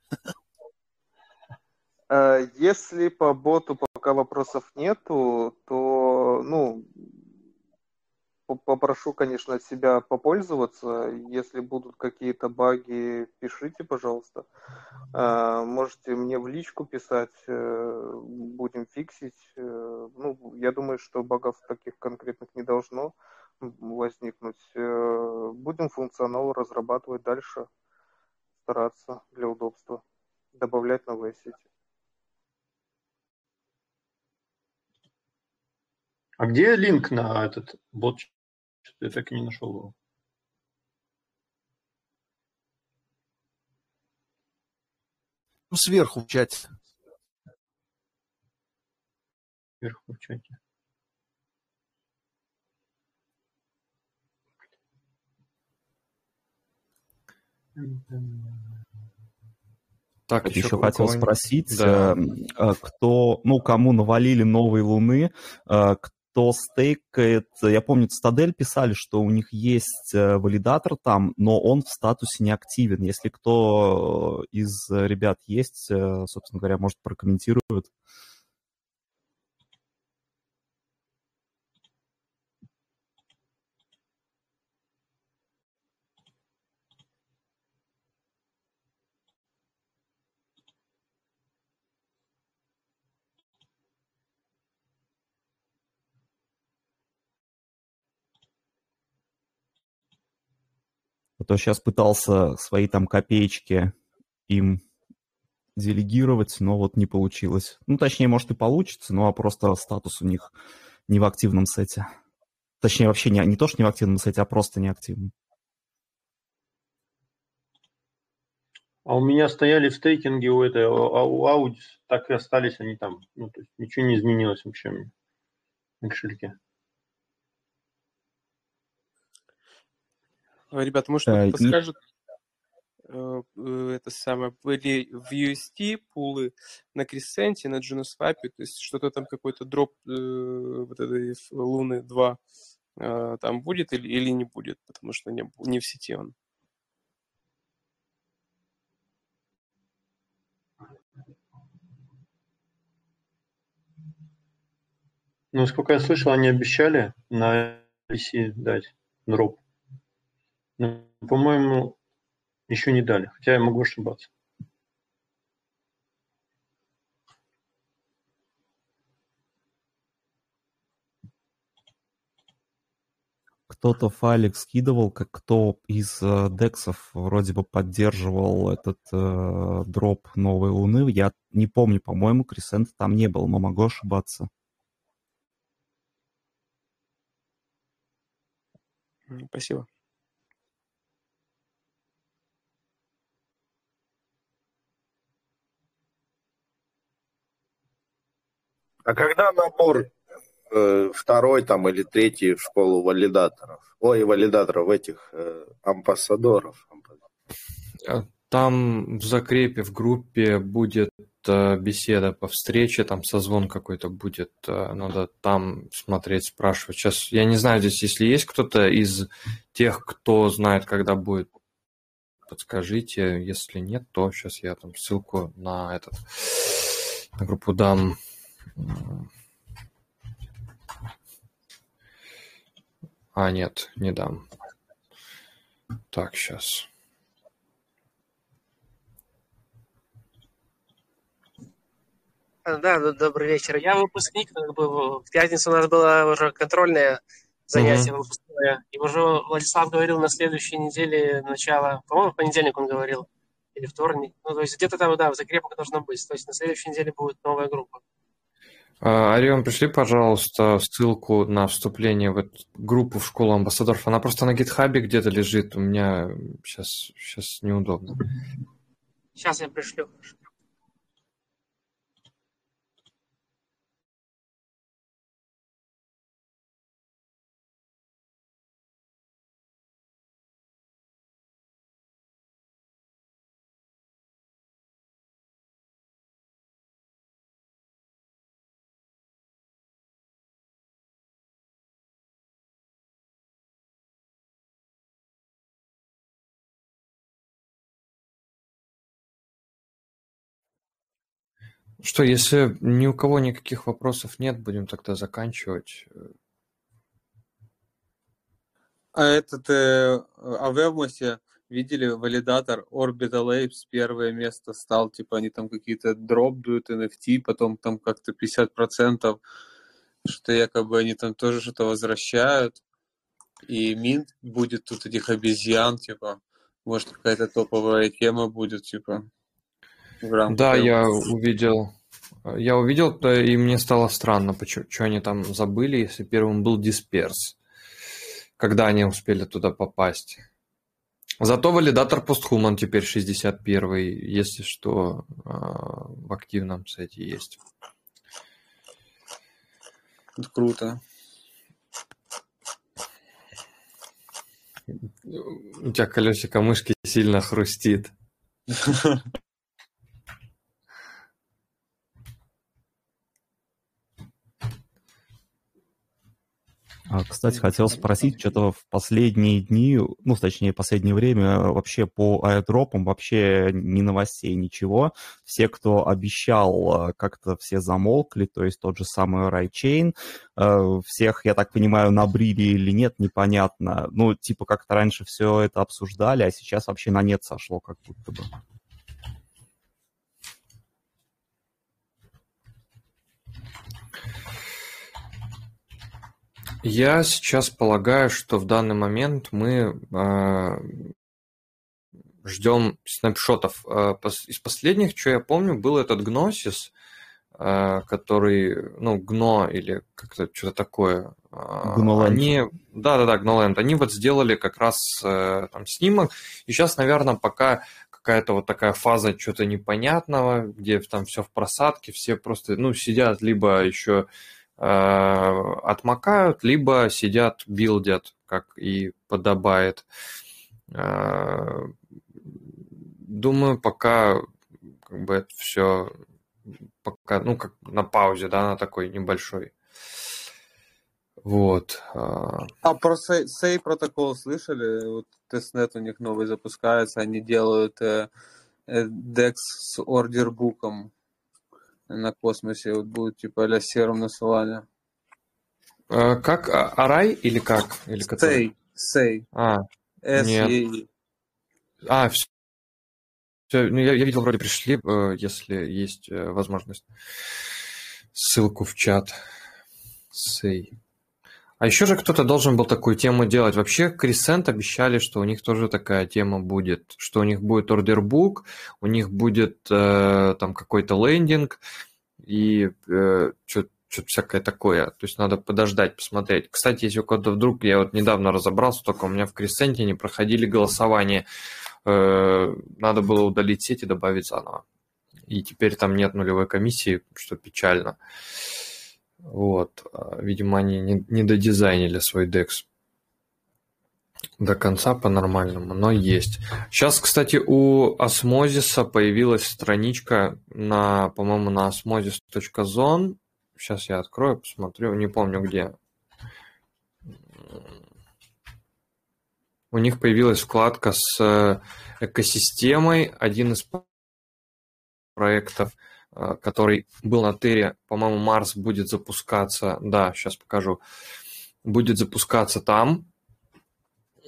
Э, если по боту пока вопросов нету, то, ну, попрошу, конечно, от себя попользоваться. Если будут какие-то баги, пишите, пожалуйста. Э, можете мне в личку писать, э, будем фиксить. Ну, я думаю, что багов таких конкретных не должно возникнуть. Будем функционал разрабатывать дальше, стараться для удобства, добавлять новые сети. А где линк на этот бот? Что-то я так и не нашел его. Ну, сверху в чате. Сверху в чате. Так, еще, еще хотел спросить, да. Э, кто, ну, кому навалили новые луны, э, кто стейкает, я помню, Цитадель писали, что у них есть э, валидатор там, но он в статусе не активен. Если кто из ребят есть, собственно говоря, может прокомментирует. То сейчас пытался свои там копеечки им делегировать, но вот не получилось. Ну, точнее, может и получится, но просто статус у них не в активном сете. Точнее, вообще не, не то, что не в активном сете, а просто неактивный. А у меня стояли в стейкинге у этой, а у Audis так и остались они там. Ну, то есть ничего не изменилось вообще на кошельке. Э, ребята, может, кто-то подскажет, э, э, это самое, были в UST пулы на Крисенте, на Джуносвапе, то есть что-то там какой-то дроп вот этой Луны 2 там будет или, или не будет, потому что не, не в сети он. Ну, сколько я слышал, они обещали на PC дать дроп. Ну, по-моему, еще не дали, хотя я могу ошибаться. кто-то файлик скидывал, как кто из э, дексов вроде бы поддерживал этот э, дроп новой луны. Я не помню, по-моему, Крисент там не был, но могу ошибаться. Спасибо. А когда набор э, второй там или третий в школу валидаторов? Ой, валидаторов, этих э, амбассадоров. Э, там в закрепе в группе будет э, беседа по встрече, там созвон какой-то будет, э, надо там смотреть, спрашивать. Сейчас я не знаю здесь, если есть кто-то из тех, кто знает, когда будет, подскажите. Если нет, то сейчас я там ссылку на этот на группу дам. А, нет, не дам. Так, сейчас. Да, добрый вечер. Я выпускник, как бы в пятницу у нас было уже контрольное занятие угу. выпускное. И уже Владислав говорил на следующей неделе начало, по-моему, в понедельник он говорил, или вторник. Ну, то есть где-то там, да, в закрепах должно быть. То есть на следующей неделе будет новая группа. А, Арион, пришли, пожалуйста, ссылку на вступление в эту группу в школу амбассадоров. Она просто на гитхабе где-то лежит. У меня сейчас, сейчас неудобно. Сейчас я пришлю. Что, если ни у кого никаких вопросов нет, будем тогда заканчивать. А этот, э, а в Эвмосе видели валидатор Orbital Apes первое место стал, типа они там какие-то дроп дают NFT, потом там как-то 50%, что якобы они там тоже что-то возвращают. И Минт будет тут этих обезьян, типа, может какая-то топовая тема будет, типа. Да, я увидел. Я увидел, и мне стало странно, почему, что они там забыли, если первым был Дисперс. Когда они успели туда попасть. Зато валидатор постхуман теперь 61 если что, а, в активном сете есть. Это круто. У тебя колесико мышки сильно хрустит. А, кстати, хотел спросить, что-то в последние дни, ну, точнее, последнее время вообще по аирдропам вообще ни новостей, ничего. Все, кто обещал, а, как-то все замолкли, то есть тот же самый Райчейн. А, всех, я так понимаю, набрили или нет, непонятно. Ну, типа как-то раньше все это обсуждали, а сейчас вообще на нет сошло как будто бы. Я сейчас полагаю, что в данный момент мы э, ждем снапшотов. Э, из последних, что я помню, был этот Гносис, э, который, ну, Гно или как-то что-то такое. Гноленд. Они, да-да-да, Гноленд. Они вот сделали как раз э, там снимок. И сейчас, наверное, пока какая-то вот такая фаза чего-то непонятного, где там все в просадке, все просто, ну, сидят либо еще отмокают, либо сидят, build ят, как и подобает. Э, думаю, пока как бы это все пока, ну, как на паузе, да, на такой небольшой. Вот. Э. А про Sei протокол слышали? Вот testnet у них новый запускается, они делают э, DEX с order book ом на космосе вот будет типа а-ля серум насылания. А, как? А, Арай или как? Или Сей. Сей. А, S нет. А, все. все. Ну, я, я видел, вроде пришли, э, если есть э, возможность. Ссылку в чат. Сей. А еще же кто-то должен был такую тему делать. Вообще, Crescent обещали, что у них тоже такая тема будет, что у них будет ордербук, у них будет э, там какой-то лендинг и э, что-то всякое такое. То есть надо подождать, посмотреть. Кстати, если у кого-то вдруг, я вот недавно разобрался, только у меня в Crescent не проходили голосование. Э, надо было удалить сеть и добавить заново. И теперь там нет нулевой комиссии, что печально. Э, Вот. А, видимо, они не, не додизайнили свой DEX до конца по-нормальному, но есть. Сейчас, кстати, у Осмозиса появилась страничка на, по-моему, на osmosis.zone. Сейчас я открою, посмотрю, не помню где. У них появилась вкладка с э, экосистемой. Один из проектов, который был на Тере, по-моему, Марс будет запускаться. Да, сейчас покажу. Будет запускаться там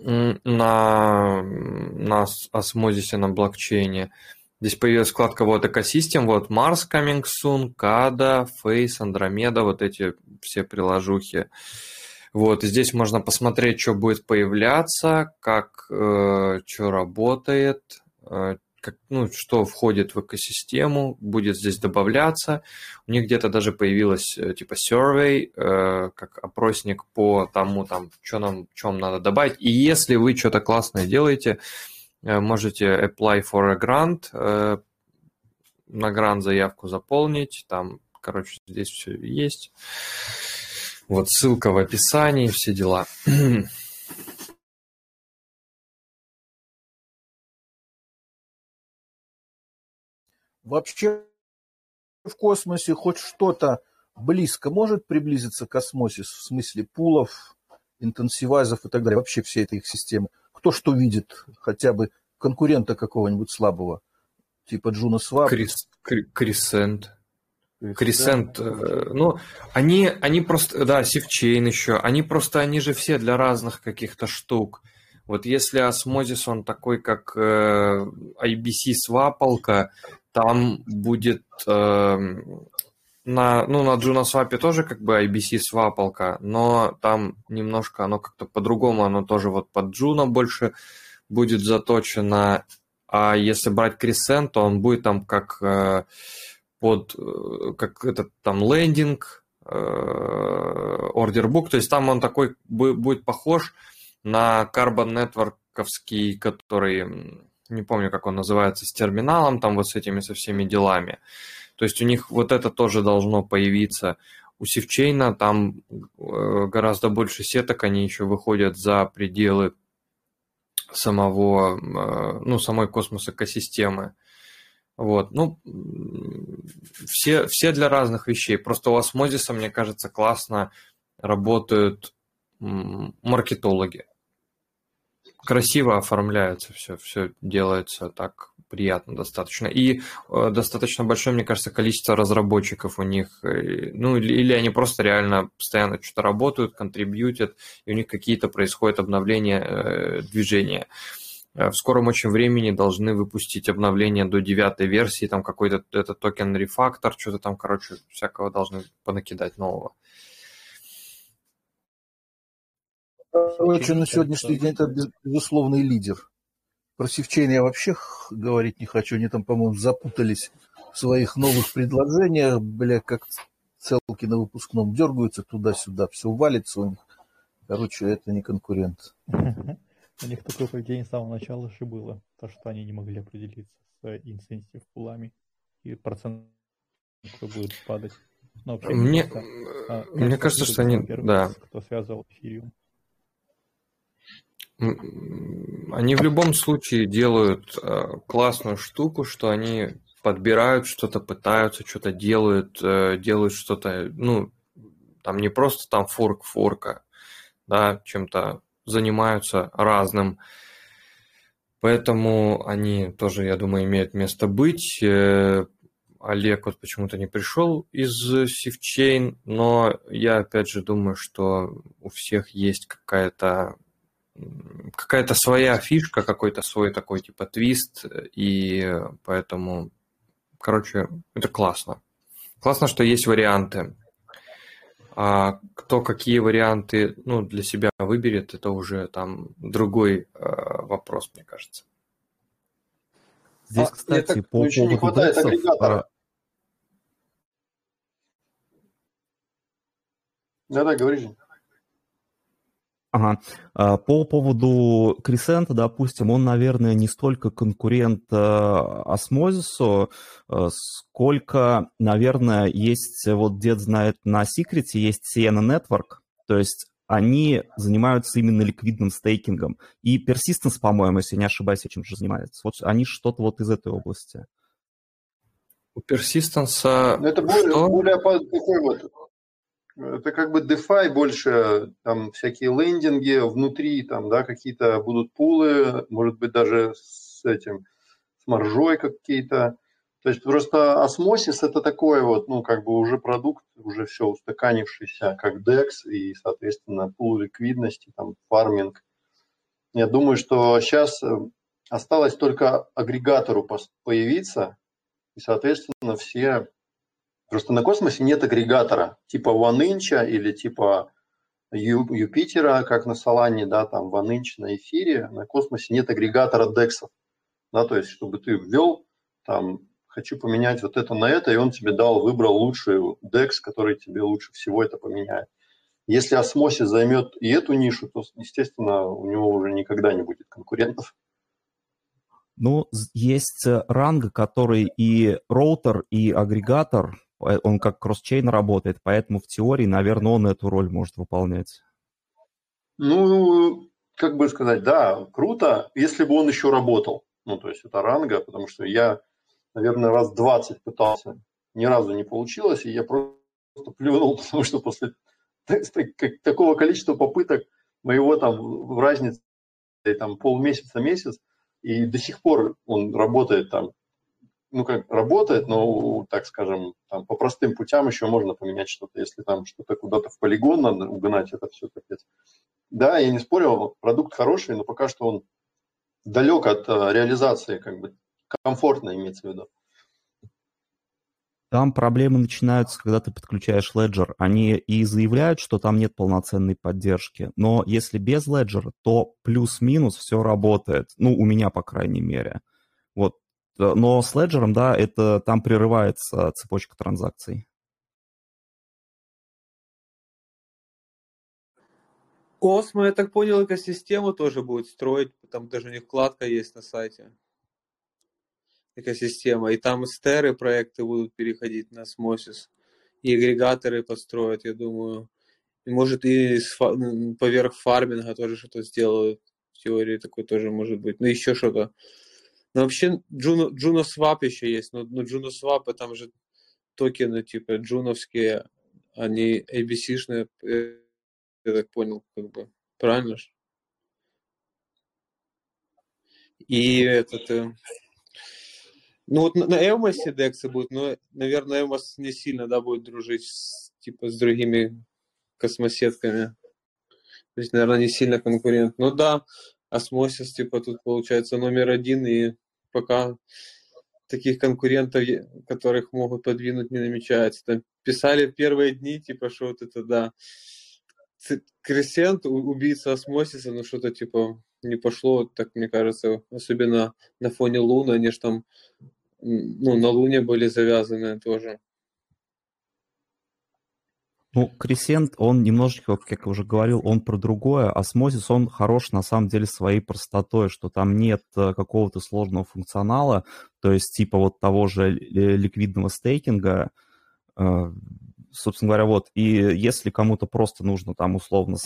на, на осмозисе на блокчейне. Здесь появилась вкладка вот экосистем, вот Mars Coming Soon, Kada, Face, Andromeda, вот эти все приложухи. Вот, и здесь можно посмотреть, что будет появляться, как, э, что работает, э, как, ну, что входит в экосистему, будет здесь добавляться. У них где-то даже появилась э, типа survey, э, как опросник по тому, там, что нам, вам надо добавить. И если вы что-то классное делаете, э, можете apply for a grant, э, на грант заявку заполнить, там, короче, здесь все есть. Вот ссылка в описании, все дела. Вообще в космосе хоть что-то близко может приблизиться к Osmosis у, в смысле пулов, incentives ов и так далее, вообще все этой их системы. Кто что видит, хотя бы конкурента какого-нибудь слабого, типа JunoSwap. Крис, Crescent. Crescent, э, ну, они, они просто, да, Sifchain еще, они просто, они же все для разных каких-то штук. Вот если Osmosis, он такой, как э, IBC свапалка, там будет э, на, ну, на JunoSwap тоже как бы IBC свапалка, но там немножко оно как-то по-другому, оно тоже вот под Juno больше будет заточено. А если брать Crescent, то он будет там как э, под э, как этот там лендинг, ордербук, то есть там он такой будет похож на Carbon Network, который не помню, как он называется, с терминалом, там вот с этими, со всеми делами. То есть у них вот это тоже должно появиться. У Sifchain а там э, гораздо больше сеток, они еще выходят за пределы самого, э, ну, самой космос-экосистемы. Вот, ну, все, все для разных вещей. Просто у Osmosis а, мне кажется, классно работают маркетологи красиво оформляется все, все делается так приятно достаточно. И э, достаточно большое, мне кажется, количество разработчиков у них. Э, ну, или, или они просто реально постоянно что-то работают, контрибьютят, и у них какие-то происходят обновления э, движения. Э, в скором очень времени должны выпустить обновление до девятой версии, там какой-то этот токен рефактор, что-то там, короче, всякого должны понакидать нового. Короче, на сегодняшний день это безусловный лидер. Про Sifchain я вообще говорить не хочу. Они там, по-моему, запутались в своих новых предложениях. Бля, как целки на выпускном дергаются туда-сюда. Все валится у них. Короче, это не конкурент. У них такое поведение с самого начала же было. То, что они не могли определиться с incentive пулами. И процент будет падать. Но вообще, мне, а, мне кажется, что они... Да. Кто связывал эфириум. Они в любом случае делают э, классную штуку, что они подбирают что-то, пытаются, что-то делают, э, делают что-то, ну, там не просто там форк форка, да, чем-то занимаются разным. Поэтому они тоже, я думаю, имеют место быть. Э, Олег вот почему-то не пришел из Sifchain, но я опять же думаю, что у всех есть какая-то какая-то своя фишка, какой-то свой такой типа твист, и поэтому, короче, это классно. Классно, что есть варианты. А кто какие варианты ну, для себя выберет, это уже там другой э, вопрос, мне кажется. Здесь, а, кстати, так, по поводу не хватает агрегатора. Да-да, говори же. Ага. А, по поводу Крисента, допустим, он, наверное, не столько конкурент Осмозису, сколько, наверное, есть, вот дед знает, на Секрете есть Sienna Network, то есть они занимаются именно ликвидным стейкингом. И Persistence, по-моему, если не ошибаюсь, чем же занимается. Вот они что-то вот из этой области. У Persistence... Ну, это более, более такой вот это как бы DeFi больше, там всякие лендинги, внутри там, да, какие-то будут пулы, может быть, даже с этим, с маржой какие-то. То есть просто осмосис это такой вот, ну, как бы уже продукт, уже все устаканившийся, как DEX и, соответственно, пул ликвидности, там, фарминг. Я думаю, что сейчас э, осталось только агрегатору появиться, и, соответственно, все Просто на космосе нет агрегатора типа OneInch или типа Юпитера, как на Солане, да, там OneInch на эфире. На космосе нет агрегатора дексов. Да, то есть, чтобы ты ввел, там, хочу поменять вот это на это, и он тебе дал, выбрал лучший DEX, который тебе лучше всего это поменяет. Если осмосис займет и эту нишу, то, естественно, у него уже никогда не будет конкурентов. Ну, есть э, ранг, который и роутер, и агрегатор он как кросс-чейн работает, поэтому в теории, наверное, он эту роль может выполнять. Ну, как бы сказать, да, круто, если бы он еще работал. Ну, то есть это ранга, потому что я, наверное, раз 20 пытался, ни разу не получилось, и я просто плюнул, потому что после такого количества попыток моего там в разнице там полмесяца, месяц, и до сих пор он работает там ну, как работает, но, так скажем, там, по простым путям еще можно поменять что-то. Если там что-то куда-то в полигон надо угнать, это все капец. Да, я не спорил, продукт хороший, но пока что он далек от а, реализации, как бы комфортно имеется в виду. Там проблемы начинаются, когда ты подключаешь Ledger. Они и заявляют, что там нет полноценной поддержки, но если без Ledger, то плюс-минус все работает. Ну, у меня, по крайней мере. Э, но с Ledger, да, это там прерывается цепочка транзакций. Осмо, я так понял, экосистему тоже будет строить, там даже у них вкладка есть на сайте. Экосистема. И там стеры проекты будут переходить на Osmosis. И агрегаторы построят, я думаю. И может и поверх фарминга тоже что-то сделают. В теории такой тоже может быть. Ну еще что-то. Ну, вообще, Juno, Juno Swap еще есть, но, но Juno Swap, там же токены, типа, джуновские, они ABC-шные, я так понял, как бы, правильно же? И этот, э, ну вот на, на Эвмосе дексы будет, но, наверное, Эвмос не сильно, да, будет дружить с, типа, с другими космосетками. То есть, наверное, не сильно конкурент. Ну да, Osmosis, типа, тут получается номер один, и пока таких конкурентов, которых могут подвинуть, не намечается. Там писали первые дни, типа, что вот это, да, Crescent, убийца Osmosis а, но что-то, типа, не пошло, так мне кажется, особенно на фоне Луны, они же там, ну, на Луне были завязаны тоже. Ну, Crescent, он немножечко, как я уже говорил, он про другое. Osmosis, он хорош на самом деле своей простотой, что там нет э, какого-то сложного функционала, то есть типа вот того же ликвидного стейкинга, э, собственно говоря, вот. И если кому-то просто нужно там условно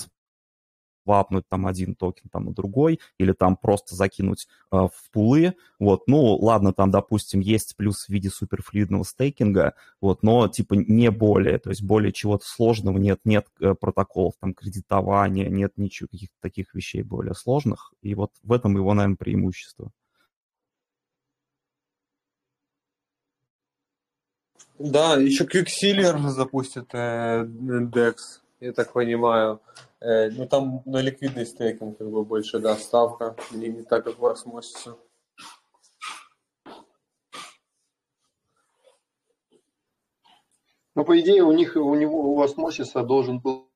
swap нуть там один токен там на другой, или там просто закинуть э, в пулы, вот, ну, ладно, там, допустим, есть плюс в виде superfluid ного стейкинга, вот, но, типа, не более, то есть более чего-то сложного нет, нет э, протоколов там кредитования, нет ничего, каких-то таких вещей более сложных, и вот в этом его, наверное, преимущество. Да, еще Quicksilver запустит э, DEX, я так понимаю. Э, ну, там на ликвидный стейкинг как бы больше, да, ставка, не, не так, как в осмосисе. Ну, по идее, у них, у него, у Osmosis а должен был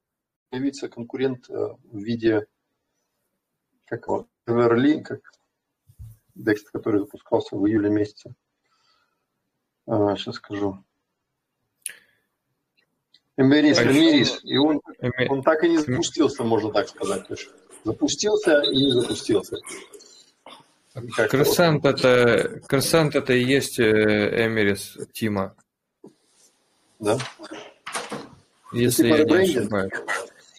появиться конкурент э, в виде, как его, Everly, как DEX, который запускался в июле месяце. Сейчас скажу. Emeris, Emeris. И он, он так и не запустился, можно так сказать. Запустился и не запустился. Crescent это, Crescent это и есть э, Emeris тима. Да? Если я не ошибаюсь.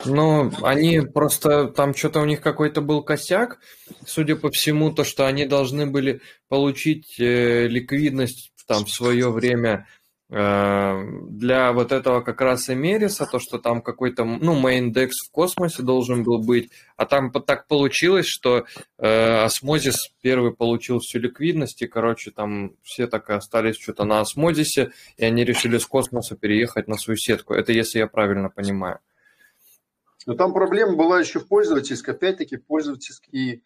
Ну, они просто, там что-то у них какой-то был косяк, судя по всему, то, что они должны были получить э, ликвидность там в свое время для вот этого как раз Emeris а, то, что там какой-то, ну, main DEX в космосе должен был быть, а там так получилось, что э, Osmosis первый получил всю ликвидность, и, короче, там все так и остались что-то на Osmosis е, и они решили с космоса переехать на свою сетку. Это если я правильно понимаю. Но там проблема была еще в пользовательской, опять-таки, пользовательский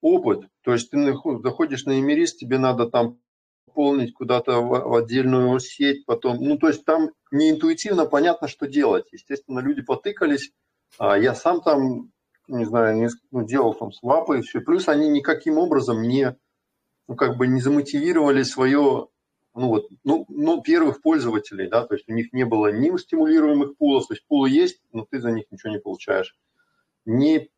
опыт. То есть ты заходишь на Эмерис, тебе надо там заполнить куда-то в, в отдельную сеть, потом, ну, то есть там не интуитивно понятно, что делать. Естественно, люди потыкались, а я сам там, не знаю, не, ну, делал там свапы и все. Плюс они никаким образом не, ну, как бы не замотивировали свое, ну, вот, ну, ну, первых пользователей, да, то есть у них не было ни стимулируемых пулов, то есть пулы есть, но ты за них ничего не получаешь. Ни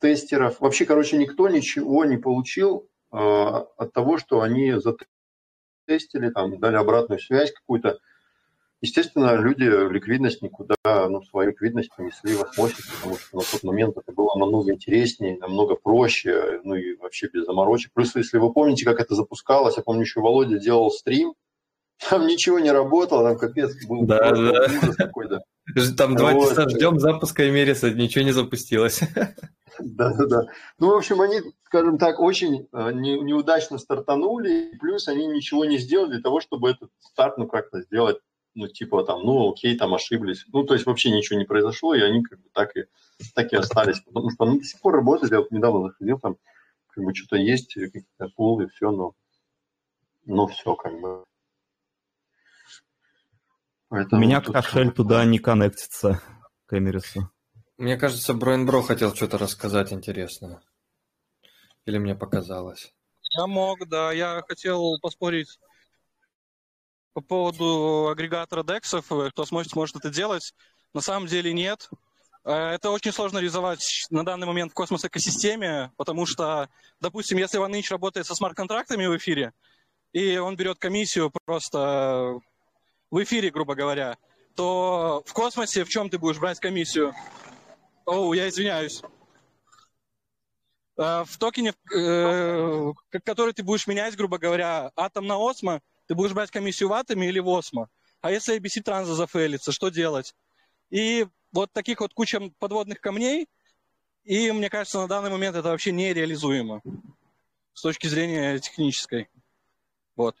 тестеров, вообще, короче, никто ничего не получил э, от того, что они тестили, там, дали обратную связь какую-то. Естественно, люди ликвидность никуда, ну, свою ликвидность понесли в осмосис, потому что на тот момент это было намного интереснее, намного проще, ну и вообще без заморочек. Плюс, если вы помните, как это запускалось, я помню, еще Володя делал стрим, там ничего не работало, там капец был да, да. какой-то. Там два вот. часа ждем запуска Эмериса, ничего не запустилось. Да, да, да. Ну, в общем, они, скажем так, очень э, не, неудачно стартанули, плюс они ничего не сделали для того, чтобы этот старт, ну, как-то сделать, ну, типа там, ну, окей, там ошиблись. Ну, то есть вообще ничего не произошло, и они как бы так и, так и остались. Потому что они до сих пор работают. Я вот недавно заходил, там, как бы что-то есть, какие-то пулы, все, но, но все, как бы. Поэтому У меня кошель туда не коннектится к Эмерису. Мне кажется, Бро хотел что-то рассказать интересное. Или мне показалось? Я мог, да. Я хотел поспорить по поводу агрегатора дексов, кто сможет, сможет это делать. На самом деле нет. Э, это очень сложно реализовать на данный момент в космос-экосистеме, потому что, допустим, если OneInch работает со смарт-контрактами в эфире, и он берет комиссию просто в эфире, грубо говоря, то в космосе в чем ты будешь брать комиссию? Оу, я извиняюсь. Э, в токене, э, который ты будешь менять, грубо говоря, атом на осмо, ты будешь брать комиссию в атоме или в осмо. А если ABC транза зафейлится, что делать? И вот таких вот куча подводных камней, и мне кажется, на данный момент это вообще нереализуемо с точки зрения технической. Вот.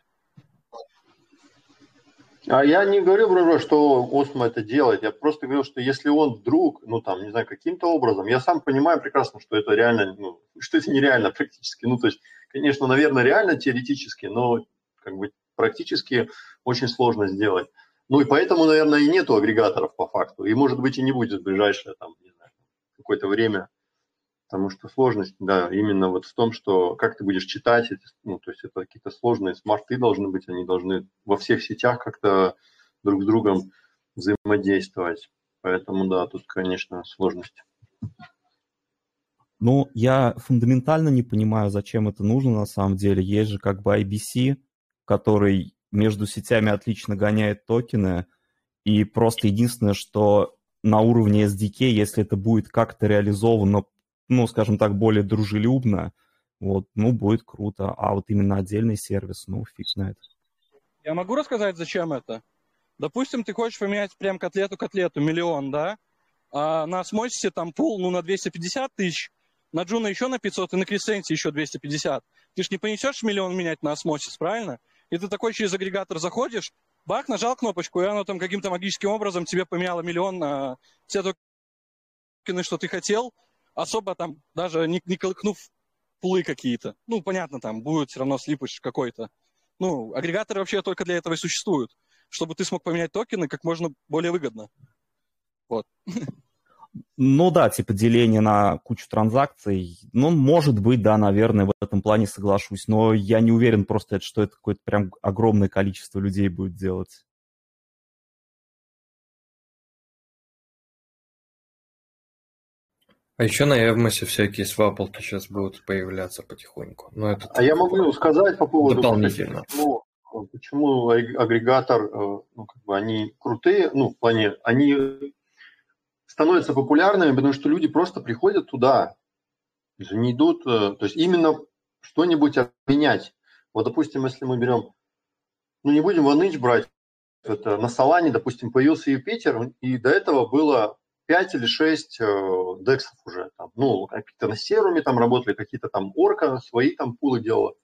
А я не говорил, Бро, что Осмо это делает. Я просто говорил, что если он вдруг, ну там, не знаю, каким-то образом, я сам понимаю прекрасно, что это реально, ну, что это нереально практически. Ну, то есть, конечно, наверное, реально теоретически, но как бы практически очень сложно сделать. Ну и поэтому, наверное, и нету агрегаторов по факту. И, может быть, и не будет в ближайшее, там, не знаю, какое-то время. Потому что сложность, да, именно вот в том, что как ты будешь читать, ну, то есть это какие-то сложные смарты должны быть, они должны во всех сетях как-то друг с другом взаимодействовать. Поэтому, да, тут, конечно, сложность. Ну, я фундаментально не понимаю, зачем это нужно на самом деле. Есть же как бы IBC, который между сетями отлично гоняет токены, и просто единственное, что на уровне SDK, если это будет как-то реализовано ну, скажем так, более дружелюбно, вот, ну, будет круто. А вот именно отдельный сервис, ну, фиг знает. Я могу рассказать, зачем это? Допустим, ты хочешь поменять прям котлету-котлету, миллион, да? А на Осмосисе там пул, ну, на 250 тысяч, на Juno еще на 500 и на Crescent е еще 250. Ты ж не понесешь миллион менять на Osmosis, правильно? И ты такой через агрегатор заходишь, бах, нажал кнопочку, и оно там каким-то магическим образом тебе поменяло миллион на все токены, что ты хотел, особо там даже не, не колыкнув пулы какие-то. Ну, понятно, там будет все равно слипыч какой-то. Ну, агрегаторы вообще только для этого и существуют, чтобы ты смог поменять токены как можно более выгодно. Вот. Ну да, типа деление на кучу транзакций. Ну, может быть, да, наверное, в этом плане соглашусь. Но я не уверен просто, что это какое-то прям огромное количество людей будет делать. А еще на Эвмосе всякие свапалки сейчас будут появляться потихоньку. Но это а я могу сказать по поводу... Дополнительно. Почему, почему агрегатор, э, ну, как бы они крутые, ну, в плане, они становятся популярными, потому что люди просто приходят туда, не идут, э, то есть именно что-нибудь обменять. Вот, допустим, если мы берем, ну, не будем OneInch брать, это на Солане, допустим, появился Юпитер, и до этого было 5 или 6 э, дексов уже. Там, ну, какие-то на серуме там работали, какие-то там орка свои там пулы делала.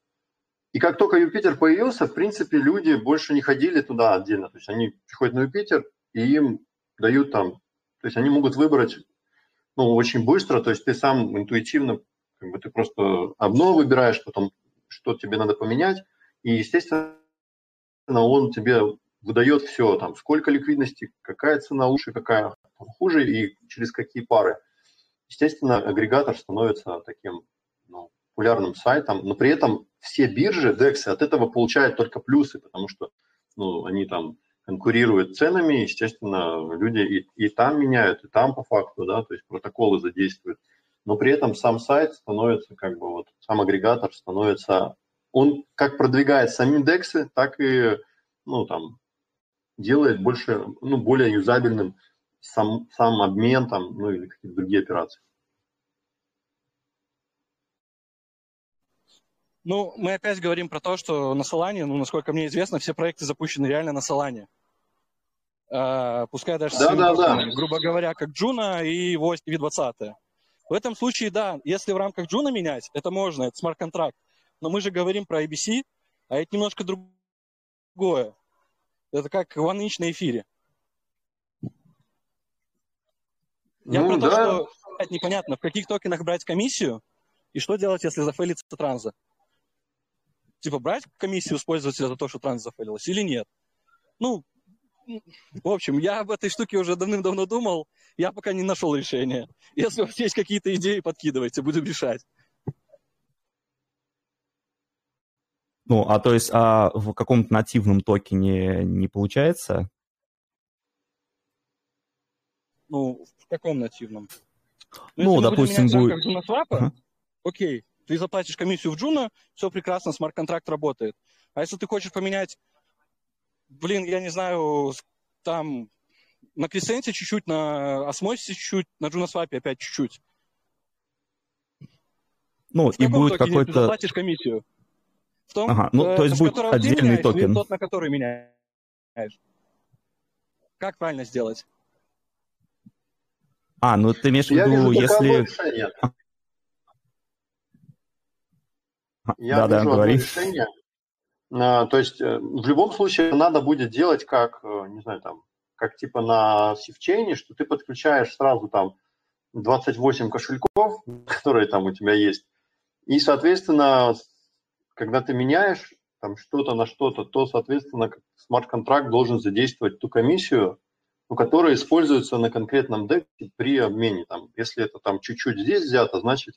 И как только Юпитер появился, в принципе, люди больше не ходили туда отдельно. То есть они приходят на Юпитер, и им дают там, то есть они могут выбрать ну, очень быстро, то есть ты сам интуитивно, как бы ты просто одно выбираешь, потом что тебе надо поменять, и, естественно, он тебе выдает все, там, сколько ликвидности, какая цена лучше, какая хуже и через какие пары. Естественно, агрегатор становится таким ну, популярным сайтом, но при этом все биржи, DEX, от этого получают только плюсы, потому что ну, они там конкурируют ценами, естественно, люди и, и там меняют, и там по факту, да, то есть протоколы задействуют. Но при этом сам сайт становится, как бы вот, сам агрегатор становится, он как продвигает сами DEX, так и, ну, там, делает больше, ну, более юзабельным сам, сам обмен там, ну или какие-то другие операции. Ну, мы опять говорим про то, что на Solana, ну, насколько мне известно, все проекты запущены реально на Solana. Uh, пускай даже да, да, да. грубо говоря, как Джуна и V20. В этом случае, да, если в рамках Juno менять, это можно, это смарт-контракт. Но мы же говорим про IBC, а это немножко другое. Это как 1inch на эфире. Я ну, про то, да. что это непонятно, в каких токенах брать комиссию и что делать, если за fail ится транза. Типа брать комиссию с пользователя за то, что транс за fail илась или нет. Ну, в общем, я об этой штуке уже давным-давно думал, я пока не нашел решения. Если у вас есть какие-то идеи, подкидывайте, будем решать. Ну, а то есть а в каком-то нативном токене не получается? Ну, каком нативном? Ну, ну допустим, будет... JunoSwap а, ага. окей, ты заплатишь комиссию в Juno, все прекрасно, смарт-контракт работает. А если ты хочешь поменять, блин, я не знаю, там на Crescent е чуть-чуть, на Osmosis е чуть-чуть, на JunoSwap е опять чуть-чуть. Ну, в и будет какой-то... Ты заплатишь комиссию? В том, ага, ну, то есть будет отдельный меняешь, токен. тот, на который меняешь. Как правильно сделать? А, ну ты имеешь в виду, если... Я да, вижу да, говори. решение. А, то есть э, в любом случае надо будет делать как, э, не знаю, там, как типа на севчейне, что ты подключаешь сразу там 28 кошельков, которые там у тебя есть, и, соответственно, когда ты меняешь там что-то на что-то, то, соответственно, смарт-контракт должен задействовать ту комиссию, ну, которая используется на конкретном деке при обмене. Там, если это там чуть-чуть здесь взято, значит,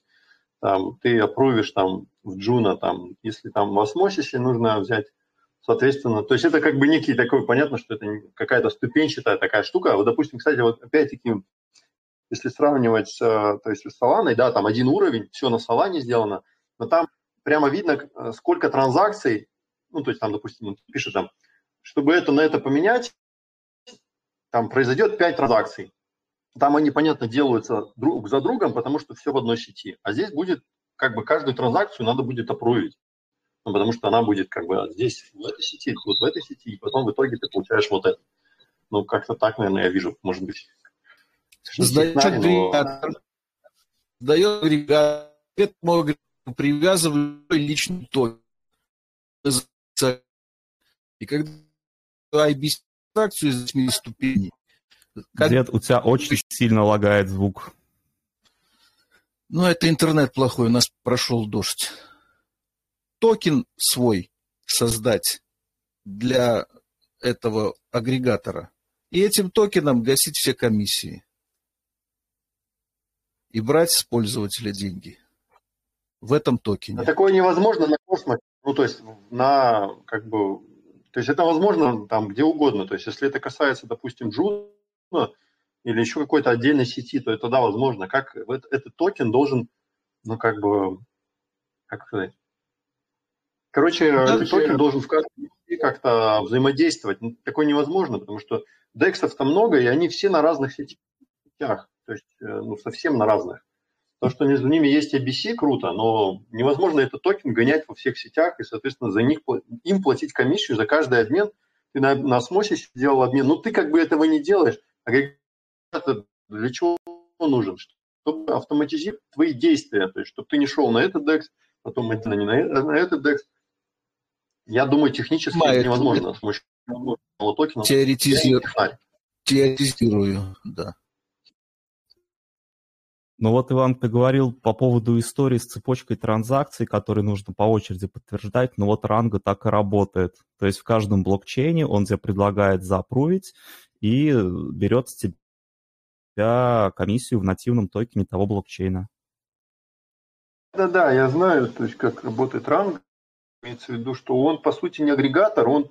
там, ты опровишь там в Джуна, там, если там в осмосисе нужно взять, соответственно, то есть это как бы некий такой, понятно, что это какая-то ступенчатая такая штука. Вот, допустим, кстати, вот опять-таки, если сравнивать с, то есть с Соланой, да, там один уровень, все на Солане сделано, но там прямо видно, э, сколько транзакций, ну, то есть там, допустим, пишет там, чтобы это на это поменять, там произойдет 5 транзакций. Там они, понятно, делаются друг за другом, потому что все в одной сети. А здесь будет, как бы, каждую транзакцию надо будет опровить. Ну, потому что она будет, как бы, здесь, в этой сети, вот в этой сети, и потом в итоге ты получаешь вот это. Ну, как-то так, наверное, я вижу, может быть. Сдает агрегатор. Сдает агрегатор, привязываю личный токен. И когда IBC абстракцию из 8 ступеней. Как... Дед, у тебя очень сильно лагает звук. Ну, это интернет плохой, у нас прошел дождь. Токен свой создать для этого агрегатора. И этим токеном гасить все комиссии. И брать с пользователя деньги в этом токене. А такое невозможно на космосе. Ну, то есть на, как бы, то есть это возможно там где угодно. То есть если это касается, допустим, Juno, или еще какой-то отдельной сети, то это да, возможно. Как этот токен должен, ну, как бы, как сказать, Короче, да, этот токен должен в каждом как-то взаимодействовать. Ну, такое невозможно, потому что DEX ов-то много, и они все на разных сетях. То есть, э, ну, совсем на разных. То, что между ними есть ABC, круто, но невозможно этот токен гонять во всех сетях и, соответственно, за них им платить комиссию за каждый обмен. Ты на, на осмосе сделал обмен, ну ты как бы этого не делаешь. А это для чего нужен? Чтобы автоматизировать твои действия, то есть чтобы ты не шел на этот DEX, потом не на, на этот DEX, я думаю, технически Ма, это невозможно. Теоретизирую. Теоретизирую, да. Ну вот, Иван, ты говорил по поводу истории с цепочкой транзакций, которые нужно по очереди подтверждать, но вот Ранго так и работает. То есть в каждом блокчейне он тебе предлагает запрувить и берет с тебя комиссию в нативном токене того блокчейна. Да-да, я знаю, то есть как работает ранг имеется в виду, что он, по сути, не агрегатор, он,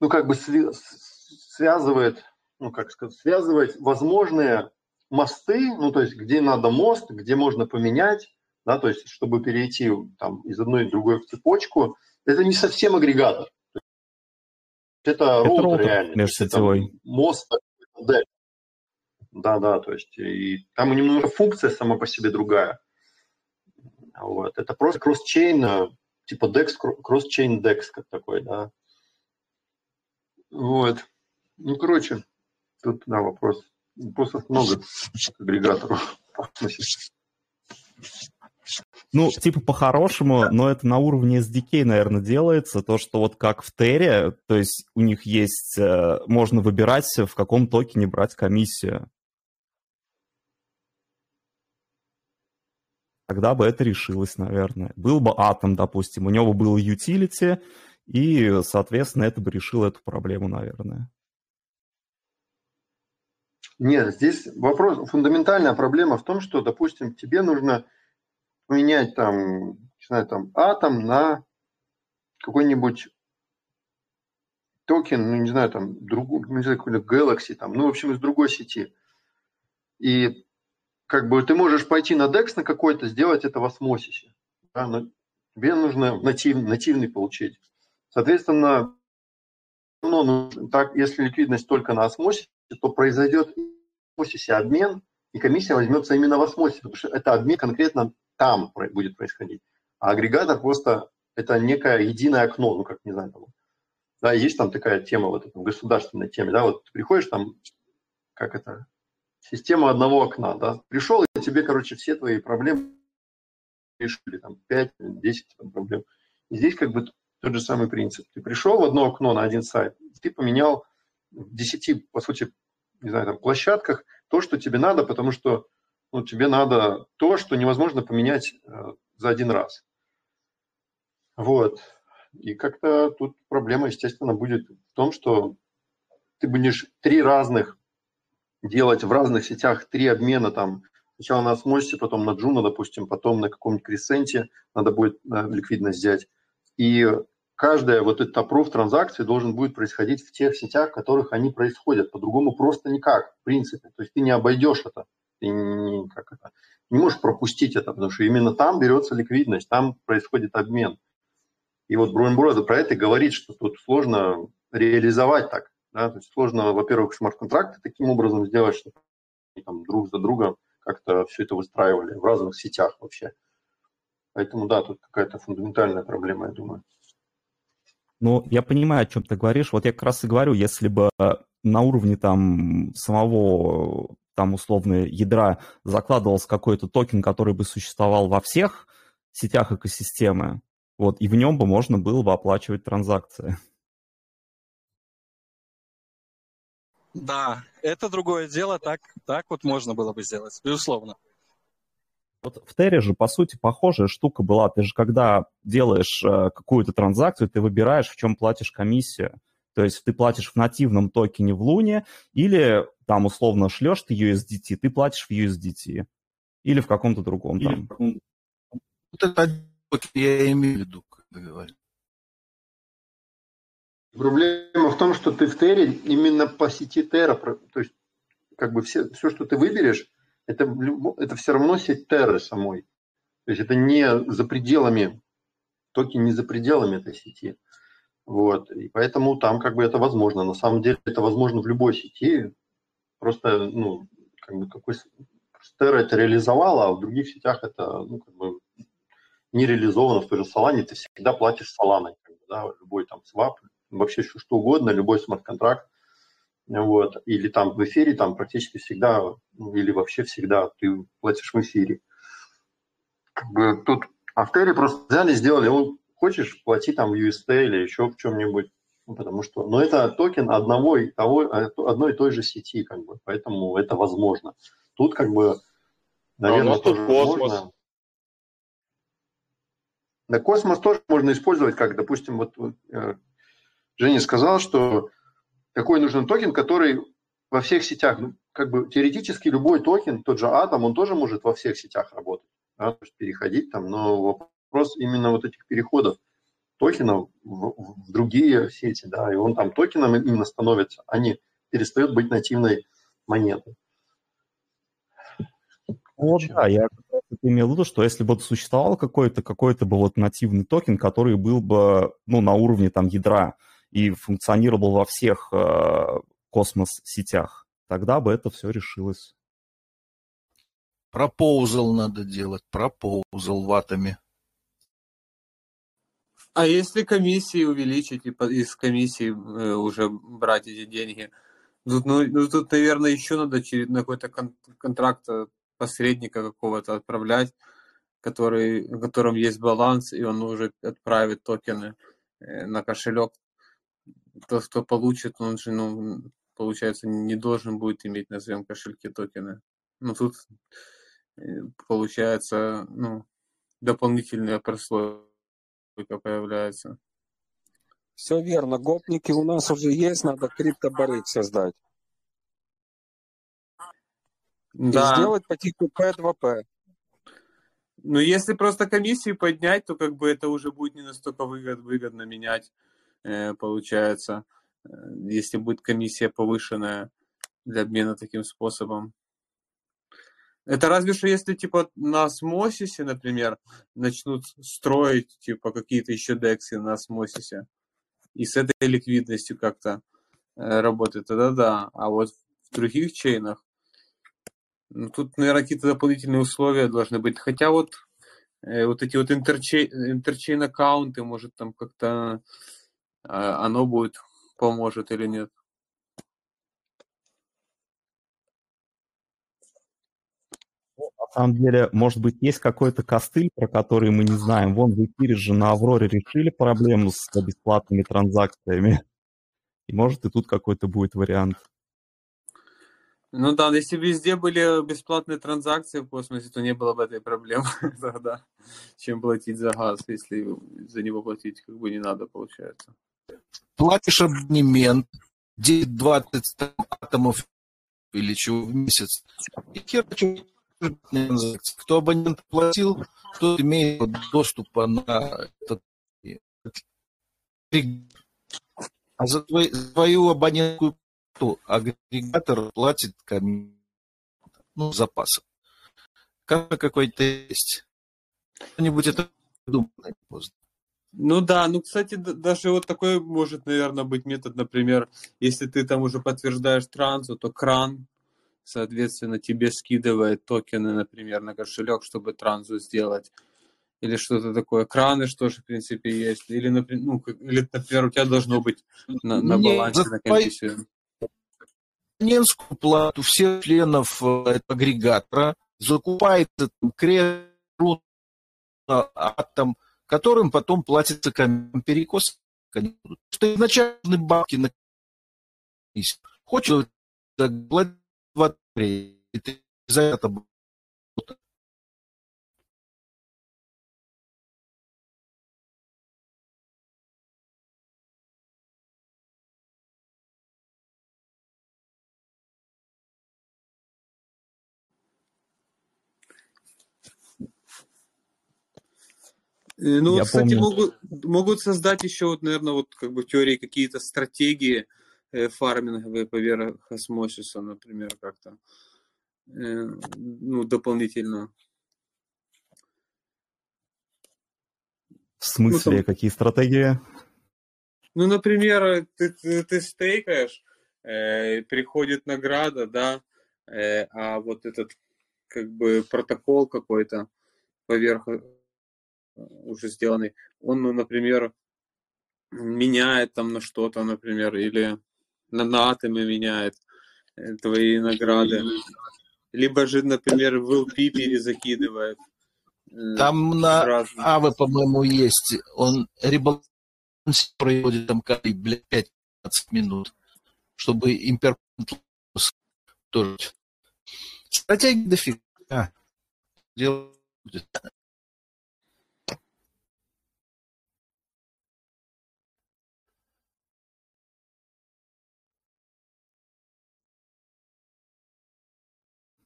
ну, как бы связывает, ну, как сказать, связывает возможные мосты, ну, то есть, где надо мост, где можно поменять, да, то есть, чтобы перейти там из одной в другой в цепочку, это не совсем агрегатор. Это, это роутер реально. Межсетевой. Мост, да. Да, да, то есть, и там немного функция сама по себе другая. Вот. Это просто кросс-чейн типа DEX, cross-chain DEX как такой, да. Вот. Ну, короче, тут, да, вопрос. Вопросов много к. Ну, типа по-хорошему, но это на уровне SDK, наверное, делается. То, что вот как в Терре, то есть у них есть, э, можно выбирать, в каком токене брать комиссию. тогда бы это решилось, наверное. Был бы атом, допустим, у него был utility, и, соответственно, это бы решило эту проблему, наверное. Нет, здесь вопрос, фундаментальная проблема в том, что, допустим, тебе нужно поменять там, не знаю, там атом на какой-нибудь токен, ну, не знаю, там, другую, не знаю, какой-то Galaxy, там, ну, в общем, из другой сети. И как бы ты можешь пойти на DEX на какой-то, сделать это в осмосисе. Да, но тебе нужно натив, нативный получить. Соответственно, ну, так, если ликвидность только на осмосисе, то произойдет в осмосисе обмен, и комиссия возьмется именно в осмосисе, потому что это обмен конкретно там будет происходить. А агрегатор просто это некое единое окно, ну как не знаю, там, да, есть там такая тема вот эта государственной теме, да, вот ты приходишь там, как это, система одного окна, да, пришел, и тебе, короче, все твои проблемы решили, там, 5-10 проблем. И здесь как бы тот же самый принцип. Ты пришел в одно окно на один сайт, ты поменял 10, по сути, не знаю, там, площадках то, что тебе надо, потому что ну, тебе надо то, что невозможно поменять э, за один раз. Вот. И как-то тут проблема, естественно, будет в том, что ты будешь три разных делать в разных сетях три обмена там, сначала на Osmosis е, потом на Juno, допустим, потом на каком-нибудь Crescent е надо будет э, ликвидность взять. И каждая вот этот approve транзакции должен будет происходить в тех сетях, в которых они происходят. По-другому просто никак, в принципе. То есть ты не обойдешь это. Ты не, как это, не можешь пропустить это, потому что именно там берется ликвидность, там происходит обмен. И вот Бруен Брода про это говорит, что тут сложно реализовать так. Да? То есть сложно, во-первых, смарт-контракты таким образом сделать, чтобы они там друг за другом как-то все это выстраивали в разных сетях вообще. Поэтому да, тут какая-то фундаментальная проблема, я думаю. Ну, я понимаю, о чем ты говоришь. Вот я как раз и говорю, если бы на уровне там самого там условно ядра закладывался какой-то токен, который бы существовал во всех сетях экосистемы, вот, и в нем бы можно было бы оплачивать транзакции. Да, это другое дело, так, так вот можно было бы сделать, безусловно. Вот в Терре же, по сути, похожая штука была. Ты же, когда делаешь э, какую-то транзакцию, ты выбираешь, в чем платишь комиссию. То есть ты платишь в нативном токене в Луне или там условно шлешь ты USDT, ты платишь в USDT. Или в каком-то другом там. Вот это я имею в виду, когда говорю. Проблема в том, что ты в Терре именно по сети Терра, то есть как как бы все, все, что ты выберешь, это, это все равно сеть Терры самой. То есть это не за пределами, токен не за пределами этой сети. Вот. И поэтому там как бы это возможно. На самом деле это возможно в любой сети. Просто, ну, как бы какой Terra это реализовала, а в других сетях это, ну, как бы не реализовано. В той же Solana ты всегда платишь Solana. Как бы, да, любой там свап, вообще что, что угодно, любой смарт-контракт. Вот. Или там в эфире там практически всегда, ну, или вообще всегда ты платишь в эфире. Как бы тут а в Терре просто взяли, сделали, ну, хочешь, плати там в UST или еще в чем-нибудь. Ну, потому что, но это токен одного и того, одной и той же сети, как бы, поэтому это возможно. Тут как бы, наверное, а у нас тоже космос. Можно. Да, космос тоже можно использовать, как, допустим, вот э, Женя сказал, что какой нужен токен, который во всех сетях, ну, как бы теоретически любой токен, тот же атом, он тоже может во всех сетях работать да, то есть переходить там, но вопрос именно вот этих переходов токенов в, в другие сети, да, и он там токеном именно становится, а не перестает быть нативной монетой. Вот, да, я имел в виду, что если бы существовал какой-то какой-то бы вот нативный токен, который был бы, ну, на уровне там ядра и функционировал во всех э, космос-сетях, тогда бы это все решилось. Пропоузал надо делать, пропоузал ватами. А если комиссии увеличить и из комиссии э, уже брать эти деньги? Тут, ну, ну, тут, наверное, еще надо через на какой-то кон- контракт э, посредника какого-то отправлять, который, в котором есть баланс, и он уже отправит токены э, на кошелек. Тот, кто получит, он же, ну, получается, не должен будет иметь на своем кошельке токены. Ну, тут получается, ну, дополнительная прослойка появляется. Все верно. Гопники у нас уже есть, надо криптобары создать. Да. И сделать по типу P2P. Ну, если просто комиссию поднять, то как бы это уже будет не настолько выгод, выгодно менять, э, получается, э, если будет комиссия повышенная для обмена таким способом. Это разве что если, типа, на осмосисе, например, начнут строить, типа, какие-то еще дексы на осмосисе, и с этой ликвидностью как-то э, работает, тогда да. А вот в других чейнах, ну, тут, наверное, какие-то дополнительные условия должны быть. Хотя вот э, вот эти вот интерчейн, интерчейн аккаунты, может, там как-то э, оно будет, поможет или нет. самом деле, может быть, есть какой-то костыль, про который мы не знаем. Вон в эфире же на Авроре решили проблему с бесплатными транзакциями. И может и тут какой-то будет вариант. Ну да, если везде были бесплатные транзакции в космосе, то не было бы этой проблемы тогда, чем платить за газ, если за него платить как бы не надо, получается. Платишь абонемент, 10-20 атомов или чего в месяц, и хер кто абонент платил, тот имеет доступ на этот а за твою абонентскую плату агрегатор платит ну, запасом. Как какой-то есть. Кто-нибудь это думает поздно. Ну да, ну, кстати, даже вот такой может, наверное, быть метод, например, если ты там уже подтверждаешь трансу, то кран соответственно, тебе скидывает токены, например, на кошелек, чтобы транзу сделать. Или что-то такое. Краны, что же, в принципе, есть. Или, например, ну, или, например у тебя должно быть на, на балансе, на комиссию. Абонентскую плату всех членов э, агрегатора закупает кредит атом, которым потом платится перекос. Что изначально бабки на Хочет платить за это Ну, Я кстати, помню. могут, могут создать еще, вот, наверное, вот как бы в теории какие-то стратегии, э, фарминговые поверх осмосиса, например, как-то, э, ну, дополнительно. В смысле, ну, там, какие стратегии? Ну, например, ты, ты, ты стейкаешь, э, приходит награда, да, э, а вот этот как бы протокол какой-то поверх э, уже сделанный, он, ну, например, меняет там на что-то, например, или на, на атомы меняет э, твои награды. Либо же, например, в LP перезакидывает. Э, там на разные. АВ, по-моему, есть. Он ребаланс проводит там каждые, блядь, 5-15 минут, чтобы импер тоже. Стратегия дофига. Дело будет.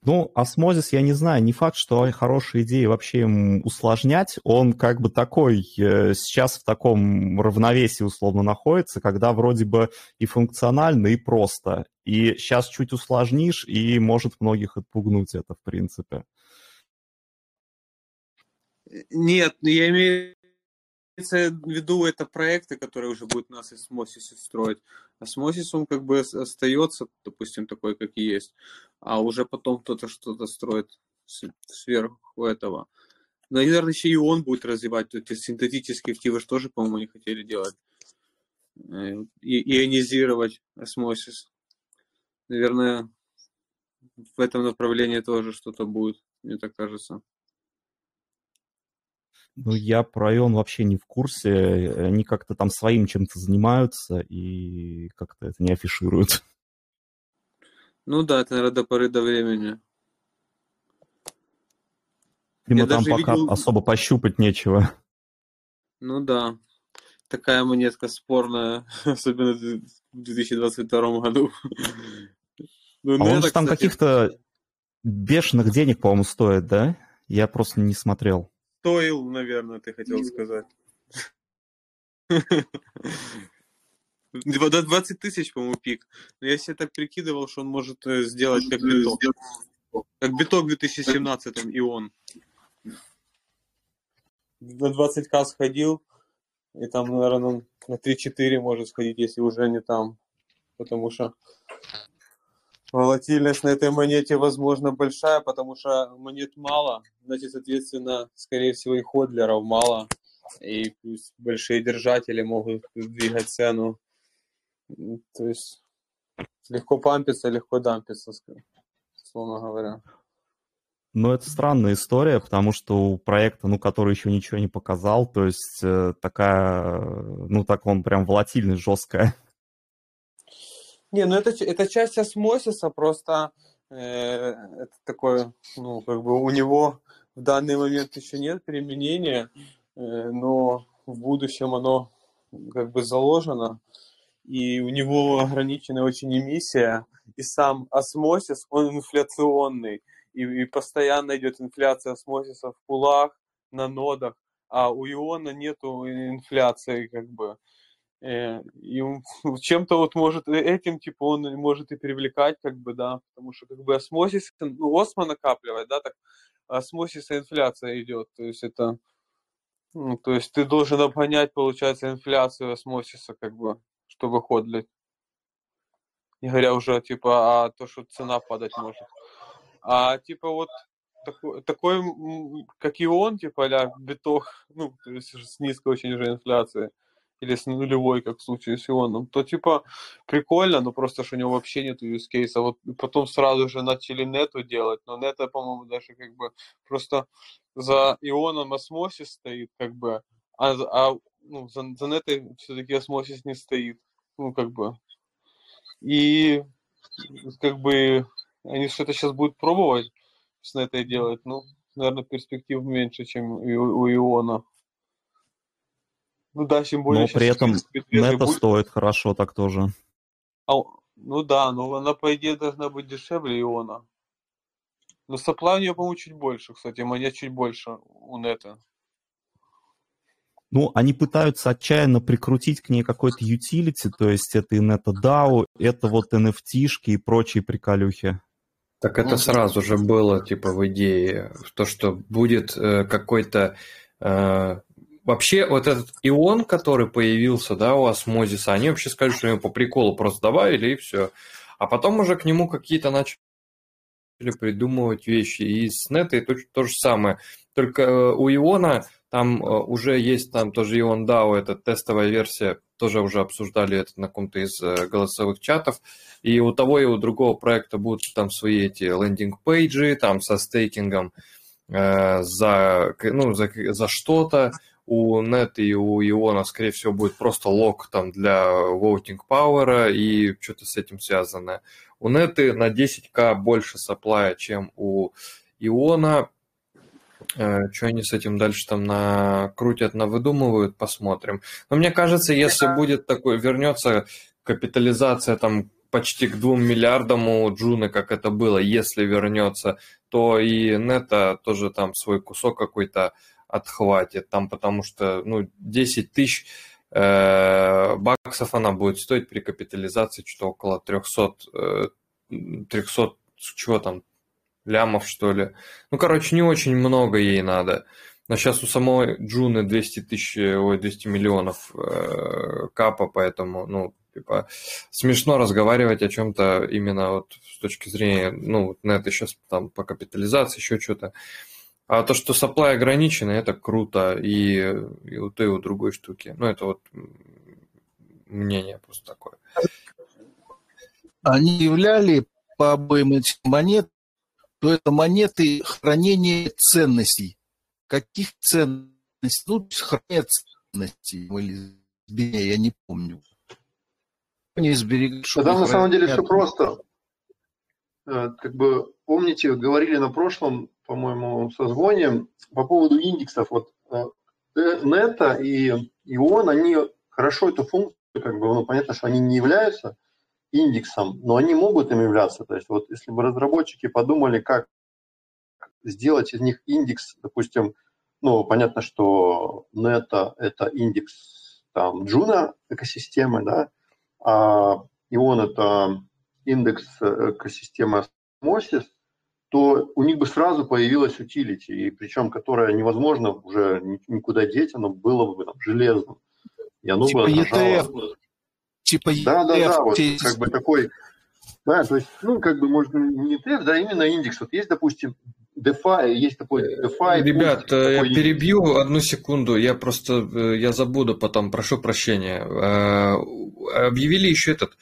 Ну, осмозис, я не знаю, не факт, что хорошая идея вообще им усложнять. Он как бы такой, э, сейчас в таком равновесии условно находится, когда вроде бы и функционально, и просто. И сейчас чуть усложнишь, и может многих отпугнуть это, в принципе. Нет, ну, я имею имеется в виду, это проекты, которые уже будут на Osmosis строить. Osmosis, он как бы остается, допустим, такой, как и есть, а уже потом кто-то что-то строит сверху этого. Но, наверное, еще и он будет развивать эти синтетические активы, что тоже, по-моему, не хотели делать. Э, и ионизировать осмосис. Наверное, в этом направлении тоже что-то будет, мне так кажется. Ну, я про Ион вообще не в курсе. Они как-то там своим чем-то занимаются и как-то это не афишируют. Ну да, это, наверное, до поры до времени. Видимо, там пока видел... особо пощупать нечего. Ну да. Такая монетка спорная, особенно в 2022 году. Ну, а он же там каких-то бешеных денег, по-моему, стоит, да? Я просто не смотрел стоил, наверное, ты хотел сказать. До 20 тысяч, по-моему, пик. Но я себе так прикидывал, что он может э, сделать как биток. Как биток в 2017 и он. На 20к сходил, и там, наверное, на 3-4 может сходить, если уже не там. Потому что Волатильность на этой монете, возможно, большая, потому что монет мало, значит, соответственно, скорее всего, и ходлеров мало, и плюс большие держатели могут двигать цену. То есть легко пампиться, легко дампиться, условно говоря. Ну, это странная история, потому что у проекта, ну, который еще ничего не показал, то есть э, такая, ну, так он прям волатильность жесткая. Не, ну это, это часть осмосиса, просто э, это такое, ну, как бы у него в данный момент еще нет применения, э, но в будущем оно как бы заложено, и у него ограниченная очень эмиссия, и сам осмосис, он инфляционный, и, и постоянно идет инфляция осмосиса в пулах, на нодах, а у иона нету инфляции, как бы. Э, и чем-то вот может э, этим, типа, он может и привлекать, как бы, да, потому что, как бы, осмосис, ну, осмо накапливает, да, так осмосиса инфляция идет, то есть это, ну, то есть ты должен обгонять, получается, инфляцию осмосиса, как бы, чтобы ходлить. Не говоря уже, типа, а то, что цена падать может. А, типа, вот такой, такой как и он, типа, а биток, ну, то есть с низкой очень уже инфляцией, или с нулевой, как в случае с Ионом, то типа прикольно, но просто что у него вообще нет use case. Вот потом сразу же начали нету делать, но нета, по-моему, даже как бы просто за Ионом осмосис стоит, как бы, а, а ну, за, за нетой все-таки осмосис не стоит. Ну, как бы. И как бы они что-то сейчас будут пробовать с нетой делать, ну, наверное, перспектив меньше, чем у, у Иона. Ну да, тем более... Но при этом нета будет... стоит хорошо так тоже. А, ну да, но она, по идее, должна быть дешевле Иона. Но сопла у нее, по-моему, чуть больше, кстати, монет чуть больше у нета. Ну, они пытаются отчаянно прикрутить к ней какой-то utility, то есть это DAO, это вот NFT-шки и прочие приколюхи. Так это сразу же было, типа, в идее, то, что будет э, какой-то... Э, вообще, вот этот ион, который появился, да, у осмозиса, они вообще сказали, что его по приколу просто добавили, и все. А потом уже к нему какие-то начали придумывать вещи. И с нетой то, то же самое. Только э, у ION а там э, уже есть там тоже ION DAO, это тестовая версия, тоже уже обсуждали это на каком-то из э, голосовых чатов. И у того и у другого проекта будут там свои эти landing page и, там со стейкингом э, за, ну, за, за что-то. У Neta и у ION а, скорее всего, будет просто lock там для voting power и что-то с этим связанное. У Net ы на 10к больше supply я, чем у Иона. Э, что они с этим дальше там накрутят, навыдумывают, посмотрим. Но мне кажется, если будет такой, вернется капитализация там почти к двум миллиардам у Джуны, как это было, если вернется, то и Нета тоже там свой кусок какой-то отхватит, там потому что, ну, 10 тысяч э, баксов она будет стоить при капитализации что-то около 300, э, 300, чего там, лямов, что ли. Ну, короче, не очень много ей надо. Но сейчас у самой Джуны 200 тысяч, ой, 200 миллионов э, капа, поэтому, ну, типа, смешно разговаривать о чем-то именно вот с точки зрения, ну, на это сейчас там по капитализации, еще что-то. А то, что supply ограничено, это круто и, и у той, и у другой штуки. Ну, это вот мнение просто такое. Они являли по обоим этим монет, то это монеты хранения ценностей. Каких ценностей? Ну, хранения ценностей или я не помню. Не сберегают. Тогда на самом деле все просто. Э, как бы, помните, говорили на прошлом по-моему, созвоне по поводу индексов. Вот э, Neta и ION, они хорошо эту функцию, как бы, ну, понятно, что они не являются индексом, но они могут им являться. То есть вот если бы разработчики подумали, как сделать из них индекс, допустим, ну, понятно, что Neta – это индекс там Juno экосистемы, да, а ION – это индекс э, экосистемы Osmosis – то у них бы сразу появилась utility, и причем которая невозможно уже никуда деть, оно было бы там железным. И оно типа бы отражало... Типа да, да, да, вот как бы такой, да, то есть, ну, как бы, можно не ETF, да, именно индекс. Вот есть, допустим, DeFi, есть такой DeFi. Ребят, путь, я такой... перебью одну секунду, я просто, э, я забуду потом, прошу прощения. Э, объявили еще этот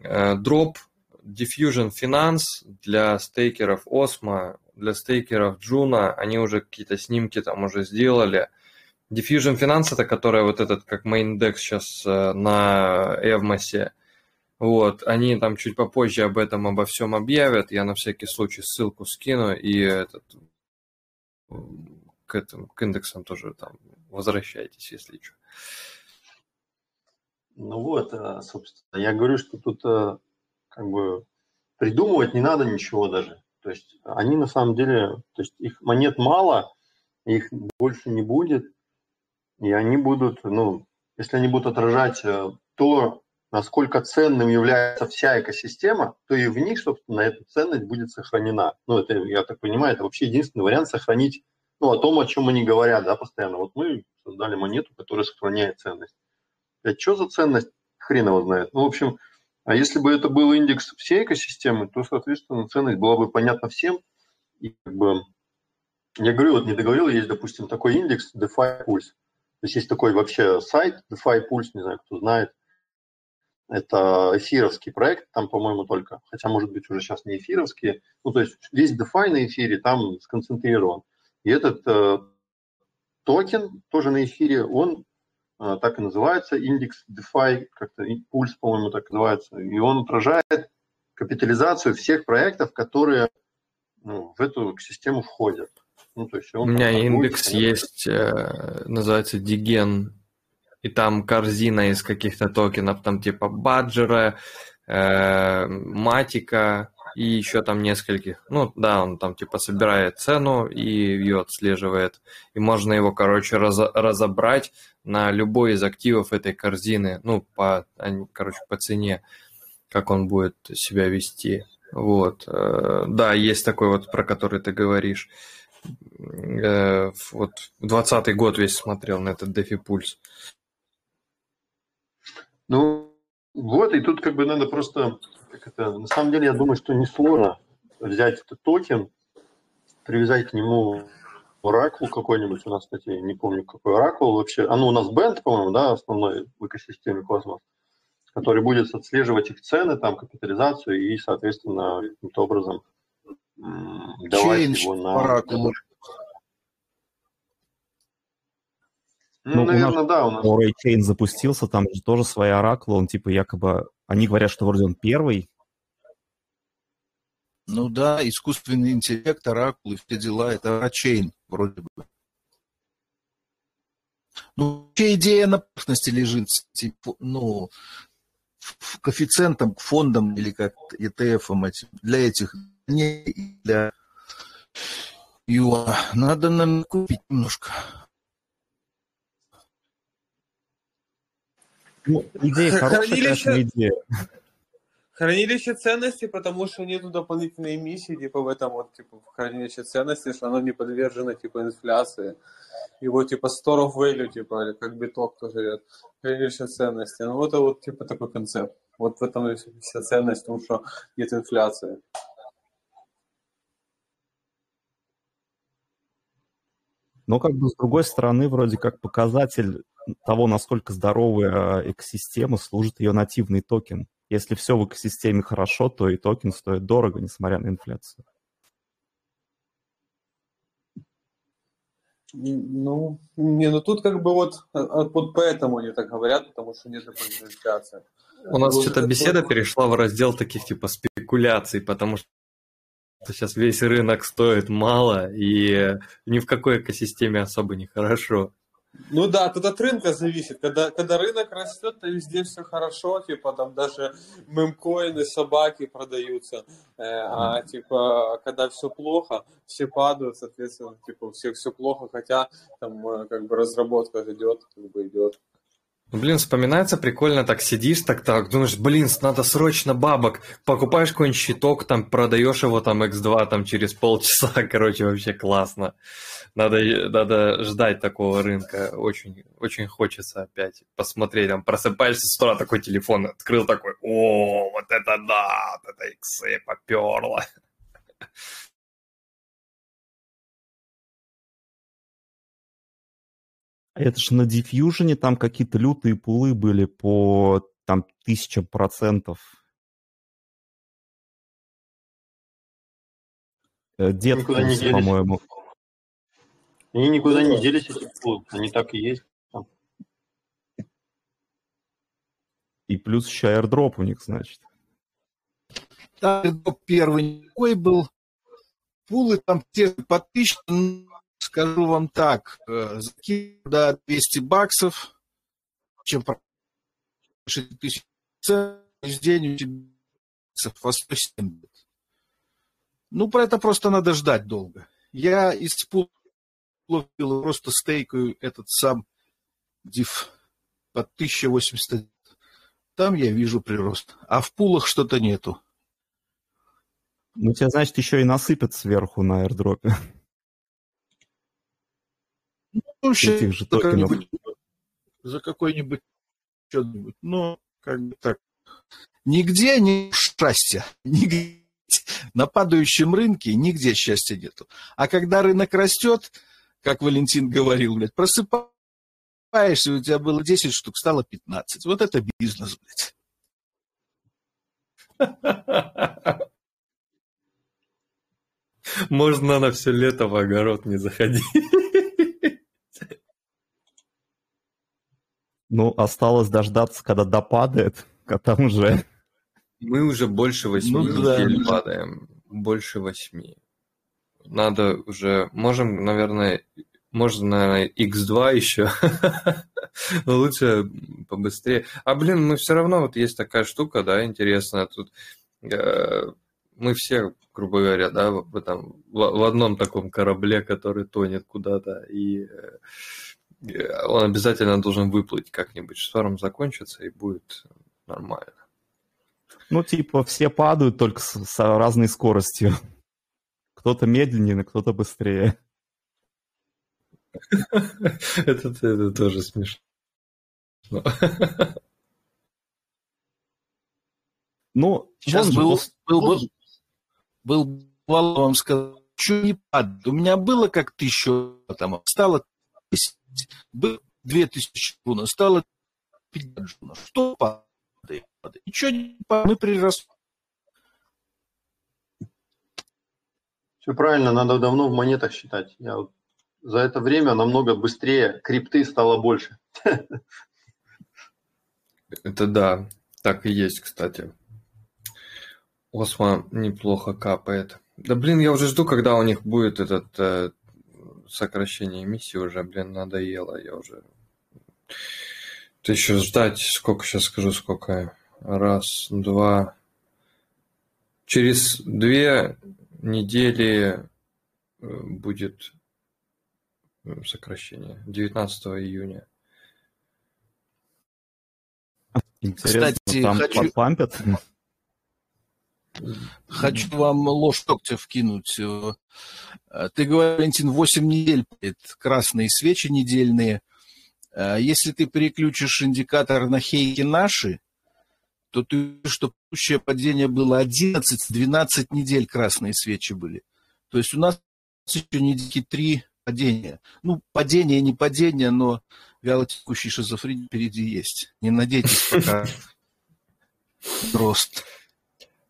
э, дроп Diffusion Finance для стейкеров Osmo, для стейкеров Juno, они уже какие-то снимки там уже сделали. Diffusion Finance это которая вот этот как Maindex сейчас э, на Evmos. Вот, они там чуть попозже об этом, обо всем объявят. Я на всякий случай ссылку скину и этот к этому, к индексам тоже там возвращайтесь, если что. Ну вот, э, собственно, я говорю, что тут э, как бы придумывать не надо ничего даже. То есть они на самом деле, то есть их монет мало, их больше не будет, и они будут, ну, если они будут отражать э, то, насколько ценным является вся экосистема, то и в них, собственно, эта ценность будет сохранена. Ну, это, я так понимаю, это вообще единственный вариант сохранить, ну, о том, о чем они говорят, да, постоянно. Вот мы создали монету, которая сохраняет ценность. Это что за ценность? Хрен его знает. Ну, в общем, а если бы это был индекс всей экосистемы, то, соответственно, ценность была бы понятна всем. И как бы, я говорю, вот не договорил, есть, допустим, такой индекс DeFi Pulse. То есть есть такой вообще сайт DeFi Pulse, не знаю, кто знает. Это эфировский проект, там, по-моему, только, хотя, может быть, уже сейчас не эфировские. Ну, то есть весь DeFi на эфире там сконцентрирован. И этот э, токен тоже на эфире, он так и называется, индекс DeFi, как-то пульс, по-моему, так называется, и он отражает капитализацию всех проектов, которые ну, в эту систему входят. Ну, то есть он У меня индекс будет, есть, э, называется Диген, и там корзина из каких-то токенов, там типа Баджера, э, Матика, и еще там нескольких. Ну, да, он там типа собирает цену и ее отслеживает. И можно его, короче, раз, разобрать на любой из активов этой корзины. Ну, по, короче, по цене, как он будет себя вести. Вот. Э, да, есть такой вот, про который ты говоришь. Э, вот двадцатый год весь смотрел на этот DeFi Pulse. Ну, вот, и тут как бы надо просто, как это, на самом деле я думаю, что не сложно взять этот токен, привязать к нему оракул какой-нибудь, у нас, кстати, не помню, какой оракул вообще, а ну у нас Band, по-моему, да, основной в экосистеме Космос, который будет отслеживать их цены, там, капитализацию и, соответственно, каким-то образом давать Change его на... Оракул. Ну, ну наверное, у да, у нас. Ray Chain запустился, там же тоже свои оракулы, он типа якобы... Они говорят, что вроде он первый. Ну да, искусственный интеллект, оракул и все дела, это Chain вроде бы. Ну, вообще идея на поверхности лежит, типа, ну, коэффициентом к фондам или как ETF этим, для этих, не для ЮА. Надо, наверное, купить немножко. Ну, идея хорошая, Хранилище... конечно, идея. Хранилище ценностей, потому что нету дополнительной эмиссии, типа в этом вот, типа, в хранилище ценностей, что оно не подвержено, типа, инфляции. Его, типа, store of value, типа, или как биток тоже идет, хранилище ценностей. Ну, вот это вот, типа, такой концепт. Вот в этом вся ценность, в том, что нет инфляции. Но как бы с другой стороны, вроде как показатель того, насколько здоровая экосистема, служит ее нативный токен. Если все в экосистеме хорошо, то и токен стоит дорого, несмотря на инфляцию. Ну, не, ну тут как бы вот, а, а вот поэтому они так говорят, потому что нет дополнительной инфляции. У нас что-то беседа перешла в раздел таких типа спекуляций, потому что сейчас весь рынок стоит мало, и ни в какой экосистеме особо не хорошо. Ну да, тут от рынка зависит. Когда, когда рынок растет, то везде все хорошо, типа там даже мемкоины, собаки продаются. Э, а типа, когда все плохо, все падают, соответственно, типа, у всех все плохо, хотя там э, как бы разработка идет, как бы идет. Ну, блин, вспоминается прикольно, так сидишь, так так, думаешь, блин, надо срочно бабок, покупаешь какой-нибудь щиток, там, продаешь его там X2 там через полчаса, короче, вообще классно. Надо, надо ждать такого рынка, очень, очень хочется опять посмотреть, там, просыпаешься с утра, такой телефон открыл, такой, о, вот это да, вот это иксы поперло. Это же на диффьюжене там какие-то лютые пулы были по там тысяча процентов. Э, дед по-моему. Они никуда не делись, эти пулы. Они так и есть. И плюс еще airdrop у них, значит. Airdrop первый никакой был. Пулы там те по тысяче, скажу вам так, э, закинь до 200 баксов, чем тысяч в день у тебя по 170. Ну, про это просто надо ждать долго. Я из пулов просто стейкаю этот сам диф под 1080. Там я вижу прирост. А в пулах что-то нету. Ну, тебя, значит, еще и насыпят сверху на аирдропе. Вообще этих же токенов. За какой-нибудь что-нибудь. Ну, как бы так. Нигде не счастья. Нигде. На падающем рынке нигде счастья нету. А когда рынок растет, как Валентин говорил, блядь, просыпаешься, у тебя было 10 штук, стало 15. Вот это бизнес, блядь. Можно на все лето в огород не заходить. Ну, осталось дождаться, когда допадает, а там уже... Мы уже больше восьми ну, недель да. падаем. Больше восьми. Надо уже... Можем, наверное, можно, наверное, X2 еще. Но лучше побыстрее. А, блин, мы все равно, вот есть такая штука, да, интересная. Тут э, мы все, грубо говоря, да, в, этом, в, в одном таком корабле, который тонет куда-то, и э, он обязательно должен выплыть как-нибудь. Шторм закончится, и будет нормально. Ну, типа, все падают только с, с разной скоростью. Кто-то медленнее, кто-то быстрее. Это, это тоже смешно. Ну, сейчас был, был, был, был, был, вам сказал, что не падает. У меня было как тысячу, там, стало 10, было 2000 джунов, стало 50 джунов. Что падает? падает? Ничего не падает, мы приросли. Все правильно, надо давно в монетах считать. Я вот за это время намного быстрее крипты стало больше. Это да, так и есть, кстати. Осма неплохо капает. Да блин, я уже жду, когда у них будет этот э, сокращение эмиссии уже, блин, надоело. Я уже... Ты еще ждать, сколько сейчас скажу, сколько. Раз, два. Через две недели э, будет сокращение. 19 июня. Интересно, Кстати, там хочу... подпампят? Хочу вам ложь локтя вкинуть. Э, ты говоришь, Валентин, 8 недель красные свечи недельные. Э, если ты переключишь индикатор на хейки наши, то ты видишь, что предыдущее падение было 11-12 недель красные свечи были. То есть у нас еще недельки три падения. Ну, падение не падение, но вялотекущий шизофрения впереди есть. Не надейтесь пока рост.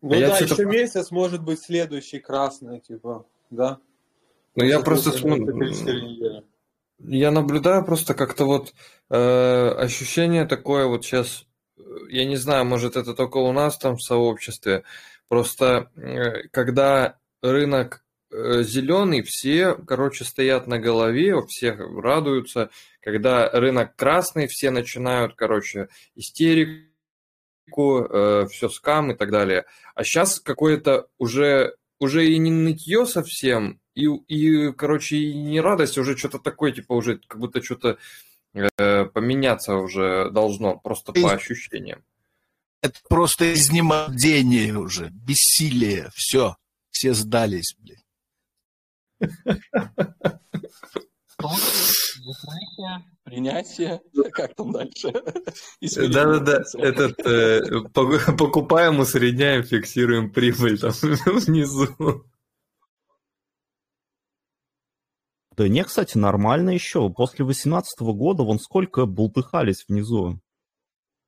Ну а да, еще месяц может быть следующий красный, типа, да? Ну я просто я наблюдаю просто как-то вот э, ощущение такое вот сейчас, я не знаю, может это только у нас там в сообществе, просто э, когда рынок э, зеленый, все, короче, стоят на голове, все радуются, когда рынок красный, все начинают, короче, истерику э, все скам и так далее. А сейчас какое-то уже, уже и не нытье совсем, и, и, короче, и не радость, уже что-то такое, типа, уже как будто что-то э, поменяться уже должно, просто по ощущениям. Это просто изнемождение уже, бессилие, все, все сдались, блин. Закрытие, принятие, как там дальше? Да-да-да, этот, э, покупаем, усредняем, фиксируем прибыль там внизу. Да не, кстати, нормально еще. После 18 года вон сколько бултыхались внизу.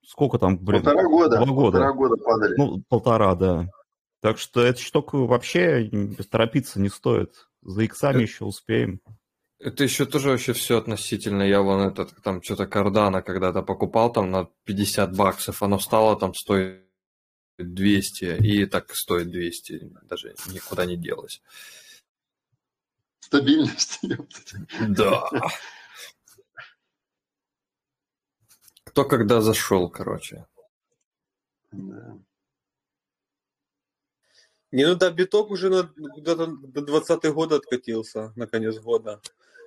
Сколько там, блин? Полтора года. Два года. Полтора года падали. Ну, полтора, да. Так что эта штука вообще торопиться не стоит. За иксами еще успеем. Это еще тоже вообще все относительно. Я вон этот, там, что-то кардана когда-то покупал там на 50 баксов, оно стало там стоит 200, и так стоит 200, даже никуда не делось. Стабильность. Да. Кто когда зашел, короче. Да. Не, ну да, биток уже на, куда-то до 20 года откатился, на конец года.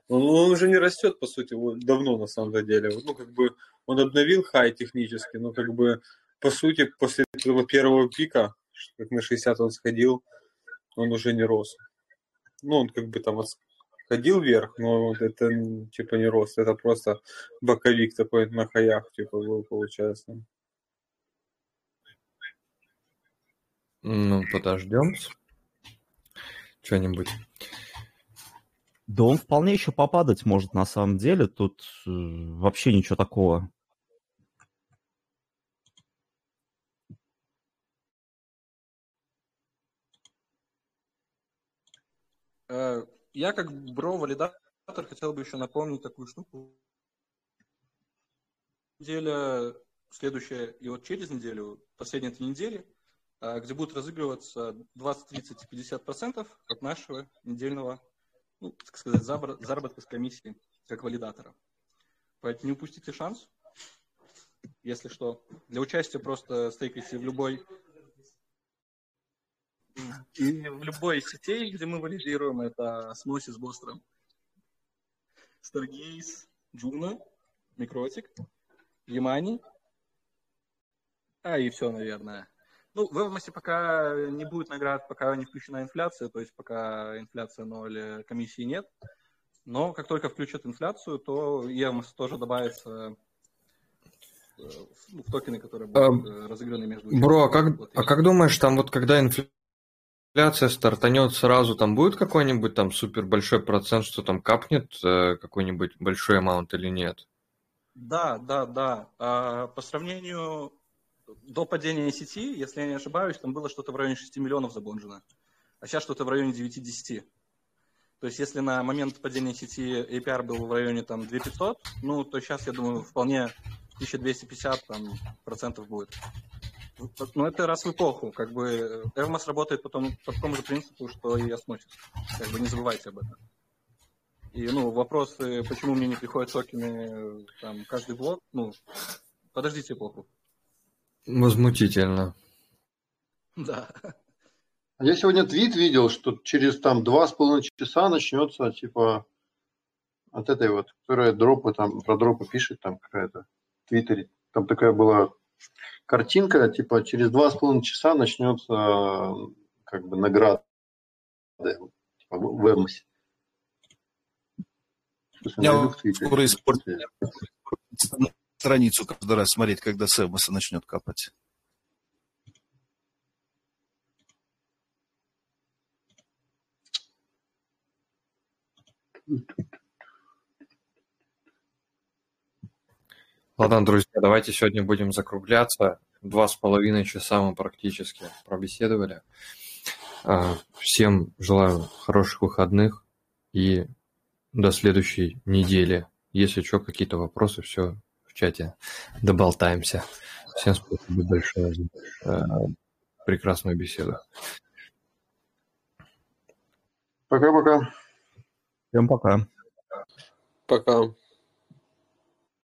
Он, он уже не растет, по сути, давно на самом деле. Ну, как бы он обновил хай технически, но как бы по сути после этого первого пика, как на 60 он сходил, он уже не рос. Ну, он как бы там ходил вверх, но это типа не рост, это просто боковик такой на хаях типа был, получается. Ну, подождем. Что-нибудь. Да он вполне еще попадать может на самом деле. Тут э, вообще ничего такого. Э, я как бро-валидатор хотел бы еще напомнить такую штуку. Неделя, следующая и вот через неделю, последние три недели, э, где будут разыгрываться 20, 30, 50 процентов от нашего недельного ну, так сказать, заработка с комиссии как валидатора. Поэтому не упустите шанс. Если что, для участия просто стейкайте в любой И в любой из сетей, где мы валидируем, это Osmosis, Bostrom, Stargaze, Juno, Microtic, Yamani, а и все, наверное. Ну, в Эвмосе пока не будет наград, пока не включена инфляция, то есть пока инфляция ноль, комиссии нет. Но как только включат инфляцию, то Евмос тоже добавится э, в токены, которые будут а, разыграны между... Бро, а как, а как думаешь, там вот когда инфляция стартанет сразу, там будет какой-нибудь там супер большой процент, что там капнет э, какой-нибудь большой амаунт или нет? Да, да, да. А, по сравнению до падения сети, если я не ошибаюсь, там было что-то в районе 6 миллионов забонжено, а сейчас что-то в районе 9-10. То есть если на момент падения сети APR был в районе там 2500, ну, то сейчас, я думаю, вполне 1250 там, процентов будет. Ну, это раз в эпоху. Как бы Evmos работает потом по такому же принципу, что и Osmosis. Как бы не забывайте об этом. И, ну, вопросы, почему мне не приходят токены там каждый блок, ну, подождите эпоху. Возмутительно. Да. Я сегодня твит видел, что через там два с половиной часа начнется, типа, от этой вот, которая дропы там, про дропы пишет там какая-то в Твиттере. Там такая была картинка, типа, через два с половиной часа начнется как бы награда типа, в Эмосе. Я скоро испортил страницу каждый раз смотреть, когда с Эмоса начнет капать. Ладно, друзья, давайте сегодня будем закругляться. Два с половиной часа мы практически пробеседовали. А, всем желаю хороших выходных и до следующей недели. Если что, какие-то вопросы, все в чате доболтаемся. Всем спасибо большое за э, прекрасную беседу. Пока-пока. Всем пока. Пока.